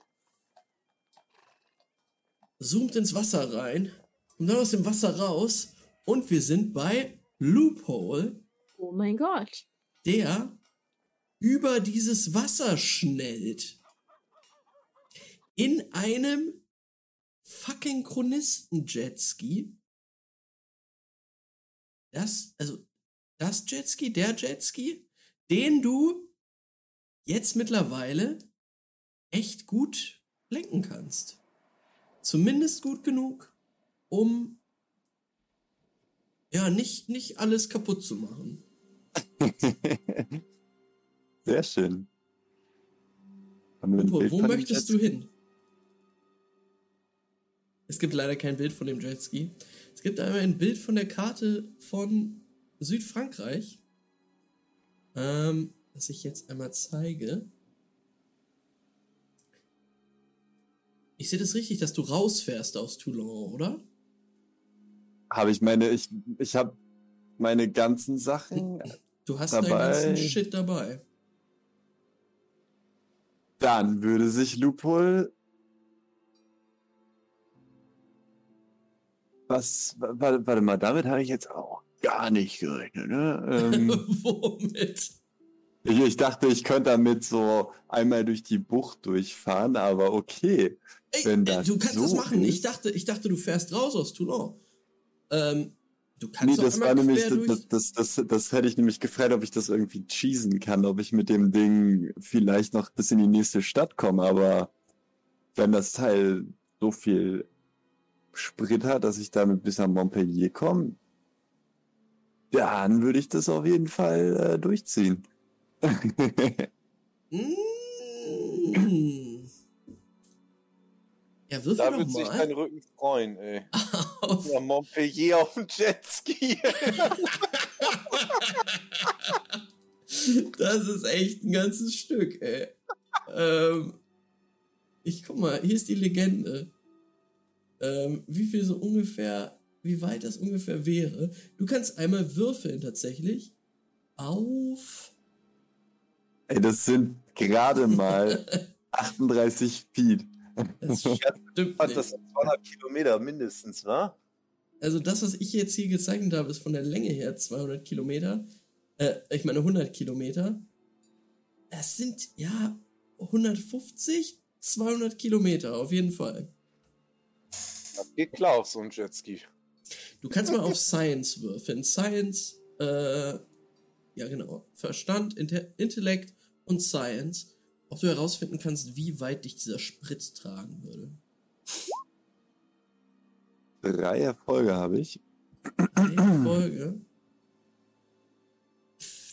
zoomt ins Wasser rein und dann aus dem Wasser raus und wir sind bei Loophole, Oh mein Gott. der über dieses Wasser schnellt. In einem fucking Chronisten-Jetski. Das, also, das Jetski, der Jetski, den du jetzt mittlerweile echt gut lenken kannst. Zumindest gut genug, um ja, nicht, nicht alles kaputt zu machen. Sehr schön. Wo, wo möchtest du hin? Es gibt leider kein Bild von dem Jetski. Es gibt einmal ein Bild von der Karte von Südfrankreich, ähm, das ich jetzt einmal zeige. Ich sehe das richtig, dass du rausfährst aus Toulon, oder? Habe ich meine, ich, ich habe meine ganzen Sachen. Du hast Dabei. deinen ganzen Shit dabei. Dann würde sich Loophole. Was, warte, warte mal, damit habe ich jetzt auch gar nicht gerechnet, ne? Ähm, Womit? ich, ich dachte, ich könnte damit so einmal durch die Bucht durchfahren, aber okay. Ey, Wenn ey, das du kannst das so machen. ist- Ich dachte, ich dachte, du fährst raus aus Toulon. Ähm, du Nee, kannst doch das war nämlich, das, das, das, das hätte ich nämlich gefragt, ob ich das irgendwie cheesen kann, ob ich mit dem Ding vielleicht noch bis in die nächste Stadt komme, aber wenn das Teil so viel Sprit hat, dass ich damit bis nach Montpellier komme, dann würde ich das auf jeden Fall äh, durchziehen. Mm. Ja, wirf Da wird sich dein Rücken freuen, ey. auf. Ja, Montpellier auf dem Jetski. Das ist echt ein ganzes Stück, ey. ähm, ich guck mal, hier ist die Legende. Ähm, wie viel so ungefähr, wie weit das ungefähr wäre. Du kannst einmal würfeln tatsächlich auf. Ey, das sind gerade mal 38 Feet. Das stimmt das sind 200 Kilometer mindestens, wa? Also das, was ich jetzt hier gezeichnet habe, ist von der Länge her 200 Kilometer. Äh, ich meine 100 Kilometer. Das sind ja 150, 200 Kilometer auf jeden Fall. Das geht klar auf so einem Jetski. Du kannst mal auf Science würfeln. Science, äh, ja genau, Verstand, Inte Intellekt und Science. Ob du herausfinden kannst, wie weit dich dieser Sprit tragen würde. Drei Erfolge habe ich. Eine Folge.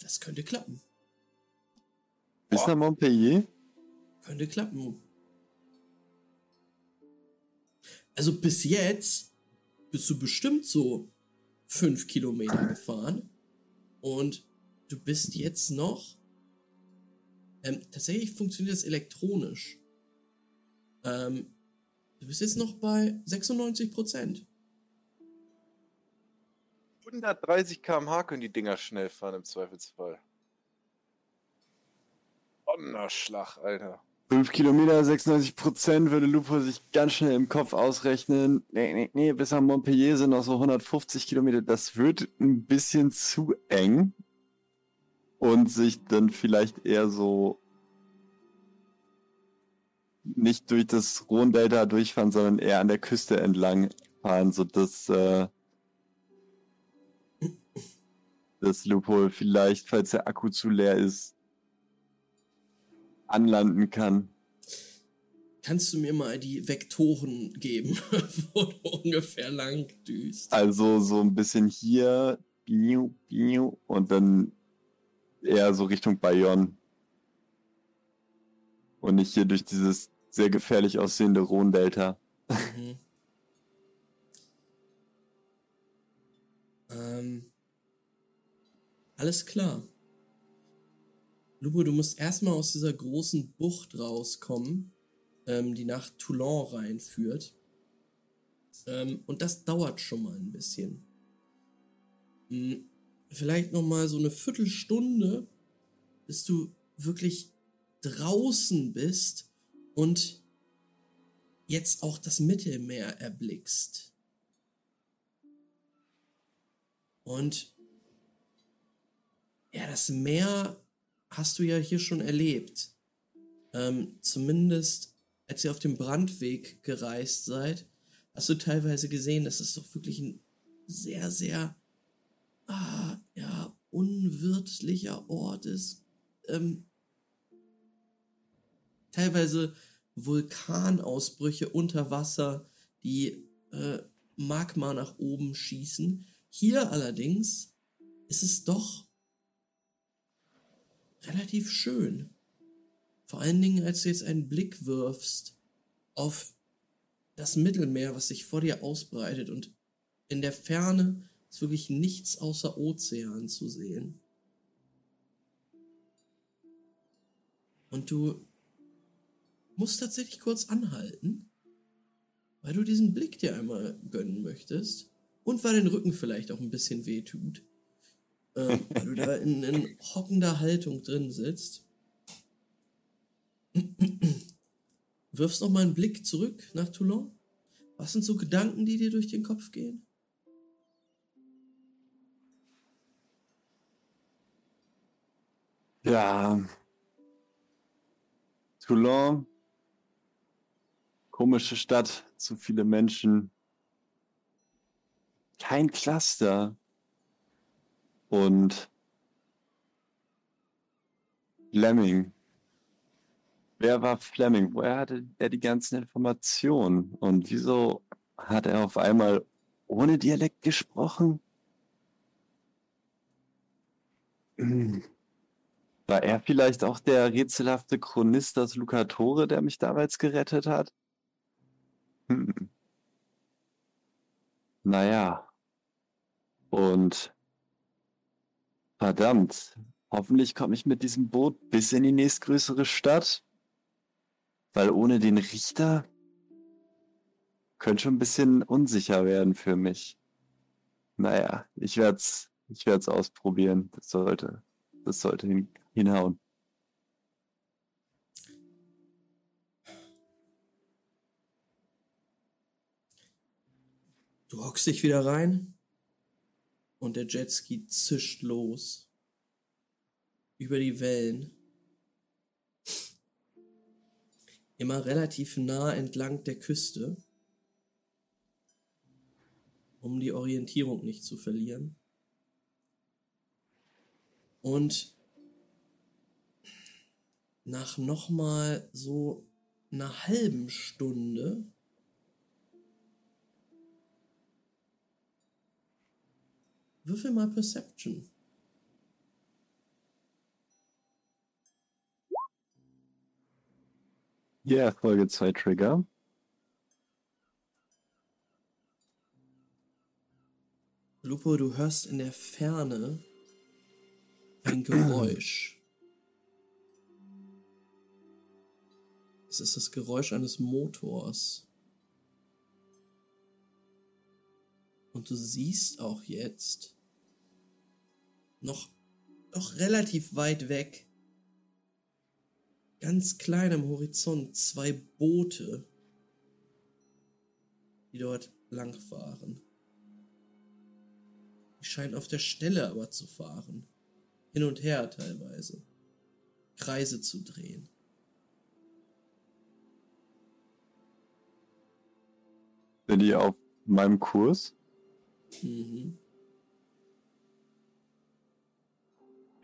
Das könnte klappen. Bis nach Montpellier. Könnte klappen. Also bis jetzt bist du bestimmt so fünf Kilometer gefahren. Und du bist jetzt noch. Ähm, tatsächlich funktioniert das elektronisch. Ähm, du bist jetzt noch bei 96 Prozent. 130 km/h können die Dinger schnell fahren im Zweifelsfall. Donnerschlag, Alter. 5 Kilometer, 96 Prozent würde Lupo sich ganz schnell im Kopf ausrechnen. Nee, nee, nee, bis nach Montpellier sind noch so 150 Kilometer. Das wird ein bisschen zu eng. Und sich dann vielleicht eher so nicht durch das Rhone-Delta durchfahren, sondern eher an der Küste entlang fahren, sodass äh, das Lupo vielleicht, falls der Akku zu leer ist, anlanden kann. Kannst du mir mal die Vektoren geben, wo du ungefähr lang düst? Also so ein bisschen hier, und dann eher so Richtung Bayonne. Und nicht hier durch dieses sehr gefährlich aussehende Rhone-Delta. Mhm. Ähm, alles klar. Lupo, du musst erstmal aus dieser großen Bucht rauskommen, ähm, die nach Toulon reinführt. Ähm, und das dauert schon mal ein bisschen. Hm, vielleicht noch mal so eine Viertelstunde, bis du wirklich draußen bist und jetzt auch das Mittelmeer erblickst. Und ja, das Meer hast du ja hier schon erlebt. Ähm, zumindest als ihr auf dem Brandweg gereist seid, hast du teilweise gesehen, dass es doch wirklich ein sehr, sehr ah, ja, unwirtlicher Ort ist. Ähm, teilweise Vulkanausbrüche unter Wasser, die äh, Magma nach oben schießen. Hier allerdings ist es doch relativ schön. Vor allen Dingen, als du jetzt einen Blick wirfst auf das Mittelmeer, was sich vor dir ausbreitet und in der Ferne ist wirklich nichts außer Ozean zu sehen. Und du musst tatsächlich kurz anhalten, weil du diesen Blick dir einmal gönnen möchtest und weil dein Rücken vielleicht auch ein bisschen weh tut, äh, weil du da in, in hockender Haltung drin sitzt. Wirfst noch mal einen Blick zurück nach Toulon. Was sind so Gedanken, die dir durch den Kopf gehen? Ja. Toulon. Komische Stadt, zu viele Menschen. Kein Cluster. Und Fleming. Wer war Fleming? Woher hatte er die ganzen Informationen? Und wieso hat er auf einmal ohne Dialekt gesprochen? War er vielleicht auch der rätselhafte Chronist aus Lucatore, der mich damals gerettet hat? Hm. Naja. Und verdammt, hoffentlich komme ich mit diesem Boot bis in die nächstgrößere Stadt. Weil ohne den Richter könnte schon ein bisschen unsicher werden für mich. Naja, ich werde es ich werd's ausprobieren. Das sollte, das sollte hin, hinhauen. Du hockst dich wieder rein und der Jetski zischt los über die Wellen. Immer relativ nah entlang der Küste, um die Orientierung nicht zu verlieren. Und nach nochmal so einer halben Stunde Würfel mal Perception. Ja, Folge 2 Trigger. Lupo, du hörst in der Ferne ein Geräusch. Es ist das Geräusch eines Motors. Und du siehst auch jetzt noch, noch relativ weit weg, ganz klein am Horizont, zwei Boote, die dort langfahren. Die scheinen auf der Stelle aber zu fahren. Hin und her teilweise. Kreise zu drehen. Sind die auf meinem Kurs? Mhm.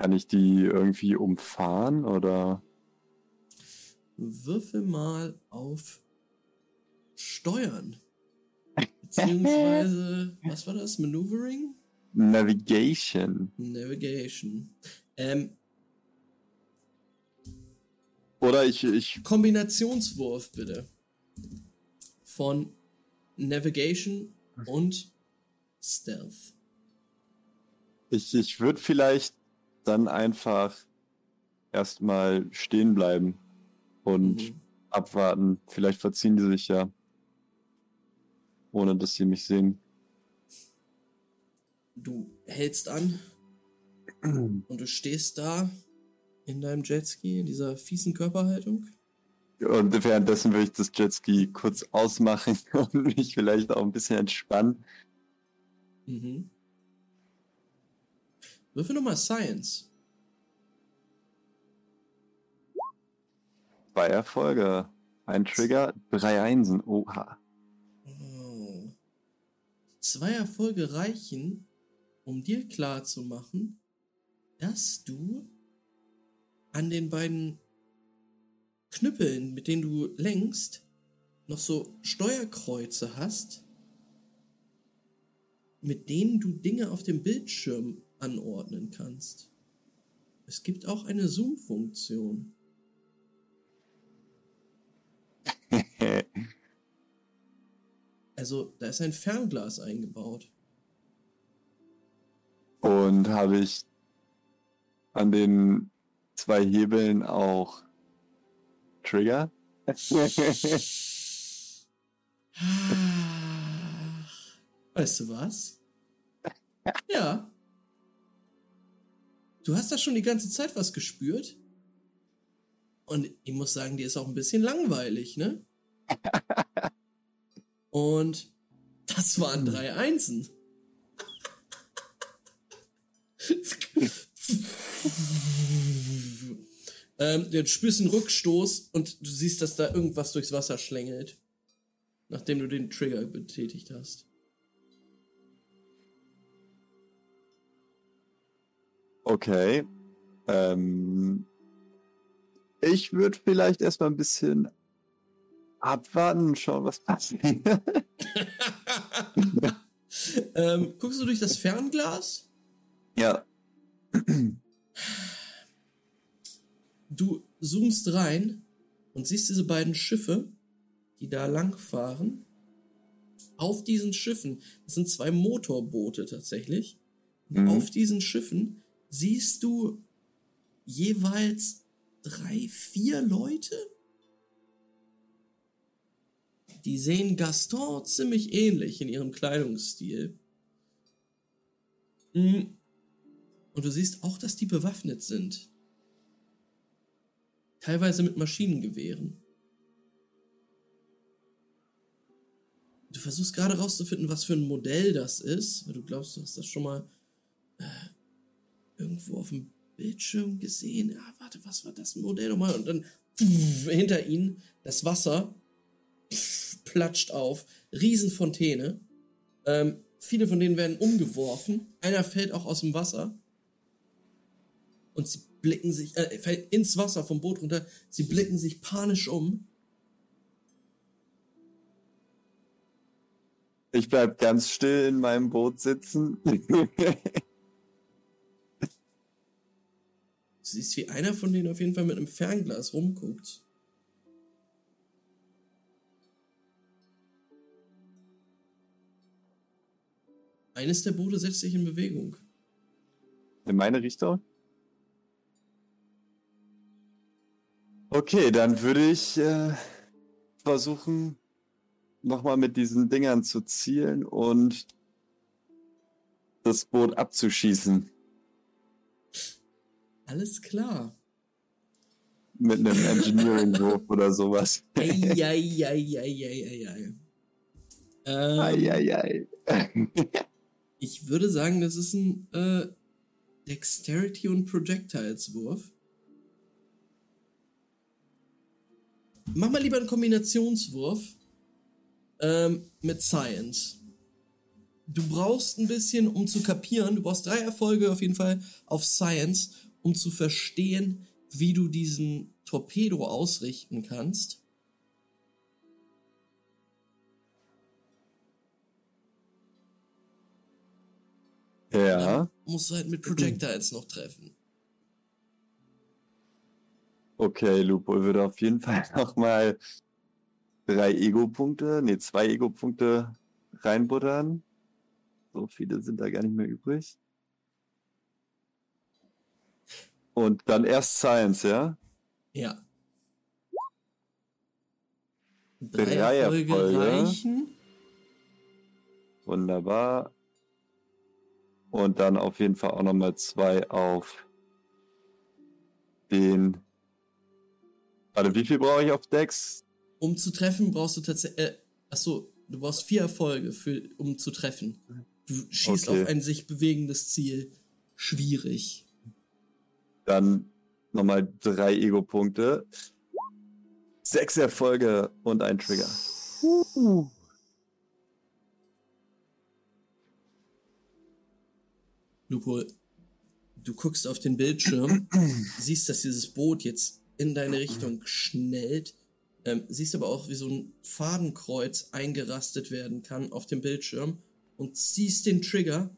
Kann ich die irgendwie umfahren oder? Würfel mal auf Steuern. Beziehungsweise, was war das? Maneuvering? Navigation. Navigation. Ähm, Oder ich, ich, Kombinationswurf bitte. Von Navigation und Stealth. ich, ich würde vielleicht dann einfach erstmal stehen bleiben und Mhm. abwarten. Vielleicht verziehen die sich ja. Ohne dass sie mich sehen. Du hältst an und du stehst da in deinem Jetski, in dieser fiesen Körperhaltung. Und währenddessen würde ich das Jetski kurz ausmachen und mich vielleicht auch ein bisschen entspannen. Mhm. Würfel nochmal Science. Zwei Erfolge. Ein Trigger, drei Einsen. Oha. Oh. Zwei Erfolge reichen, um dir klarzumachen, dass du an den beiden Knüppeln, mit denen du lenkst, noch so Steuerkreuze hast, mit denen du Dinge auf dem Bildschirm anordnen kannst. Es gibt auch eine Zoom-Funktion. Also, da ist ein Fernglas eingebaut. Und habe ich an den zwei Hebeln auch Trigger? Weißt du was? Ja. Du hast da schon die ganze Zeit was gespürt. Und ich muss sagen, dir ist auch ein bisschen langweilig, ne? Und das waren drei Einsen. ähm, du spürst einen Rückstoß und du siehst, dass da irgendwas durchs Wasser schlängelt. Nachdem du den Trigger betätigt hast. Okay. Ähm, ich würde vielleicht erstmal ein bisschen abwarten und schauen, was passiert. ähm, guckst du durch das Fernglas? ja. Du zoomst rein und siehst diese beiden Schiffe, die da langfahren. Auf diesen Schiffen, das sind zwei Motorboote tatsächlich. Mhm. Auf diesen Schiffen siehst du jeweils drei, vier Leute, Die sehen Gaston ziemlich ähnlich in ihrem Kleidungsstil. Mm. Und du siehst auch, dass die bewaffnet sind. Teilweise mit Maschinengewehren. Du versuchst gerade rauszufinden, was für ein Modell das ist, weil du glaubst, du hast das schon mal äh, irgendwo auf dem Bildschirm gesehen. Ja, warte, was war das Modell nochmal? Und dann pff, hinter ihnen das Wasser pff, platscht auf. Riesenfontäne. Ähm, viele von denen werden umgeworfen. Einer fällt auch aus dem Wasser. Und sie blicken sich, äh, fällt ins Wasser vom Boot runter. Sie blicken sich panisch um. Ich bleib ganz still in meinem Boot sitzen. siehst, wie einer von denen auf jeden Fall mit einem Fernglas rumguckt. Eines der Boote setzt sich in Bewegung. in meine Richtung? Okay, dann würde ich äh, versuchen, nochmal mit diesen Dingern zu zielen und das Boot abzuschießen. Alles klar. Mit einem Engineering-Wurf oder sowas. Eieieiei. Ähm, Eieiei. ich würde sagen, das ist ein äh, Dexterity und Projectiles-Wurf. Mach mal lieber einen Kombinationswurf ähm, mit Science. Du brauchst ein bisschen, um zu kapieren, du brauchst drei Erfolge auf jeden Fall auf Science, um zu verstehen, wie du diesen Torpedo ausrichten kannst. Ja, Musst du halt mit Projectiles noch treffen. okay, Lupo würde auf jeden Fall nochmal drei Ego-Punkte, nee, zwei Ego-Punkte reinbuttern. So viele sind da gar nicht mehr übrig. Und dann erst Science, ja? Ja. Drei Drei Erfolge Erfolge. reichen. Wunderbar. Und dann auf jeden Fall auch nochmal zwei auf den. Warte, wie viel brauche ich auf Dex? Um zu treffen, brauchst du tatsächlich. Äh, achso, du brauchst vier Erfolge, für, um zu treffen. Du schießt Okay. auf ein sich bewegendes Ziel. Schwierig. Dann nochmal drei Ego-Punkte. Sechs Erfolge und ein Trigger. Lupo, du guckst auf den Bildschirm, siehst, dass dieses Boot jetzt in deine Richtung schnellt, ähm, siehst aber auch, wie so ein Fadenkreuz eingerastet werden kann auf dem Bildschirm und ziehst den Trigger.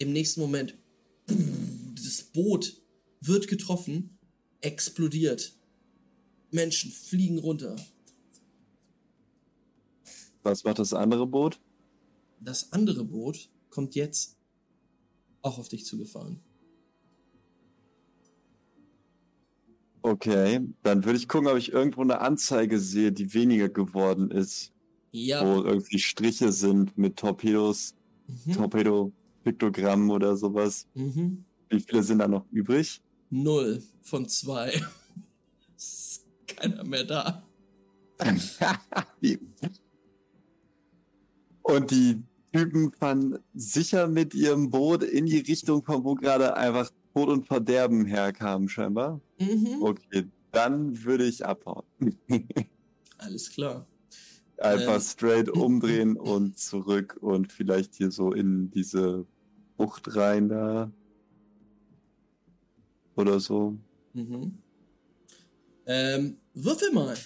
Im nächsten Moment, das Boot wird getroffen, explodiert. Menschen fliegen runter. Was macht das andere Boot? Das andere Boot kommt jetzt auch auf dich zugefahren. Okay, dann würde ich gucken, ob ich irgendwo eine Anzeige sehe, die weniger geworden ist. Ja. Wo irgendwie Striche sind mit Torpedos, Mhm. Torpedo-Piktogramm oder sowas. Mhm. Wie viele sind da noch übrig? Null von zwei. Ist keiner mehr da. Und die Typen fahren sicher mit ihrem Boot in die Richtung, von wo gerade einfach Tod und Verderben herkamen, scheinbar. Mhm. Okay, dann würde ich abhauen. Alles klar. Einfach Ähm. straight umdrehen und zurück und vielleicht hier so in diese Bucht rein da. Oder so. Mhm. Ähm, würfel mal.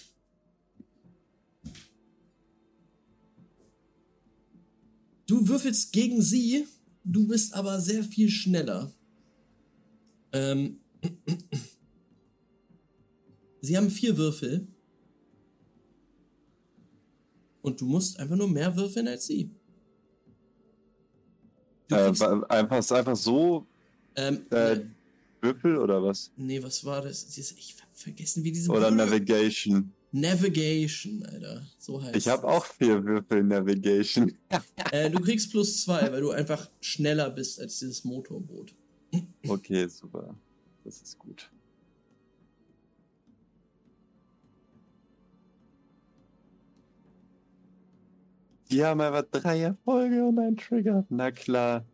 Du würfelst gegen sie, du bist aber sehr viel schneller. Ähm, sie haben vier Würfel. Und du musst einfach nur mehr würfeln als sie. Du Äh, einfach, einfach so ähm, äh, Würfel oder was? Nee, was war das? Ich ver- vergessen, wie diese Oder blöde- Navigation. Navigation, Alter. So heißt Ich habe auch vier Würfel Navigation. Äh, du kriegst plus zwei, weil du einfach schneller bist als dieses Motorboot. Okay, super. Das ist gut. Wir haben aber drei Erfolge und ein Trigger. Na klar.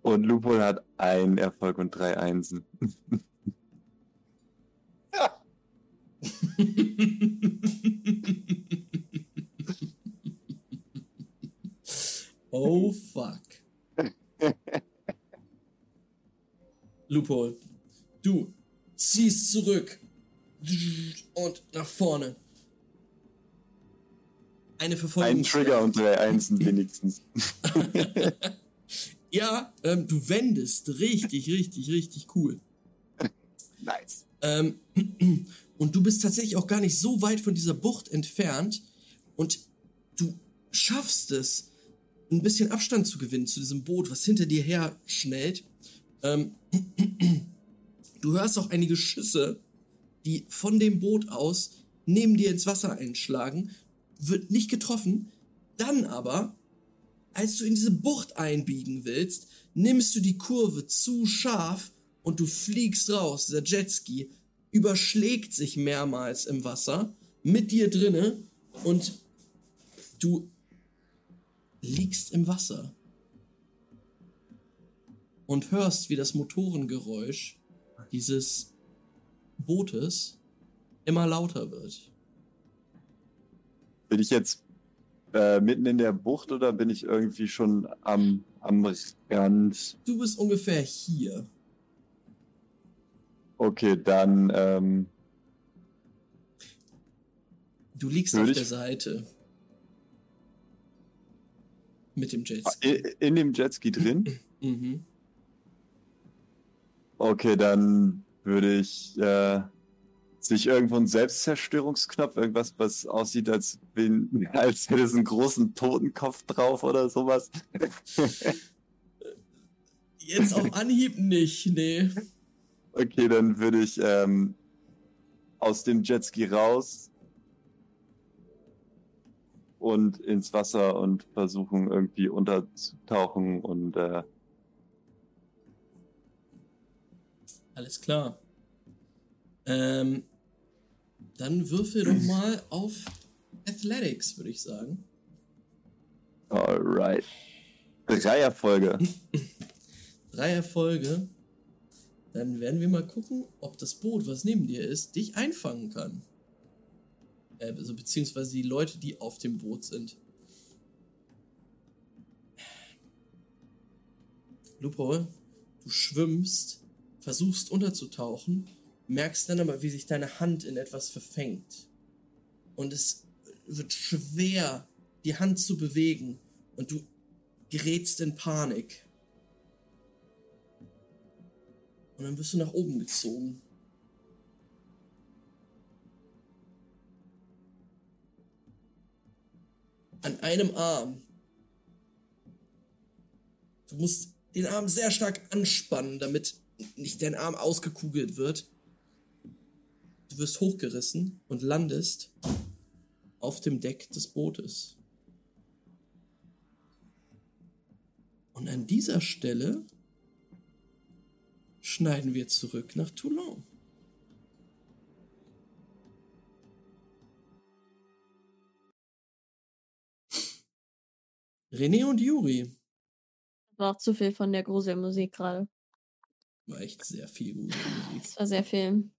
Und Lupol hat einen Erfolg und drei Einsen. oh fuck. Loophole. Du ziehst zurück und nach vorne. Eine Ein Verfolgung. Trigger und drei Einsen wenigstens. Ja, ähm, du wendest richtig, richtig, richtig cool. Nice. Ähm, und du bist tatsächlich auch gar nicht so weit von dieser Bucht entfernt und du schaffst es, ein bisschen Abstand zu gewinnen zu diesem Boot, was hinter dir her schnellt. Ähm, du hörst auch einige Schüsse, die von dem Boot aus neben dir ins Wasser einschlagen, wird nicht getroffen. Dann aber, als du in diese Bucht einbiegen willst, nimmst du die Kurve zu scharf und du fliegst raus. Dieser Jetski überschlägt sich mehrmals im Wasser mit dir drinne und du liegst im Wasser und hörst, wie das Motorengeräusch dieses Bootes immer lauter wird. Bin ich jetzt äh, mitten in der Bucht oder bin ich irgendwie schon am, am Rand? Du bist ungefähr hier. Okay, dann ähm, Du liegst auf der Seite. Mit dem Jetski. i- in dem Jetski drin. Mhm. Okay, dann würde ich äh, sich irgendwo ein Selbstzerstörungsknopf, irgendwas, was aussieht, als, wenn, als hätte es einen großen Totenkopf drauf oder sowas. Jetzt auf Anhieb nicht, nee. Okay, dann würde ich ähm, aus dem Jetski raus und ins Wasser und versuchen irgendwie unterzutauchen und äh, Alles klar. Ähm, dann würfel doch mal auf Athletics, würde ich sagen. alright. Drei Erfolge. Drei Erfolge. Dann werden wir mal gucken, ob das Boot, was neben dir ist, dich einfangen kann. Äh, also beziehungsweise die Leute, die auf dem Boot sind. Lupo, du schwimmst, versuchst unterzutauchen, merkst dann aber, wie sich deine Hand in etwas verfängt. Und es wird schwer, die Hand zu bewegen. Und du gerätst in Panik. Und dann wirst du nach oben gezogen. An einem Arm. Du musst den Arm sehr stark anspannen, damit nicht dein Arm ausgekugelt wird. Du wirst hochgerissen und landest auf dem Deck des Bootes. Und an dieser Stelle schneiden wir zurück nach Toulon. René und Juri. Das war auch zu viel von der Gruselmusik gerade. War echt sehr viel gute Musik. Das war sehr viel.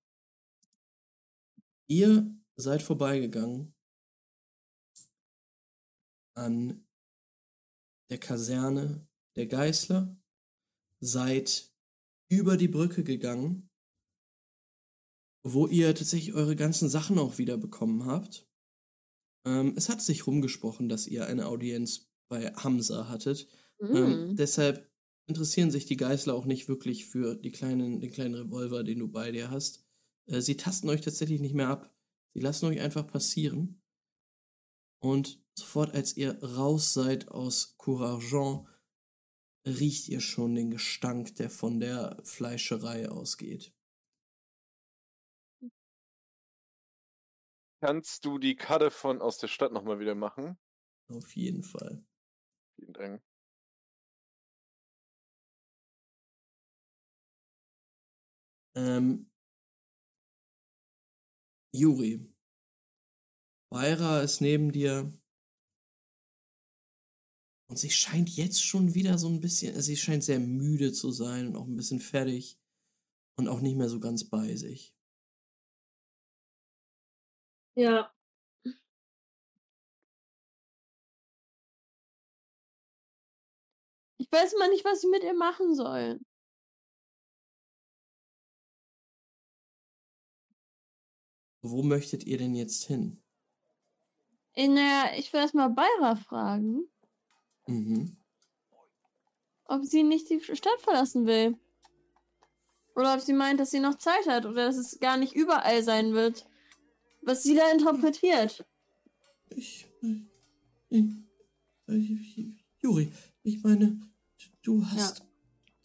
Ihr seid vorbeigegangen an der Kaserne der Geißler, seid über die Brücke gegangen, wo ihr tatsächlich eure ganzen Sachen auch wieder bekommen habt. Ähm, es hat sich rumgesprochen, dass ihr eine Audienz bei Hamza hattet. Ähm, Mm. deshalb interessieren sich die Geißler auch nicht wirklich für die kleinen, den kleinen Revolver, den du bei dir hast. Äh, sie tasten euch tatsächlich nicht mehr ab. Sie lassen euch einfach passieren. Und sofort, als ihr raus seid aus Courargent, riecht ihr schon den Gestank, der von der Fleischerei ausgeht. Kannst du die Karte von aus der Stadt nochmal wieder machen? Auf jeden Fall. Vielen Dank. Ähm, Juri. Beira ist neben dir. Und sie scheint jetzt schon wieder so ein bisschen, also sie scheint sehr müde zu sein und auch ein bisschen fertig und auch nicht mehr so ganz bei sich. Ja. Ich weiß immer nicht, was ich mit ihr machen soll. Wo möchtet ihr denn jetzt hin? In der, ich will erstmal Beira fragen, Mhm. ob sie nicht die Stadt verlassen will. Oder ob sie meint, dass sie noch Zeit hat oder dass es gar nicht überall sein wird. Was sie da interpretiert. Ich, ich, ich, Juri, ich meine, du hast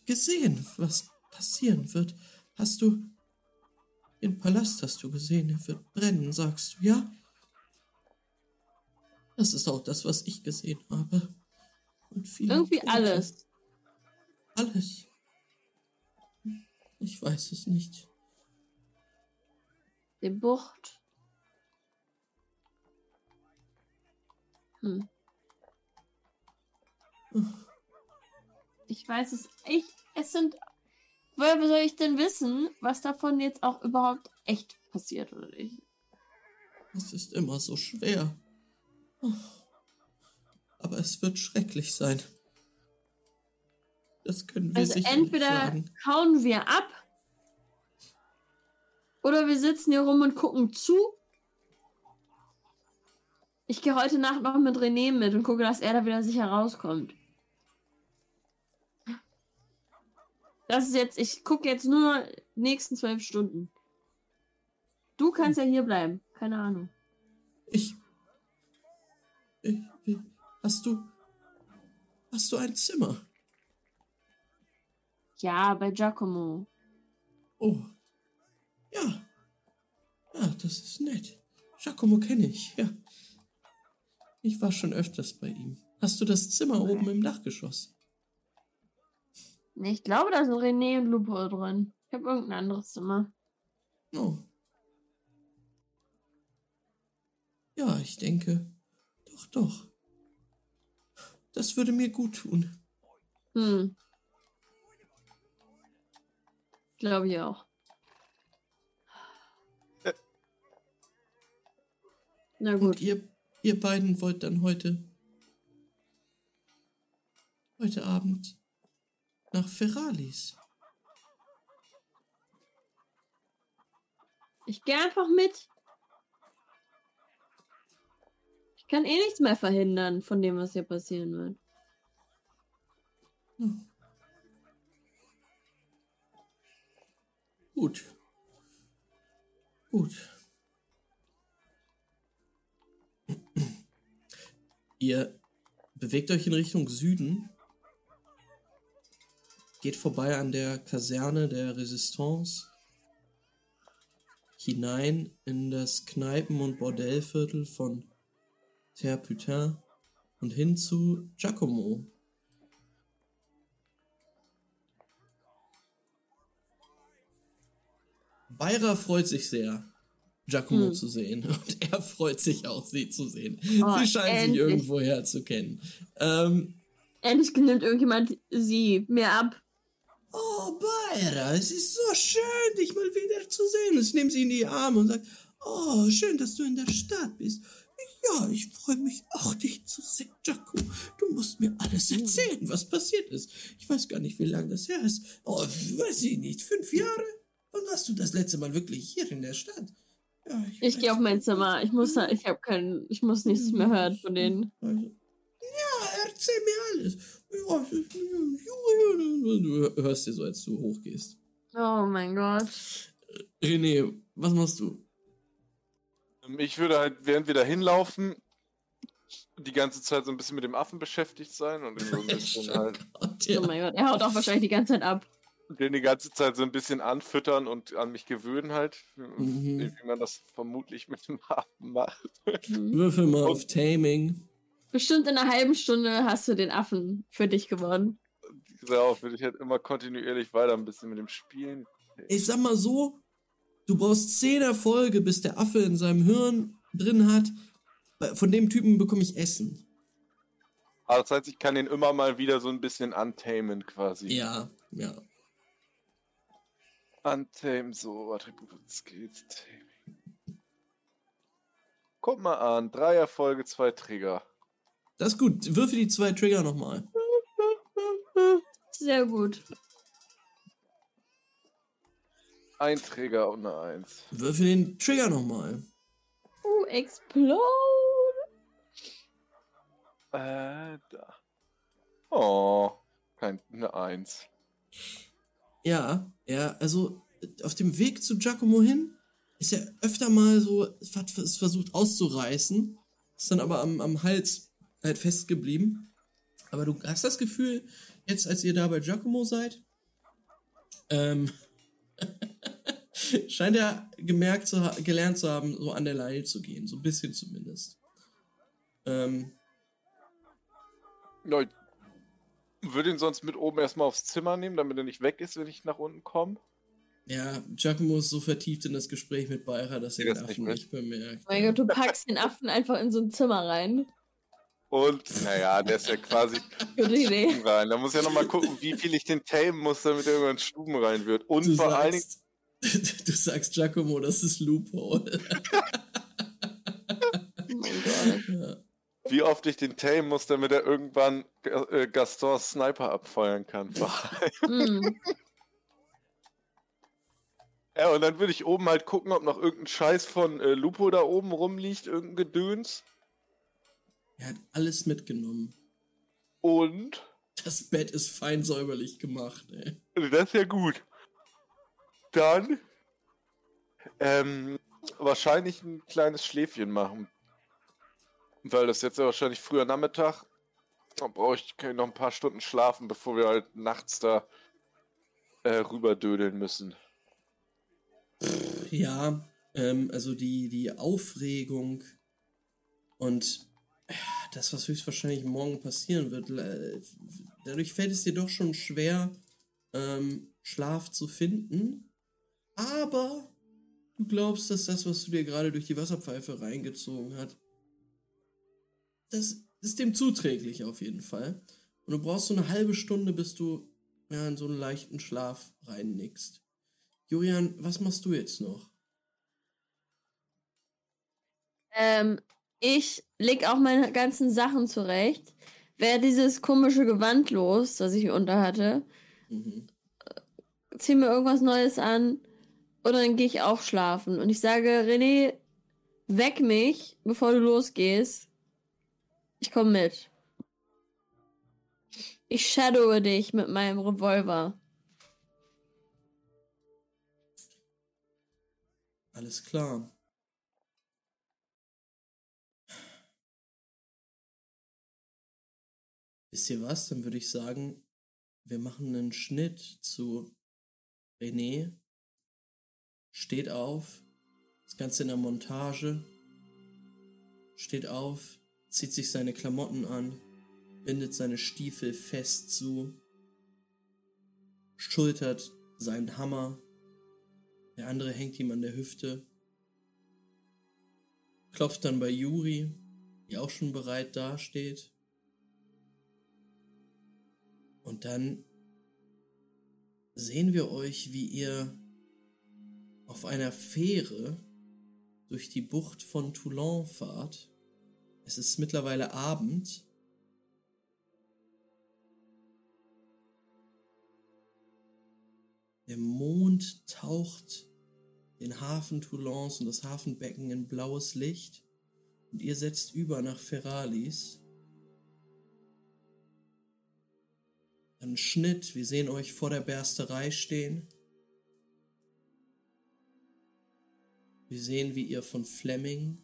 gesehen, was passieren wird. Hast du den Palast hast du gesehen, er wird brennen, sagst du, ja? Das ist auch das, was ich gesehen habe. Und viele Irgendwie Tote. alles. Alles. Ich weiß es nicht. Die Bucht. Hm. Ich weiß es. Ich. Es sind. Woher soll ich denn wissen, was davon jetzt auch überhaupt echt passiert oder nicht? Es ist immer so schwer. Aber es wird schrecklich sein. Das können wir Also sicher entweder nicht sagen. hauen wir ab oder wir sitzen hier rum und gucken zu. Ich gehe heute Nacht noch mit René mit und gucke, dass er da wieder sicher rauskommt. Das ist jetzt, ich gucke jetzt nur die nächsten zwölf Stunden. Du kannst ja hier bleiben. Keine Ahnung. Ich, ich, ich. Hast du. Hast du ein Zimmer? Ja, bei Giacomo. Oh. Ja. Ja, das ist nett. Giacomo kenne ich, ja. Ich war schon öfters bei ihm. Hast du das Zimmer oben im Dachgeschoss? Nee, Ich glaube, da sind René und Lupo drin. Ich habe irgendein anderes Zimmer. Oh. Ja, ich denke. Doch, doch. Das würde mir gut tun. Hm. Glaube ich auch. Äh. Na Und gut. ihr, ihr beiden wollt dann heute. heute Abend nach Ferralis. Ich gehe einfach mit. Ich kann eh nichts mehr verhindern von dem, was hier passieren wird. Hm. Gut. Gut. Ihr bewegt euch in Richtung Süden. Geht vorbei an der Kaserne der Resistance. Hinein in das Kneipen- und Bordellviertel von Terre und hin zu Giacomo. Beira freut sich sehr, Giacomo Hm. zu sehen. Und er freut sich auch, sie zu sehen. Oh, sie scheinen sich endlich. irgendwoher zu kennen. Ähm, Endlich nimmt irgendjemand sie mir ab. Oh, Beira, es ist so schön, dich mal wieder zu sehen. Ich nehme sie in die Arme und sage, oh, schön, dass du in der Stadt bist. Ja, ich freue mich auch, dich zu sehen, Giacomo. Du musst mir alles erzählen, was passiert ist. Ich weiß gar nicht, wie lange das her ist. Oh, weiß ich nicht, fünf Jahre? Wann warst du das letzte Mal wirklich hier in der Stadt? Ja, Ich weiß gehe auf mein. Zimmer. Ich muss, ich habe keinen, ich muss nichts mehr hören von denen. Also, ja, erzähl mir alles. Ja, du hörst dir so, als du hochgehst. Oh mein Gott. René, was machst du? Ähm, Ich würde halt, während wir da hinlaufen, die ganze Zeit so ein bisschen mit dem Affen beschäftigt sein und so ein bisschen halt Gott, Oh ja. mein Gott. Er haut auch wahrscheinlich die ganze Zeit ab. den die ganze Zeit so ein bisschen anfüttern und an mich gewöhnen halt, Mhm. wie wie man das vermutlich mit dem Affen macht. Würfel mal auf Taming. Bestimmt in einer halben Stunde hast du den Affen für dich gewonnen. Darauf würde ich halt immer kontinuierlich weiter ein bisschen mit dem spielen. Ich sag mal so, du brauchst 10 Erfolge, bis der Affe in seinem Hirn drin hat. Von dem Typen bekomme ich Essen. Aber das heißt, ich kann den immer mal wieder so ein bisschen untamen quasi. Ja, ja. Untame, so, Attribute und Skills, Taming. Guck mal an, drei Erfolge, zwei Trigger. Das ist gut. Würfel die zwei Trigger nochmal. Sehr gut. Ein Trigger und eine Eins. Würfel den Trigger nochmal. Uh, explode. Äh, da. Oh, kein, eine Eins. Ja, ja, also auf dem Weg zu Giacomo hin ist er öfter mal so, es versucht auszureißen, ist dann aber am, am Hals halt festgeblieben. Aber du hast das Gefühl, jetzt als ihr da bei Giacomo seid, ähm, scheint er gemerkt zu ha gelernt zu haben, so an der Leine zu gehen, so ein bisschen zumindest. Ähm, Ja, ich würde ihn sonst mit oben erstmal aufs Zimmer nehmen, damit er nicht weg ist, wenn ich nach unten komme. ja, Giacomo ist so vertieft in das Gespräch mit Beira, dass er den das nicht Affen mit. nicht bemerkt. Oh mein Gott, du packst den Affen einfach in so ein Zimmer rein. Und, naja, der ist ja quasi Gute Idee. Stuben rein. Da muss ich ja nochmal gucken, wie viel ich den tamen muss, damit er irgendwann in Stuben rein wird. Und Du vor allen Dingen, sagst, du sagst Giacomo, das ist Loophole. Ja. wie oft ich den tamen muss, damit er irgendwann äh, Gastons Sniper abfeuern kann. Mm. ja, und dann würde ich oben halt gucken, ob noch irgendein Scheiß von äh, Lupo da oben rumliegt, irgendein Gedöns. Er hat alles mitgenommen. Und, Das Bett ist fein säuberlich gemacht, ey. das ist ja gut. Dann, ähm, wahrscheinlich ein kleines Schläfchen machen. Weil das jetzt ja wahrscheinlich früher Nachmittag. Da brauche ich noch ein paar Stunden schlafen, bevor wir halt nachts da äh, rüberdödeln müssen. Ja, ähm, also die, die Aufregung und das, was höchstwahrscheinlich morgen passieren wird, le- dadurch fällt es dir doch schon schwer, ähm, Schlaf zu finden. Aber du glaubst, dass das, was du dir gerade durch die Wasserpfeife reingezogen hast, das ist dem zuträglich auf jeden Fall. Und du brauchst so eine halbe Stunde, bis du ja, in so einen leichten Schlaf reinnickst. Julian, was machst du jetzt noch? Ähm, ich leg auch meine ganzen Sachen zurecht. Wer dieses komische Gewand los, das ich unter hatte, Mhm. zieh mir irgendwas Neues an und dann gehe ich auch schlafen. Und ich sage, René, weck mich, bevor du losgehst. Ich komme mit. Ich shadowe dich mit meinem Revolver. Alles klar. Wisst ihr was? Dann würde ich sagen, wir machen einen Schnitt zu René. Steht auf. Das Ganze in der Montage. Steht auf, zieht sich seine Klamotten an, bindet seine Stiefel fest zu, schultert seinen Hammer der andere hängt ihm an der Hüfte. Klopft dann bei Juri, die auch schon bereit dasteht. Und dann sehen wir euch, wie ihr auf einer Fähre durch die Bucht von Toulon fahrt. Es ist mittlerweile Abend. Der Mond taucht den Hafen Toulons und das Hafenbecken in blaues Licht und ihr setzt über nach Ferralis. Dann Schnitt, wir sehen euch vor der Bersterei stehen. Wir sehen, wie ihr von Fleming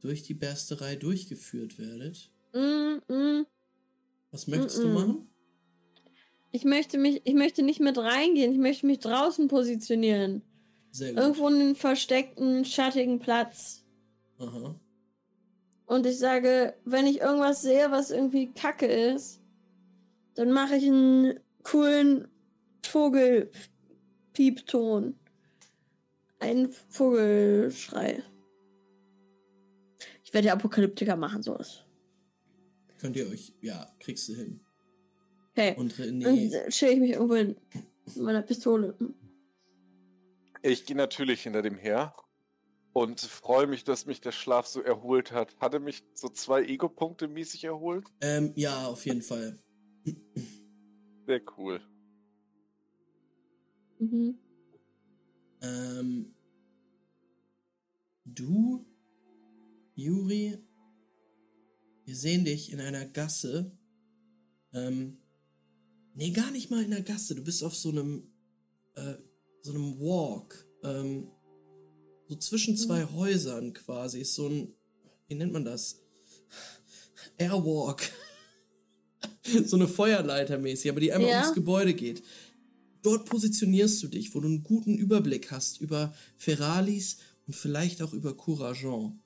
durch die Bersterei durchgeführt werdet. Mm, mm. Was möchtest du Mm-mm. machen? Ich möchte mich, ich möchte nicht mit reingehen, ich möchte mich draußen positionieren. Irgendwo in einen versteckten, schattigen Platz. Aha. Und ich sage, wenn ich irgendwas sehe, was irgendwie kacke ist, dann mache ich einen coolen Vogelpiepton. Einen Vogelschrei. Ich werde Apokalyptiker machen, sowas. Könnt ihr euch, ja, kriegst du hin. Okay. Und Dann chill ich mich irgendwo hin. Mit meiner Pistole. Ich gehe natürlich hinter dem her und freue mich, dass mich der Schlaf so erholt hat. Hatte mich so zwei Ego-Punkte mäßig erholt? ähm, ja, auf jeden Fall. Sehr cool. Mhm. Ähm, du, Juri, wir sehen dich in einer Gasse. Ähm, nee, gar nicht mal in einer Gasse. Du bist auf so einem, äh, so einem Walk. Ähm, so zwischen zwei Häusern quasi. Ist so ein, wie nennt man das? Airwalk. so eine Feuerleiter mäßig, aber die einmal Ja. ums Gebäude geht. Dort positionierst du dich, wo du einen guten Überblick hast über Ferralis und vielleicht auch über Courageant.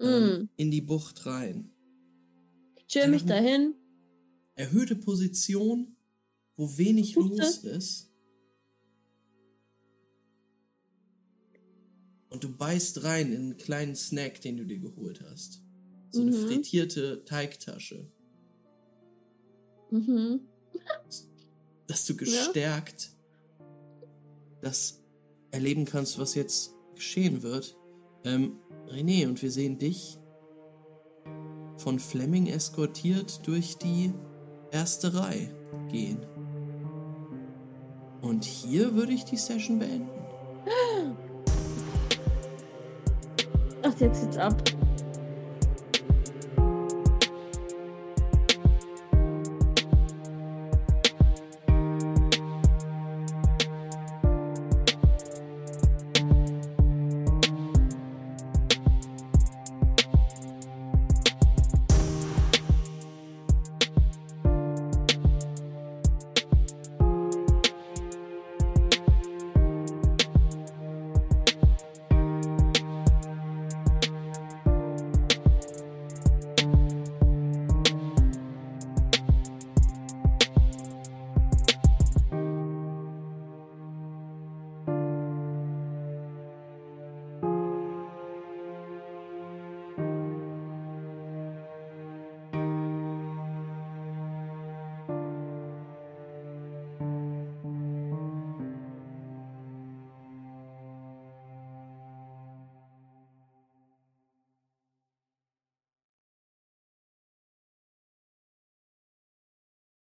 Ähm, Mhm. in die Bucht rein. Ich chill mich dahin. Erhöhte Position, wo wenig Gute. los ist. Und du beißt rein in einen kleinen Snack, den du dir geholt hast. So eine Mhm. frittierte Teigtasche. Mhm. dass du gestärkt das erleben kannst, was jetzt geschehen wird. Ähm, René, und wir sehen dich von Fleming eskortiert durch die erste Reihe gehen. Und hier würde ich die Session beenden. Ach, jetzt geht's ab.